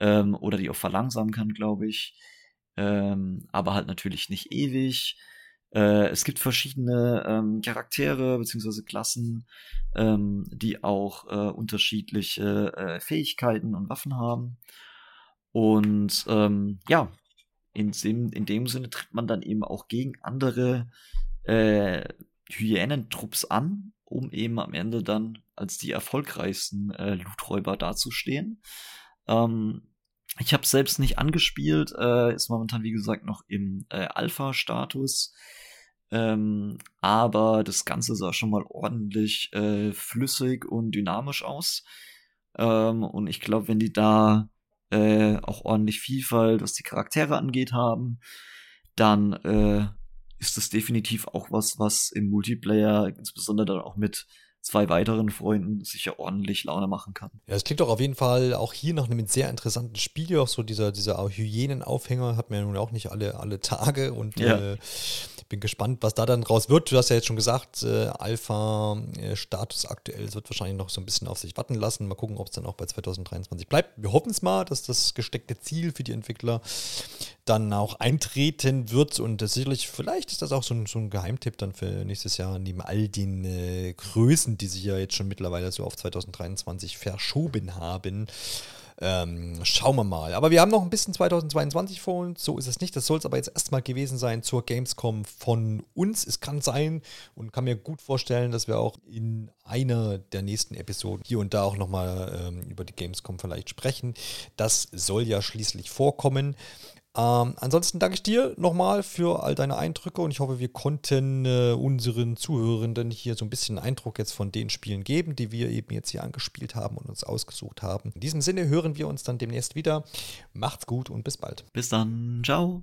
ähm, oder die auch verlangsamen kann, glaube ich. Ähm, aber halt natürlich nicht ewig. Äh, es gibt verschiedene ähm, Charaktere beziehungsweise Klassen, ähm, die auch äh, unterschiedliche äh, Fähigkeiten und Waffen haben. Und ähm, ja, in dem, in dem Sinne tritt man dann eben auch gegen andere äh, Hyänentrupps an, um eben am Ende dann als die erfolgreichsten äh, Looträuber dazustehen. Ähm, ich habe selbst nicht angespielt, äh, ist momentan wie gesagt noch im äh, Alpha-Status. Ähm, aber das Ganze sah schon mal ordentlich äh, flüssig und dynamisch aus. Ähm, und ich glaube, wenn die da äh, auch ordentlich Vielfalt, was die Charaktere angeht, haben, dann äh, ist das definitiv auch was, was im Multiplayer, insbesondere dann auch mit zwei weiteren Freunden sicher ordentlich Laune machen kann. Ja, es klingt doch auf jeden Fall auch hier nach einem sehr interessanten Spiel. Auch so dieser, dieser Hygienenaufhänger hat man ja nun auch nicht alle, alle Tage und ja. äh, bin gespannt, was da dann raus wird. Du hast ja jetzt schon gesagt, äh, Alpha-Status äh, aktuell, es wird wahrscheinlich noch so ein bisschen auf sich warten lassen. Mal gucken, ob es dann auch bei 2023 bleibt. Wir hoffen es mal, dass das gesteckte Ziel für die Entwickler dann auch eintreten wird. Und sicherlich, vielleicht ist das auch so ein, so ein Geheimtipp dann für nächstes Jahr, neben all den äh, Größen, die sich ja jetzt schon mittlerweile so auf 2023 verschoben haben. Ähm, schauen wir mal. Aber wir haben noch ein bisschen 2022 vor uns. So ist es nicht. Das soll es aber jetzt erstmal gewesen sein zur Gamescom von uns. Es kann sein und kann mir gut vorstellen, dass wir auch in einer der nächsten Episoden hier und da auch nochmal ähm, über die Gamescom vielleicht sprechen. Das soll ja schließlich vorkommen. Ähm, ansonsten danke ich dir nochmal für all deine Eindrücke und ich hoffe, wir konnten äh, unseren Zuhörenden hier so ein bisschen Eindruck jetzt von den Spielen geben, die wir eben jetzt hier angespielt haben und uns ausgesucht haben. In diesem Sinne hören wir uns dann demnächst wieder. Macht's gut und bis bald. Bis dann. Ciao.